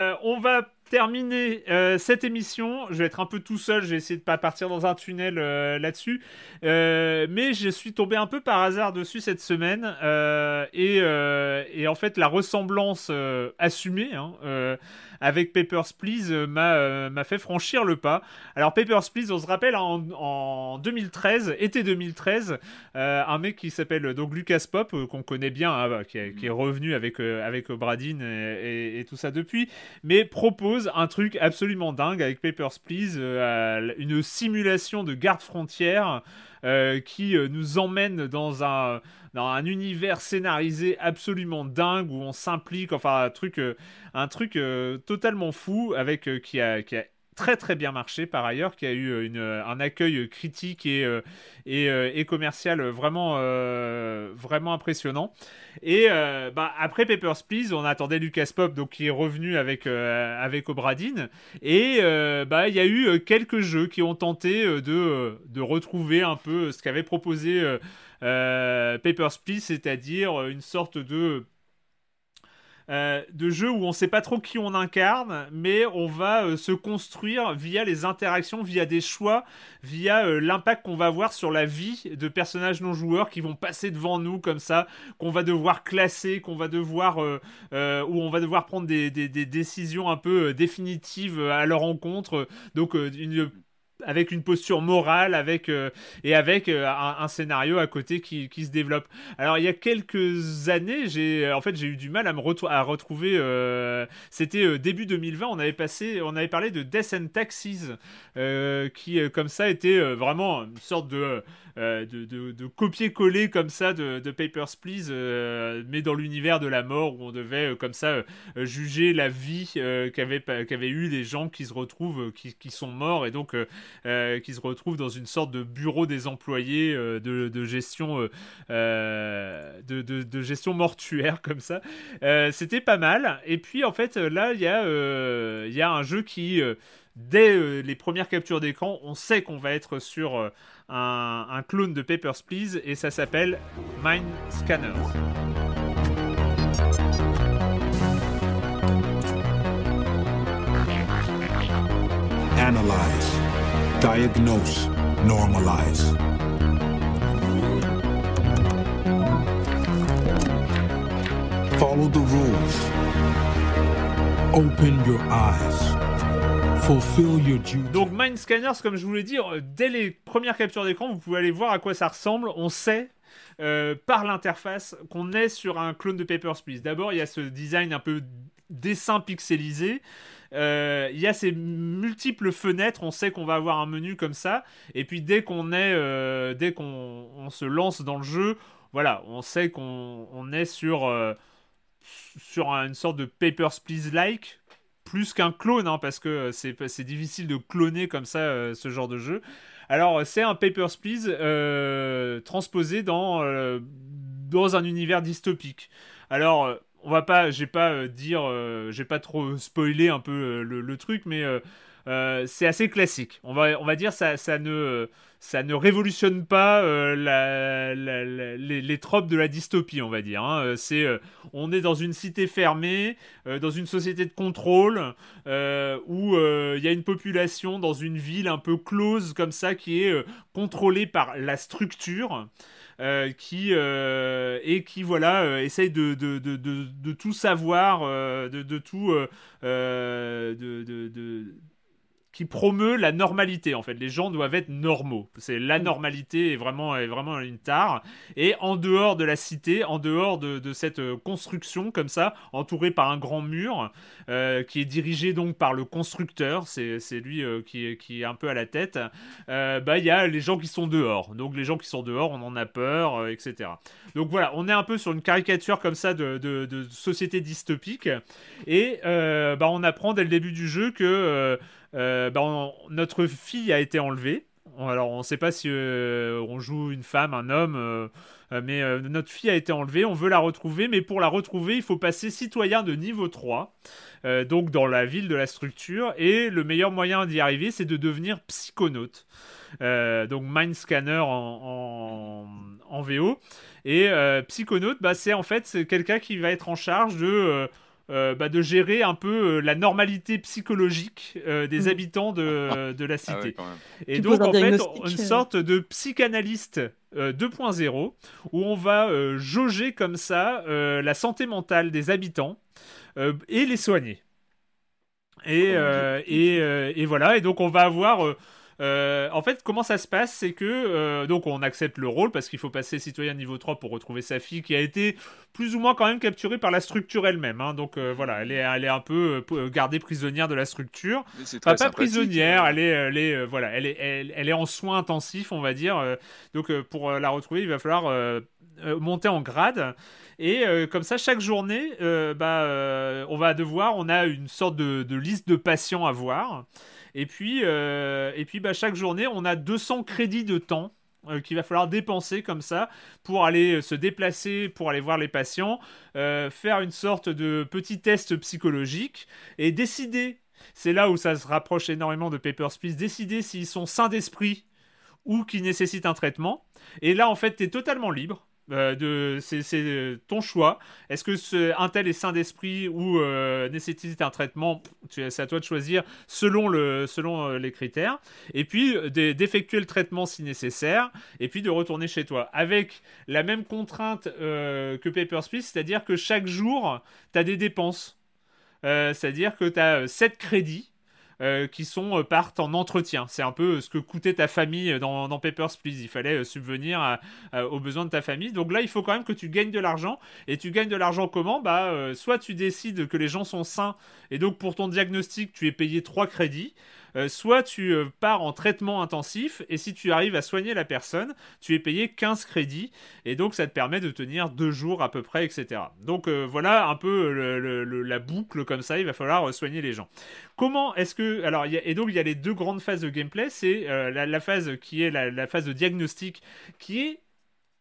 Euh, on va terminer euh, cette émission. Je vais être un peu tout seul, je vais essayer de pas partir dans un tunnel euh, là-dessus. mais je suis tombé un peu par hasard dessus cette semaine. Et, en fait, la ressemblance assumée, hein, avec Papers, Please euh, euh, m'a fait franchir le pas. Alors Papers, Please, on se rappelle, en, 2013, été 2013, euh, un mec qui s'appelle donc Lucas Pop, qu'on connaît bien, hein, bah, qui, est, revenu avec, avec Bradin et, tout ça depuis, mais propose un truc absolument dingue avec Papers, Please, une simulation de garde frontière qui nous emmène dans un dans un univers scénarisé absolument dingue où on s'implique, enfin un truc, euh, un truc euh, totalement fou avec euh, qui a, qui a très très bien marché par ailleurs, qui a eu un accueil critique et, et, commercial vraiment, vraiment impressionnant. Et bah, après Papers, Please, on attendait Lucas Pop, donc qui est revenu avec, avec Obradine. Et bah, il y a eu quelques jeux qui ont tenté de, de retrouver un peu ce qu'avait proposé euh, Papers, Please, c'est-à-dire une sorte de euh, de jeu où on ne sait pas trop qui on incarne, mais on va euh, se construire via les interactions, via des choix, via l'impact qu'on va avoir sur la vie de personnages non joueurs qui vont passer devant nous comme ça, qu'on va devoir classer, qu'on va devoir, où on va devoir prendre des, des décisions un peu définitives à leur encontre. Donc une avec une posture morale, avec euh, et avec euh, un, scénario à côté qui, qui se développe. Alors il y a quelques années, j'ai en fait j'ai eu du mal à me retrouver. euh, C'était euh, début 2020, on avait passé, on avait parlé de Death and Taxes, euh, qui euh, comme ça était euh, vraiment une sorte de euh, de, de- copier-coller comme ça de, Papers, Please, euh, mais dans l'univers de la mort où on devait euh, comme ça euh, euh, juger la vie euh, qu'avaient eu les gens qui se retrouvent, euh, qui, qui sont morts et donc euh, euh, qui se retrouvent dans une sorte de bureau des employés euh, de, gestion euh, euh, de, de- gestion mortuaire comme ça. Euh, C'était pas mal. Et puis en fait là il y a euh, y a un jeu qui euh, Dès euh, les premières captures d'écran, on sait qu'on va être sur euh, un, clone de Papers, Please et ça s'appelle Mind Scanners. Analyze, diagnose, normalize. Follow the rules. Open your eyes. Donc Mind Scanners, comme je vous l'ai dit, euh, dès les premières captures d'écran, vous pouvez aller voir à quoi ça ressemble. On sait euh, par l'interface qu'on est sur un clone de Papers, Please. D'abord, il y a ce design un peu dessin pixelisé. Euh, Il y a ces multiples fenêtres, on sait qu'on va avoir un menu comme ça, et puis dès qu'on est, dès qu'on on se lance dans le jeu, voilà, on sait qu'on on est sur, sur une sorte de Papers, Please-like, plus qu'un clone, hein, parce que c'est c'est difficile de cloner comme ça euh, ce genre de jeu. Alors, c'est un Papers, Please euh, transposé dans, euh, un univers dystopique. Alors, euh, on va pas, j'ai pas euh, dire, euh, j'ai pas trop spoiler un peu euh, le truc, mais euh, c'est assez classique. On va, on va dire ça, ça ne, ça ne révolutionne pas euh, la- les, les tropes de la dystopie, on va dire. hein. Euh, on est dans une cité fermée, dans une société de contrôle, où il y a une population dans une ville un peu close comme ça qui est contrôlée par la structure. euh, qui euh, et qui essaye de, tout savoir de tout qui promeut la normalité en fait. Les gens doivent être normaux. C'est la normalité est vraiment est vraiment une tare. Et en dehors de la cité, en dehors de, de cette euh, construction comme ça, entouré par un grand mur euh, qui est dirigé donc par le constructeur. C'est lui euh, qui, est- qui est un peu à la tête. Euh, bah il y a les gens qui sont dehors. Donc les gens qui sont dehors, on en a peur, etc. Donc voilà, on est un peu sur une caricature comme ça de, de, de société dystopique. Et bah, on apprend dès le début du jeu que euh, on- notre fille a été enlevée. Alors on ne sait pas si euh, on joue une femme, un homme, euh, mais notre fille a été enlevée, on veut la retrouver, mais pour la retrouver, il faut passer citoyen de niveau 3, euh, donc dans la ville de la structure, et le meilleur moyen d'y arriver, c'est de devenir psychonaute. Donc Mind Scanner en, VO. Et psychonaute, bah, c'est en fait quelqu'un qui va être en charge de... euh, bah, de gérer un peu euh, la normalité psychologique euh, des Mhm. habitants de, de la cité. Ah ouais. Et donc, en fait, une sorte de psychanalyste euh, 2.0 où on va euh, jauger comme ça euh, la santé mentale des habitants euh, et les soigner. Et, euh, et, euh, et voilà, et donc on va avoir. Euh, en fait, comment ça se passe C'est que euh, donc on accepte le rôle parce qu'il faut passer citoyen niveau 3 pour retrouver sa fille qui a été plus ou moins quand même capturée par la structure elle-même. hein. Donc euh, voilà, elle est, elle est un peu gardée prisonnière de la structure. Enfin, pas prisonnière, elle est, elle est, voilà, elle est, elle, elle est en soins intensifs, on va dire. donc pour la retrouver, il va falloir monter en grade. Et euh, comme ça, chaque journée, euh, bah, euh, on va devoir, on a une sorte de, de liste de patients à voir. Et puis, euh, et puis bah, chaque journée, on a 200 crédits de temps euh, qu'il va falloir dépenser comme ça pour aller euh, se déplacer, pour aller voir les patients, faire une sorte de petit test psychologique et décider, c'est là où ça se rapproche énormément de Papers, Please, décider s'ils sont sains d'esprit ou qui nécessitent un traitement. Et là, en fait, tu es totalement libre. Euh, c'est, euh, ton choix. Est-ce que un tel est sain d'esprit ou euh, nécessite un traitement? C'est à toi de choisir selon, le, selon les critères. Et puis d'e- d'effectuer le traitement si nécessaire. Et puis de retourner chez toi. Avec la même contrainte que Papers, Please, c'est-à-dire que chaque jour, tu as des dépenses. C'est-à-dire que tu as 7 crédits. Euh, qui sont euh, partent en entretien. C'est un peu ce que coûtait ta famille dans, Papers, Please. Il fallait euh, subvenir aux besoins de ta famille. Donc là, il faut quand même que tu gagnes de l'argent. Et tu gagnes de l'argent comment? Bah, euh, soit tu décides que les gens sont sains et donc pour ton diagnostic, tu es payé 3 crédits. Euh, soit tu euh, pars en traitement intensif et si tu arrives à soigner la personne, tu es payé 15 crédits et donc ça te permet de tenir deux jours à peu près, etc. Donc euh, voilà un peu la boucle comme ça, il va falloir soigner les gens. Comment est-ce que... Alors, et donc il y a les deux grandes phases de gameplay, c'est la, phase qui est la phase de diagnostic qui est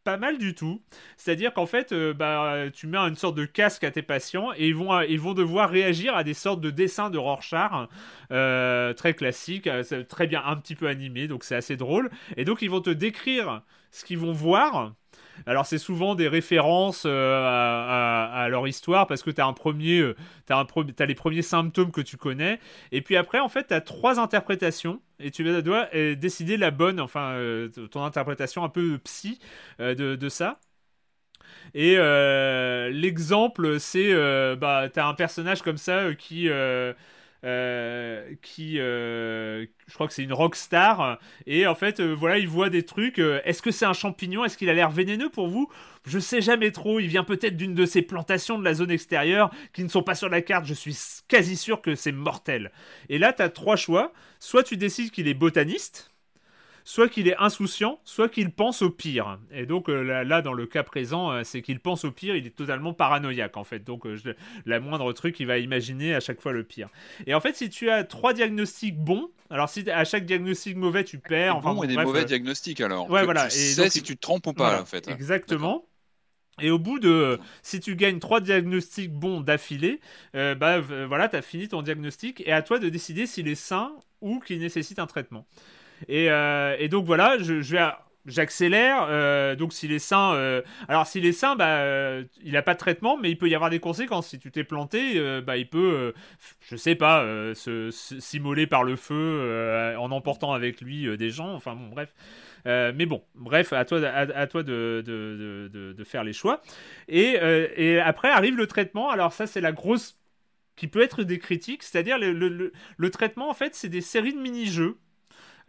pas mal du tout. C'est-à-dire qu'en fait, euh, bah, tu mets une sorte de casque à tes patients et ils vont, devoir réagir à des sortes de dessins de Rorschach euh, très classiques, euh, très bien un petit peu animés, donc c'est assez drôle. Et donc ils vont te décrire ce qu'ils vont voir. Alors c'est souvent des références euh, à, leur histoire parce que tu as euh, les premiers symptômes que tu connais et puis après en fait tu as trois interprétations et tu dois euh, décider la bonne, enfin ton interprétation un peu psy de, ça. Et l'exemple, c'est bah t'as un personnage comme ça qui qui euh, je crois que c'est une rockstar et en fait euh, voilà il voit des trucs euh, est-ce que c'est un champignon? Est-ce qu'il a l'air vénéneux pour vous? Je sais jamais trop. Il vient peut-être d'une de ces plantations de la zone extérieure qui ne sont pas sur la carte. Je suis quasi sûr que c'est mortel. Et là tu as trois choix. Soit tu décides qu'il est botaniste soit qu'il est insouciant, soit qu'il pense au pire. Et donc euh, là, là, dans le cas présent, euh, c'est qu'il pense au pire, il est totalement paranoïaque en fait. Donc euh, je- la moindre truc, il va imaginer à chaque fois le pire. Et en fait, si tu as trois diagnostics bons, alors si à chaque diagnostic mauvais, tu perds. Enfin, bon et des bref, mauvais euh, diagnostics alors. Ouais, voilà. Tu Et sais donc, si tu te trompes ou pas voilà, en fait. Exactement. Et au bout de, si tu gagnes trois diagnostics bons d'affilée, euh, bah voilà, t'as fini ton diagnostic et à toi de décider s'il est sain ou qu'il nécessite un traitement. Et, euh, et donc voilà, je, vais, j'accélère. euh, donc s'il est sain, alors s'il est sain, bah euh, il a pas de traitement, mais il peut y avoir des conséquences. Si tu t'es planté, bah il peut, je sais pas, s'immoler par le feu en emportant avec lui des gens. Enfin bon, bref. Mais bon, bref, à toi, à, toi de, faire les choix. Et, après arrive le traitement. Alors ça, c'est la grosse qui peut être des critiques, c'est-à-dire le traitement, en fait, c'est des séries de mini-jeux.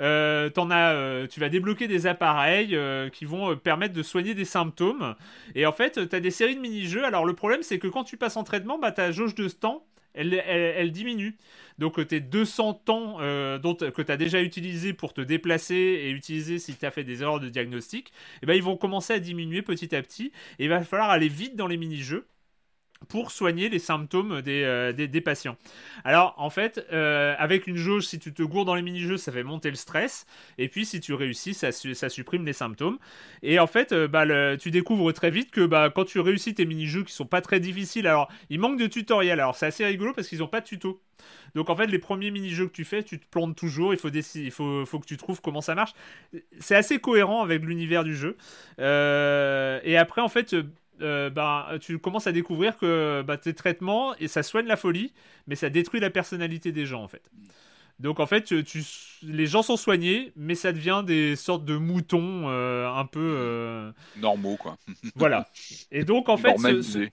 Euh, as, euh, tu vas débloquer des appareils euh, qui vont permettre de soigner des symptômes. Et en fait, tu as des séries de mini-jeux. Alors le problème, c'est que quand tu passes en traitement, bah, ta jauge de temps, elle, diminue. Donc tes 200 temps que tu as déjà utilisé pour te déplacer et utiliser si tu as fait des erreurs de diagnostic, eh ben, ils vont commencer à diminuer petit à petit. Et il va falloir aller vite dans les mini-jeux pour soigner les symptômes des, euh, patients. Alors, en fait, euh, avec une jauge, si tu te gourdes dans les mini-jeux, ça fait monter le stress. Et puis, si tu réussis, ça, ça supprime les symptômes. Et en fait, euh, bah, tu découvres très vite que bah, quand tu réussis tes mini-jeux qui sont pas très difficiles, alors, il manque de tutoriel. Alors, c'est assez rigolo parce qu'ils n'ont pas de tuto. Donc, en fait, les premiers mini-jeux que tu fais, tu te plantes toujours. Il faut, il faut, que tu trouves comment ça marche. C'est assez cohérent avec l'univers du jeu. Et après, en fait, euh, bah, tu commences à découvrir que bah, tes traitements, et ça soigne la folie, mais ça détruit la personnalité des gens, en fait. Donc en fait, tu, tu- les gens sont soignés, mais ça devient des sortes de moutons euh, un peu... euh, Normaux quoi. voilà. Et donc en fait... ce- ce- Normalisés.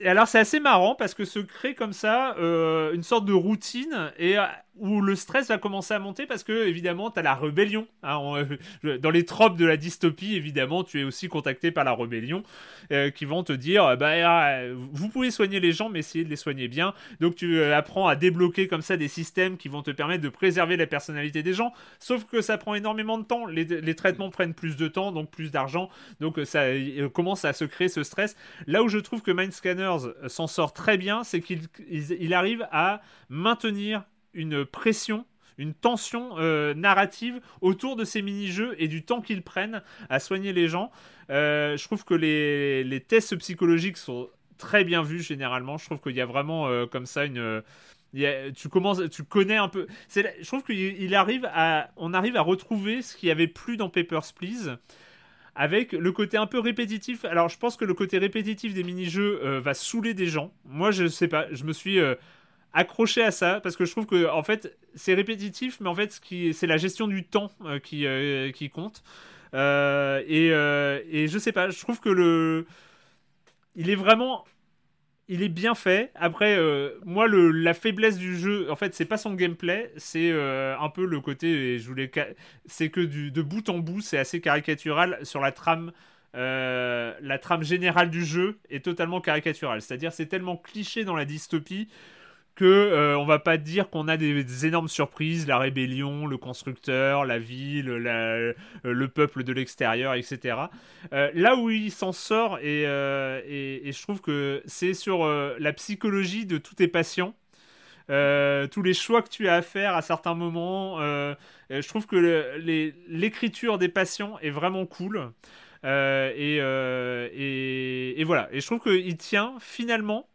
et alors c'est assez marrant parce que se crée comme ça une sorte de routine et où le stress va commencer à monter parce que évidemment tu as la rébellion. hein. Euh, dans les tropes de la dystopie, évidemment, tu es aussi contacté par la rébellion euh, qui vont te dire bah, ah, vous pouvez soigner les gens mais essayez de les soigner bien. Donc tu euh, apprends à débloquer comme ça des systèmes qui vont te permettre de préserver la personnalité des gens. Sauf que ça prend énormément de temps. Les, traitements prennent plus de temps, donc plus d'argent. Donc ça commence à se créer ce stress. Là où je trouve que Mind Scanners s'en sort très bien, c'est qu'il il- il arrive à maintenir une pression une tension euh, narrative autour de ces mini-jeux et du temps qu'ils prennent à soigner les gens. Euh, je trouve que les, tests psychologiques sont très bien vus généralement. Je trouve qu'il y a vraiment euh, comme ça une... tu commences, tu connais un peu. Je trouve qu'il il arrive à, on arrive à retrouver ce qu'il y avait plus dans Papers Please, avec le côté un peu répétitif. Alors, je pense que le côté répétitif des mini-jeux va saouler des gens. Moi, je sais pas, je me suis accroché à ça parce que je trouve que en fait, c'est répétitif, mais en fait, c'est la gestion du temps euh, qui, euh, qui compte. Euh, et, et je sais pas, je trouve que le, il est vraiment il est bien fait. Après, moi, le, la faiblesse du jeu, en fait, c'est pas son gameplay, c'est un peu le côté. et je voulais, c'est que du, de bout en bout, c'est assez caricatural sur la trame. la trame générale du jeu est totalement caricaturale. C'est-à-dire, c'est tellement cliché dans la dystopie que euh, on va pas dire qu'on a des, énormes surprises, la rébellion, le constructeur, la ville, euh, le peuple de l'extérieur, etc. Euh, là où il s'en sort et, euh, et, et je trouve que c'est sur la psychologie de tous tes patients. Tous les choix que tu as à faire à certains moments, je trouve que l'écriture des patients est vraiment cool. Et, et, voilà. Et je trouve qu'il tient finalement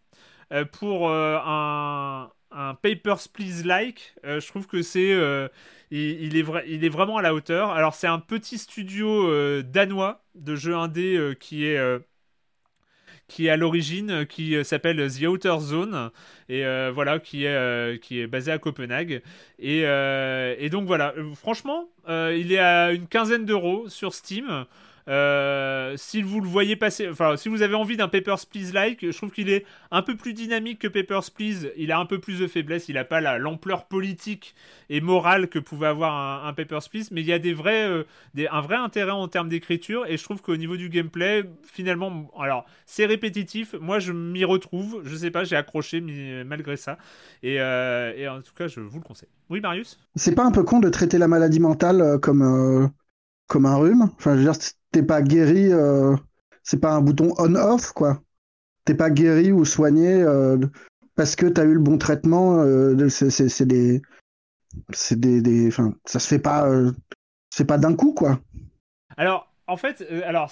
pour euh, un, Papers, Please-like. euh, je trouve que c'est. euh, il, est il est vraiment à la hauteur. Alors, c'est un petit studio euh, danois de jeux indé euh, qui est. euh, qui est à l'origine, euh, qui euh, s'appelle The Outer Zone, et euh, voilà, qui est, euh, qui est basé à Copenhague. Et, euh, donc voilà, Euh, franchement, euh, il est à une quinzaine d'euros sur Steam. Euh, si vous le voyez passer, enfin, si vous avez envie d'un Papers, Please like, je trouve qu'il est un peu plus dynamique que Papers, Please. Il a un peu plus de faiblesse, il n'a pas la- l'ampleur politique et morale que pouvait avoir un, un Papers, Please, mais il y a euh, un vrai intérêt en termes d'écriture, et je trouve qu'au niveau du gameplay, finalement, alors, c'est répétitif, moi je m'y retrouve, je sais pas, j'ai accroché mais- malgré ça, et, euh, en tout cas, je vous le conseille. Oui, Marius? C'est pas un peu con de traiter la maladie mentale euh, comme, euh, un rhume? Enfin, je veux dire, t'es pas guéri, euh, c'est pas un bouton on-off, quoi. T'es pas guéri ou soigné euh, parce que t'as eu le bon traitement. euh, c'est des. C'est des. ça se fait pas. c'est pas d'un coup, quoi. Alors, en fait, euh, alors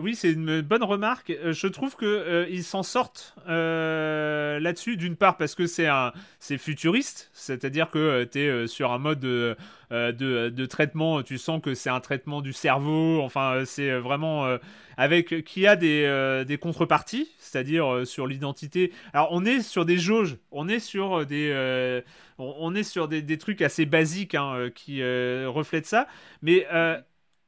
oui, c'est une bonne remarque. Euh, je trouve que euh, ils s'en sortent là-dessus. D'une part parce que c'est futuriste, c'est-à-dire que tu es sur un mode de, traitement. Tu sens que c'est un traitement du cerveau. Enfin, c'est vraiment avec qui a des, contreparties, c'est-à-dire sur l'identité. Alors, on est sur des jauges. On est sur des on, est sur des, trucs assez basiques hein, qui reflètent ça, mais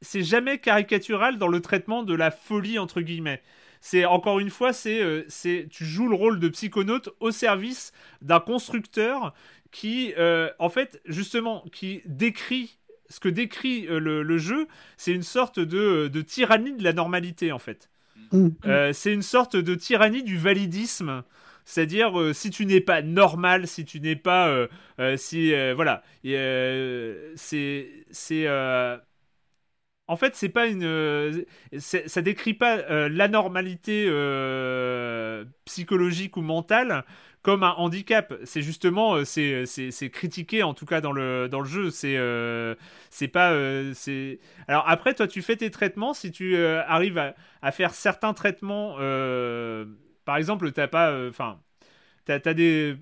c'est jamais caricatural dans le traitement de la folie entre guillemets. C'est encore une fois, c'est euh, c'est tu joues le rôle de psychonaute au service d'un constructeur qui, euh, en fait, justement, qui décrit ce que décrit euh, le, le jeu, c'est une sorte de, de tyrannie de la normalité en fait. Mm. Euh, c'est une sorte de tyrannie du validisme. C'est-à-dire, euh, si tu n'es pas normal, si tu n'es pas. euh, euh, si. voilà. C'est. C'est. En fait, c'est pas une. euh, ça décrit pas euh, l'anormalité euh, psychologique ou mentale comme un handicap. C'est justement. c'est, c'est, critiqué, en tout cas, dans le, dans le jeu. C'est. c'est pas. c'est... Alors, après, toi, tu fais tes traitements. Si tu arrives à, faire certains traitements. par exemple, t'as pas. Enfin. t'as, t'as des.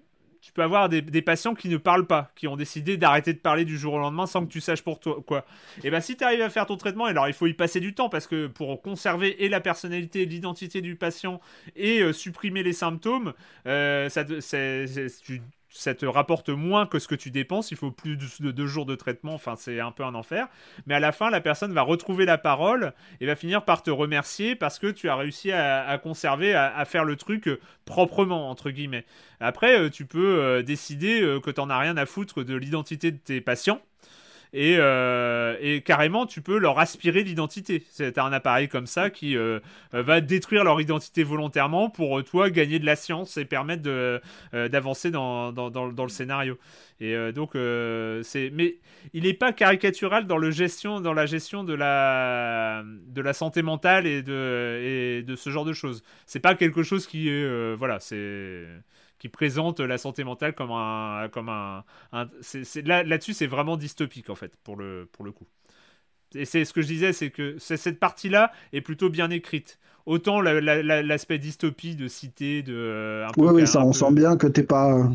Tu peux avoir des, patients qui ne parlent pas, qui ont décidé d'arrêter de parler du jour au lendemain sans que tu saches pour toi quoi. Et ben si tu arrives à faire ton traitement, alors il faut y passer du temps parce que pour conserver et la personnalité, l'identité du patient et euh, supprimer les symptômes, euh, ça, c'est- tu- ça te rapporte moins que ce que tu dépenses. Il faut plus de, de deux jours de traitement. Enfin, c'est un peu un enfer. Mais à la fin, la personne va retrouver la parole et va finir par te remercier parce que tu as réussi à, conserver, à, à faire le truc euh, proprement entre guillemets. Après, euh, tu peux euh, décider que t'en as rien à foutre de l'identité de tes patients. Et, euh, et carrément, tu peux leur aspirer l'identité. C'est un appareil comme ça qui euh, va détruire leur identité volontairement pour euh, toi gagner de la science et permettre d'avancer dans, le scénario. Et donc, c'est. Mais il n'est pas caricatural dans, le gestion, dans la gestion de la, santé mentale et de, et de ce genre de choses. C'est pas quelque chose qui est. voilà, c'est qui présente la santé mentale comme un comme un, un- c'est, là là-dessus c'est vraiment dystopique en fait pour le pour le coup et c'est ce que je disais c'est que cette partie là est plutôt bien écrite autant la- la- la- l'aspect dystopie de cité de euh, un peu Oui, oui, ça, on peu- sent bien que t'es pas.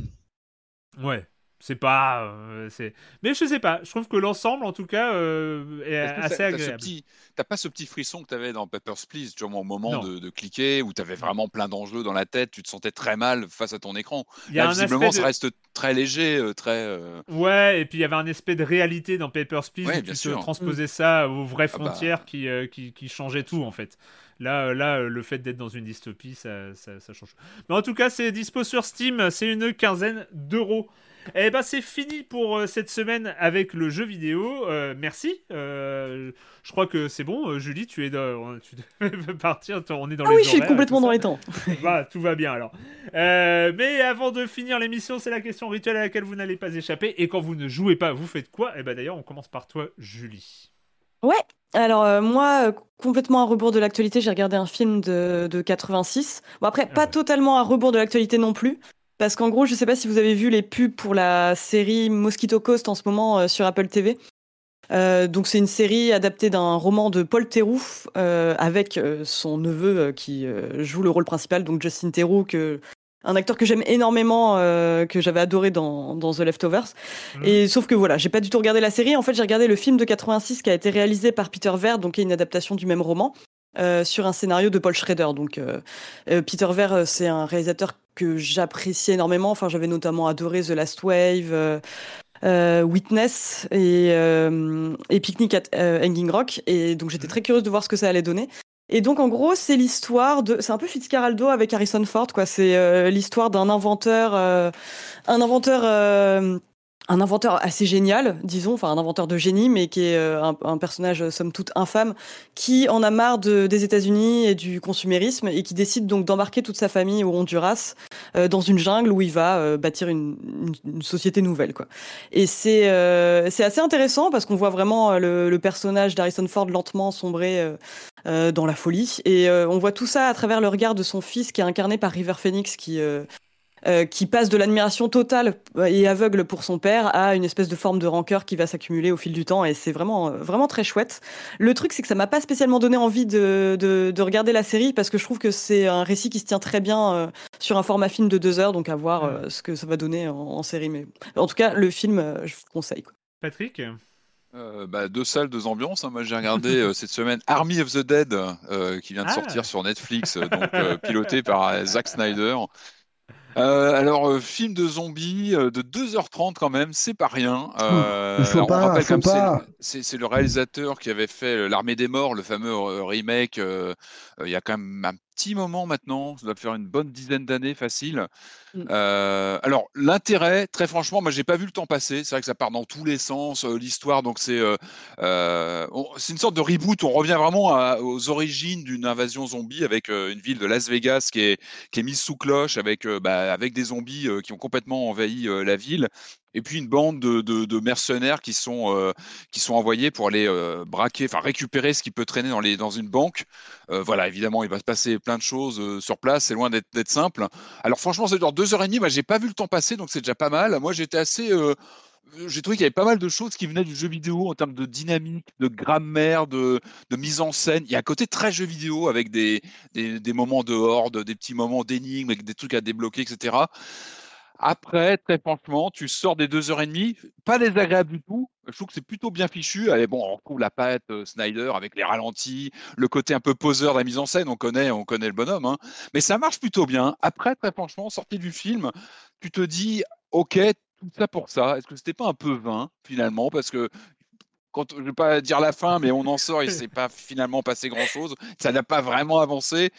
ouais c'est pas euh, c'est mais je sais pas je trouve que l'ensemble en tout cas euh, est assez t'as- t'as agréable petit- T'as pas ce petit frisson que tu avais dans Papers, Please, tu vois, au moment de, de cliquer, où tu avais vraiment plein d'enjeux dans la tête, tu te sentais très mal face à ton écran? Il y a Là, un visiblement, aspect ça de- reste très léger, euh, très. euh, Ouais, et puis il y avait un aspect de réalité dans Papers, Please Ouais, où bien tu te sûr. transposais ça aux vraies Ah bah. frontières qui, euh, qui, qui changeaient tout en fait. Là, là, le fait d'être dans une dystopie, ça, ça, ça change. Mais en tout cas, c'est dispo sur Steam. C'est une quinzaine d'euros. Eh ben c'est fini pour euh, cette semaine avec le jeu vidéo. Euh, merci. Euh, je crois que c'est bon. Julie, tu es dans... tu devais partir. On est dans Ah les oui, je suis complètement dans les temps. Bah, tout va bien alors. Euh, mais avant de finir l'émission, c'est la question rituelle à laquelle vous n'allez pas échapper. Et quand vous ne jouez pas, vous faites quoi? Eh ben d'ailleurs, on commence par toi, Julie. Ouais, alors euh, moi, euh, complètement à rebours de l'actualité, j'ai regardé un film de, de 86. Bon après, pas totalement à rebours de l'actualité non plus, parce qu'en gros, je sais pas si vous avez vu les pubs pour la série Mosquito Coast en ce moment euh, sur Apple TV. Euh, donc c'est une série adaptée d'un roman de Paul Theroux euh, avec son neveu qui joue le rôle principal, donc Justin Theroux, que un acteur que j'aime énormément, euh, que j'avais adoré dans, dans The Leftovers. Et sauf que voilà, j'ai pas du tout regardé la série. En fait, j'ai regardé le film de 86 qui a été réalisé par Peter Ver, donc qui est une adaptation du même roman. euh, sur un scénario de Paul Schrader. Donc, euh, Peter Ver, c'est un réalisateur que j'apprécie énormément. Enfin, j'avais notamment adoré The Last Wave, euh, euh, Witness et, euh, et Picnic at euh, Hanging Rock. Et donc, j'étais très curieuse de voir ce que ça allait donner. Et donc, en gros, c'est l'histoire de. C'est un peu Fitzcarraldo avec Harrison Ford, quoi. C'est l'histoire d'un inventeur. un inventeur. Un inventeur assez génial, disons, enfin un inventeur de génie, mais qui est euh, un, personnage euh, somme toute infâme, qui en a marre de, des États-Unis et du consumérisme et qui décide donc d'embarquer toute sa famille au Honduras euh, dans une jungle où il va bâtir une, société nouvelle, quoi. Et c'est assez intéressant parce qu'on voit vraiment le, le personnage d'Harrison Ford lentement sombrer dans la folie et on voit tout ça à travers le regard de son fils qui est incarné par River Phoenix qui euh, qui passe de l'admiration totale et aveugle pour son père à une espèce de forme de rancœur qui va s'accumuler au fil du temps et c'est vraiment euh, vraiment très chouette. Le truc c'est que ça m'a pas spécialement donné envie de, de, de regarder la série parce que je trouve que c'est un récit qui se tient très bien euh, sur un format film de deux heures donc à voir euh, ce que ça va donner en, en série mais en tout cas le film euh, je vous conseille. Quoi. Patrick? Euh, bah, deux salles, deux ambiances. hein. Moi, j'ai regardé euh, cette semaine Army of the Dead, euh, qui vient de Ah. sortir sur Netflix, donc euh, piloté par Zack Snyder. Euh, alors, euh, film de zombies euh, de 2h30 quand même, c'est pas rien. Il faut alors, on pas, rappelle faut quand même, c'est pas. le- c'est c'est le réalisateur qui avait fait L'Armée des Morts, le fameux remake, il y a quand même un petit moment maintenant, ça doit faire une bonne dizaine d'années facile. Mm. Euh, alors l'intérêt, très franchement, moi j'ai pas vu le temps passer. C'est vrai que ça part dans tous les sens, euh, l'histoire. Donc c'est euh, c'est une sorte de reboot. On revient vraiment à- aux origines d'une invasion zombie avec une ville de Las Vegas qui est qui est mise sous cloche avec bah, avec des zombies qui ont complètement envahi la ville. Et puis une bande de, mercenaires qui sont euh, qui sont envoyés pour aller euh, braquer, enfin récupérer ce qui peut traîner dans les dans une banque. Euh, voilà, évidemment, il va se passer plein de choses sur place. C'est loin d'être simple. Alors franchement, c'est genre deux heures et demie. Moi, j'ai pas vu le temps passer, donc c'est déjà pas mal. Moi, j'étais assez. j'ai trouvé qu'il y avait pas mal de choses qui venaient du jeu vidéo en termes de dynamique, de grammaire, de, de mise en scène. Il y a un côté très jeu vidéo avec des, des, des moments de horde, des petits moments d'énigmes, avec des trucs à débloquer, etc. Après, très franchement, tu sors des deux heures et demie, pas désagréable du tout. Je trouve que c'est plutôt bien fichu. Allez, bon, on retrouve la patte euh, Snyder avec les ralentis, le côté un peu poseur de la mise en scène. On connaît, on connaît le bonhomme, hein. mais ça marche plutôt bien. Après, très franchement, sorti du film, tu te dis, ok, tout ça pour ça. Est-ce que c'était pas un peu vain finalement? Parce que quand, je vais pas dire la fin, mais on en sort, il s'est pas finalement passé grand chose. Ça n'a pas vraiment avancé.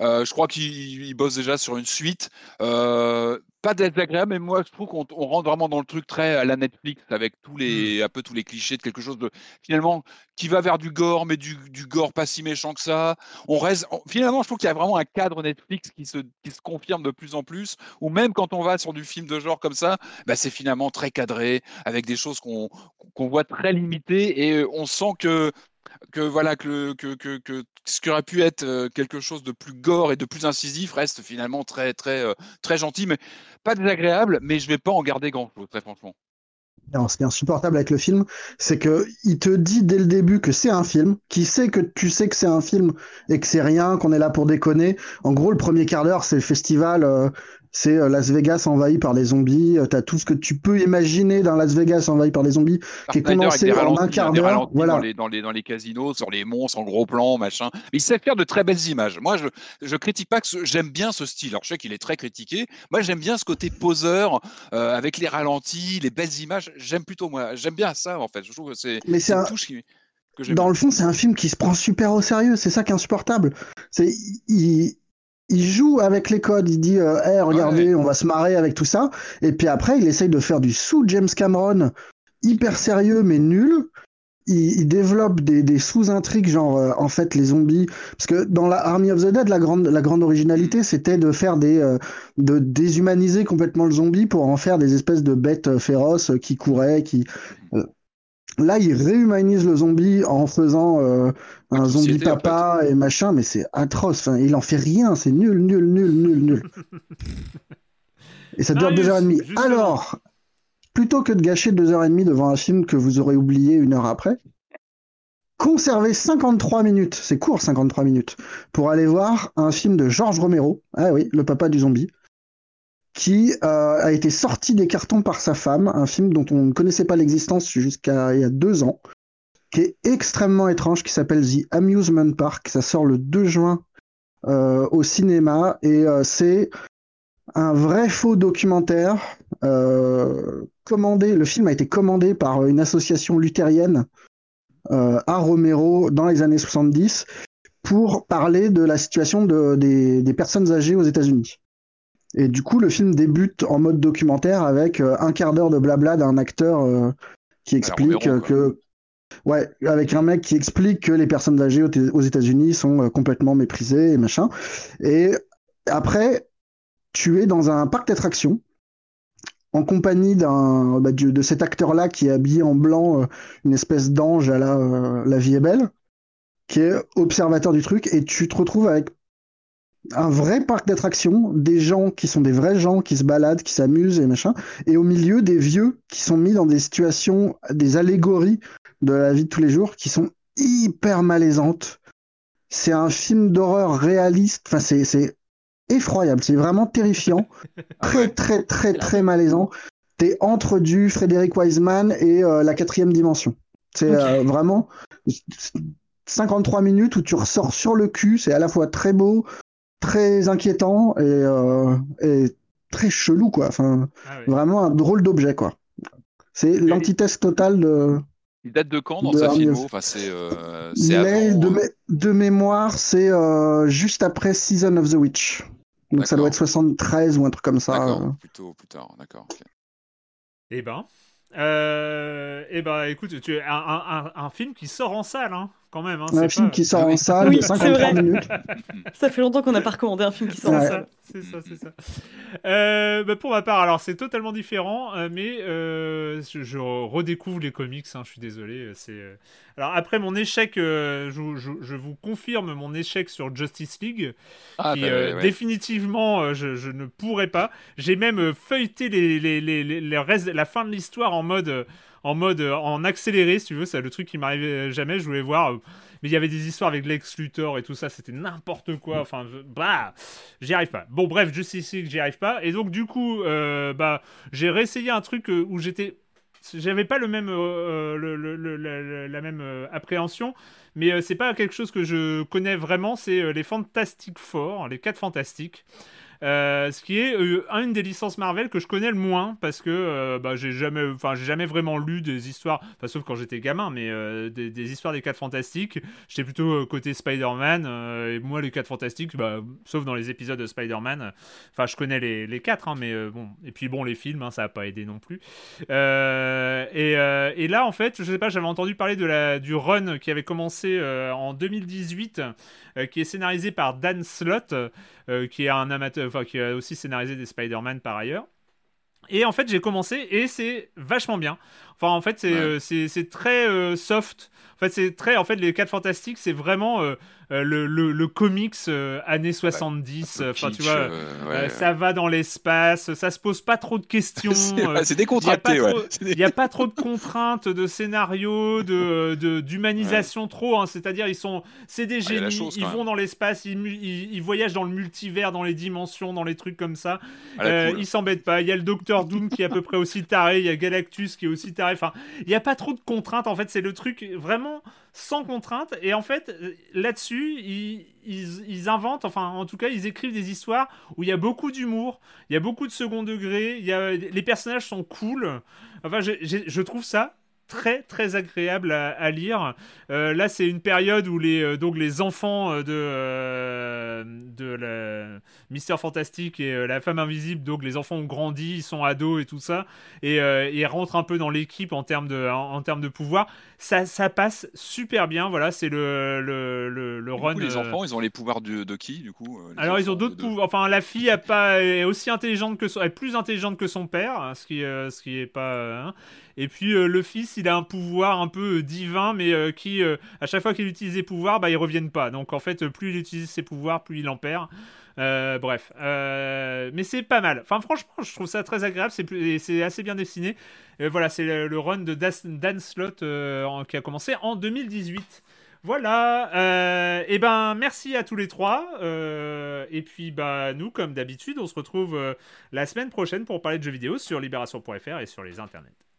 Euh, je crois qu'il il bosse déjà sur une suite. Euh, pas désagréable, mais moi je trouve qu'on on rentre vraiment dans le truc très à la Netflix avec tous les un peu tous les clichés de quelque chose de finalement qui va vers du gore, mais du, du gore pas si méchant que ça. On reste on- finalement, je trouve qu'il y a vraiment un cadre Netflix qui se qui se confirme de plus en plus. Ou même quand on va sur du film de genre comme ça, bah, c'est finalement très cadré avec des choses qu'on qu'on voit très limitées et on sent que que voilà que, que, que, ce qui aurait pu être euh, quelque chose de plus gore et de plus incisif reste finalement très très euh, très gentil mais pas désagréable mais je vais pas en garder grand chose très franchement Alors, ce qui est insupportable avec le film, c'est que il te dit dès le début que c'est un film, qui sait que tu sais que c'est un film et que c'est rien, qu'on est là pour déconner. En gros, le premier quart d'heure, c'est le festival, euh, c'est euh, Las Vegas envahi par des zombies. Euh, T'as tout ce que tu peux imaginer d'un Las Vegas envahi par des zombies, qui est condensé en un hein, quart d'heure. Voilà. dans, les, dans, les, dans les casinos, sur les monstres en gros plan, machin. Mais il sait faire de très belles images. Moi, je, je critique pas que j'aime bien ce style. Alors, je sais qu'il est très critiqué. Moi, j'aime bien ce côté poseur euh, avec les ralentis, les belles images. J'aime plutôt, moi, j'aime bien ça en fait. Je trouve que c'est Mais c'est c'est une un- touche qui. dans le fond, c'est un film qui se prend super au sérieux. C'est ça qui est insupportable. C'est il, il joue avec les codes. Il dit, euh, Hey, regardez, on va se marrer avec tout ça. Et puis après, il essaye de faire du sous James Cameron, hyper sérieux mais nul. Il, il développe des, des sous-intrigues, genre euh, en fait les zombies. Parce que dans la Army of the Dead, la grande, la grande originalité, c'était de faire des, euh, de déshumaniser complètement le zombie pour en faire des espèces de bêtes euh, féroces euh, qui couraient, qui. Là, il réhumanise le zombie en faisant euh, un zombie en papa et machin, mais c'est atroce. Enfin, il en fait rien, c'est nul, nul, nul, nul, nul. Et ça dure deux heures et demie. Alors, plutôt que de gâcher deux heures et demie devant un film que vous aurez oublié une heure après, conservez 53 minutes, c'est court 53 minutes, pour aller voir un film de George Romero, ah oui, le papa du zombie, qui euh, a été sorti des cartons par sa femme, un film dont on ne connaissait pas l'existence jusqu'à il y a deux ans, qui est extrêmement étrange, qui s'appelle The Amusement Park. Ça sort le 2 juin euh, au cinéma et euh, c'est un vrai faux documentaire euh, commandé. Le film a été commandé par une association luthérienne euh, à Romero dans les années 70 pour parler de la situation de- des, des personnes âgées aux États-Unis. Et du coup, le film débute en mode documentaire avec euh, un quart d'heure de blabla d'un acteur euh, qui explique que. Ouais, avec un mec qui explique que les personnes âgées aux États-Unis sont euh, complètement méprisées et machin. Et après, tu es dans un parc d'attractions en compagnie d'un bah, de cet acteur-là qui est habillé en blanc, une espèce d'ange à la La vie est belle, qui est observateur du truc, et tu te retrouves avec un vrai parc d'attractions, des gens qui sont des vrais gens qui se baladent, qui s'amusent et machin, et au milieu des vieux qui sont mis dans des situations, des allégories de la vie de tous les jours qui sont hyper malaisantes. C'est un film d'horreur réaliste, enfin c'est c'est effroyable, c'est vraiment terrifiant, très très très très malaisant. T'es entre du Frédéric Wiseman et euh, la quatrième dimension. C'est euh, vraiment 53 minutes où tu ressors sur le cul, c'est à la fois très beau, très inquiétant et, euh, et très chelou quoi. Enfin, Ah vraiment un drôle d'objet quoi. C'est l'antithèse totale de. Il date de quand dans de sa filmo? Enfin, c'est euh, avant. de, mé- de mémoire, c'est euh, juste après Season of the Witch. Donc ça doit être 73 ou un truc comme ça. D'accord, plutôt plus tard, d'accord. Eh ben. Euh, eh ben, écoute, tu un, un, un, un film qui sort en salle, hein, quand même. Hein, Un film pas- qui sort en salle Oui, de c'est 53 vrai. minutes. Ça fait longtemps qu'on n'a pas recommandé un film qui sort en Ouais. salle. C'est ça, c'est ça. Euh, bah, pour ma part, alors c'est totalement différent, euh, mais euh, je, je redécouvre les comics. hein, je suis désolé. C'est euh, alors après mon échec, euh, je, vous- je- je vous confirme mon échec sur Justice League, Ah, qui bah, euh, ouais. définitivement euh, je, je ne pourrais pas. J'ai même feuilleté les, les, les, les- les restes- la fin de l'histoire en mode euh, en mode euh, en accéléré, si tu veux. C'est le truc qui m'arrivait jamais. Je voulais voir. euh, mais il y avait des histoires avec Lex Luthor et tout ça, c'était n'importe quoi. Enfin, bah, j'y arrive pas. Bon, bref, Justice League, j'y arrive pas. Et donc, du coup, euh, bah, j'ai réessayé un truc où j'étais. J'avais pas le même, le- le- la, même appréhension, mais c'est pas quelque chose que je connais vraiment. C'est les Fantastic Four, les 4 Fantastiques. Euh, ce qui est euh, une des licences Marvel que je connais le moins parce que euh, bah, j'ai jamais, enfin j'ai jamais vraiment lu des histoires, sauf quand j'étais gamin, mais euh, des, histoires des 4 Fantastiques. J'étais plutôt côté Spider-Man et moi les 4 Fantastiques, bah, sauf dans les épisodes de Spider-Man. Enfin je connais les, les 4 hein, mais bon et puis bon les films, hein, ça a pas aidé non plus. Et, là en fait, je sais pas, j'avais entendu parler de la du run qui avait commencé en 2018, euh, qui est scénarisé par Dan Slott euh, qui est un amateur, enfin qui a aussi scénarisé des Spider-Man par ailleurs. Et en fait, j'ai commencé et c'est vachement bien. Enfin, en fait, c'est Ouais. euh, très euh, soft. En fait, c'est très. En fait, les 4 Fantastiques, c'est vraiment euh, le, le, le comics euh, années 70. un peu Enfin, tu vois, euh, ouais, ça va dans l'espace, ça se pose pas trop de questions. C'est il a décontracté, ouais. il n'y a pas trop de contraintes de scénario, de d'humanisation trop. hein. C'est-à-dire, ils sont, c'est des Ah, génies, chose, ils vont dans l'espace, ils, mu- ils, ils voyagent dans le multivers, dans les dimensions, dans les trucs comme ça. Ah, cool. ils s'embêtent pas. Il y a le Docteur Doom qui est à peu près aussi taré. Il y a Galactus qui est aussi taré. Enfin, il n'y a pas trop de contraintes. En fait, c'est le truc vraiment sans contraintes. Et en fait, euh, là-dessus, ils, inventent, enfin, en tout cas, ils écrivent des histoires où il y a beaucoup d'humour, il y a beaucoup de second degré, il y a, les personnages sont cool. Enfin, je trouve ça très très agréable à, à lire. Euh, là, c'est une période où les euh, donc les enfants euh, de euh, de la Mister Fantastique et la Femme Invisible, donc les enfants ont grandi, ils sont ados et tout ça, et ils rentrent un peu dans l'équipe en termes de en, en termes de pouvoir. Ça ça passe super bien. Voilà, c'est le le le, run. coup, les enfants, ils ont les pouvoirs de, de qui, du coup alors ils ont d'autres de- pouvoirs. Enfin la fille a pas est aussi intelligente que son, est plus intelligente que son père, hein, ce qui ce qui est pas. hein. Et puis euh, le fils, il a un pouvoir un peu euh, divin, mais euh, qui à chaque fois qu'il utilise des pouvoirs, bah ils reviennent pas. Donc en fait, plus il utilise ses pouvoirs, plus il en perd. Bref, mais c'est pas mal. Enfin franchement, je trouve ça très agréable. C'est assez bien dessiné. Voilà, c'est le, run de Dan Slott qui a commencé en 2018. Voilà, euh, et ben merci à tous les trois. et puis bah nous, comme d'habitude, on se retrouve la semaine prochaine pour parler de jeux vidéo sur libération.fr et sur les internets.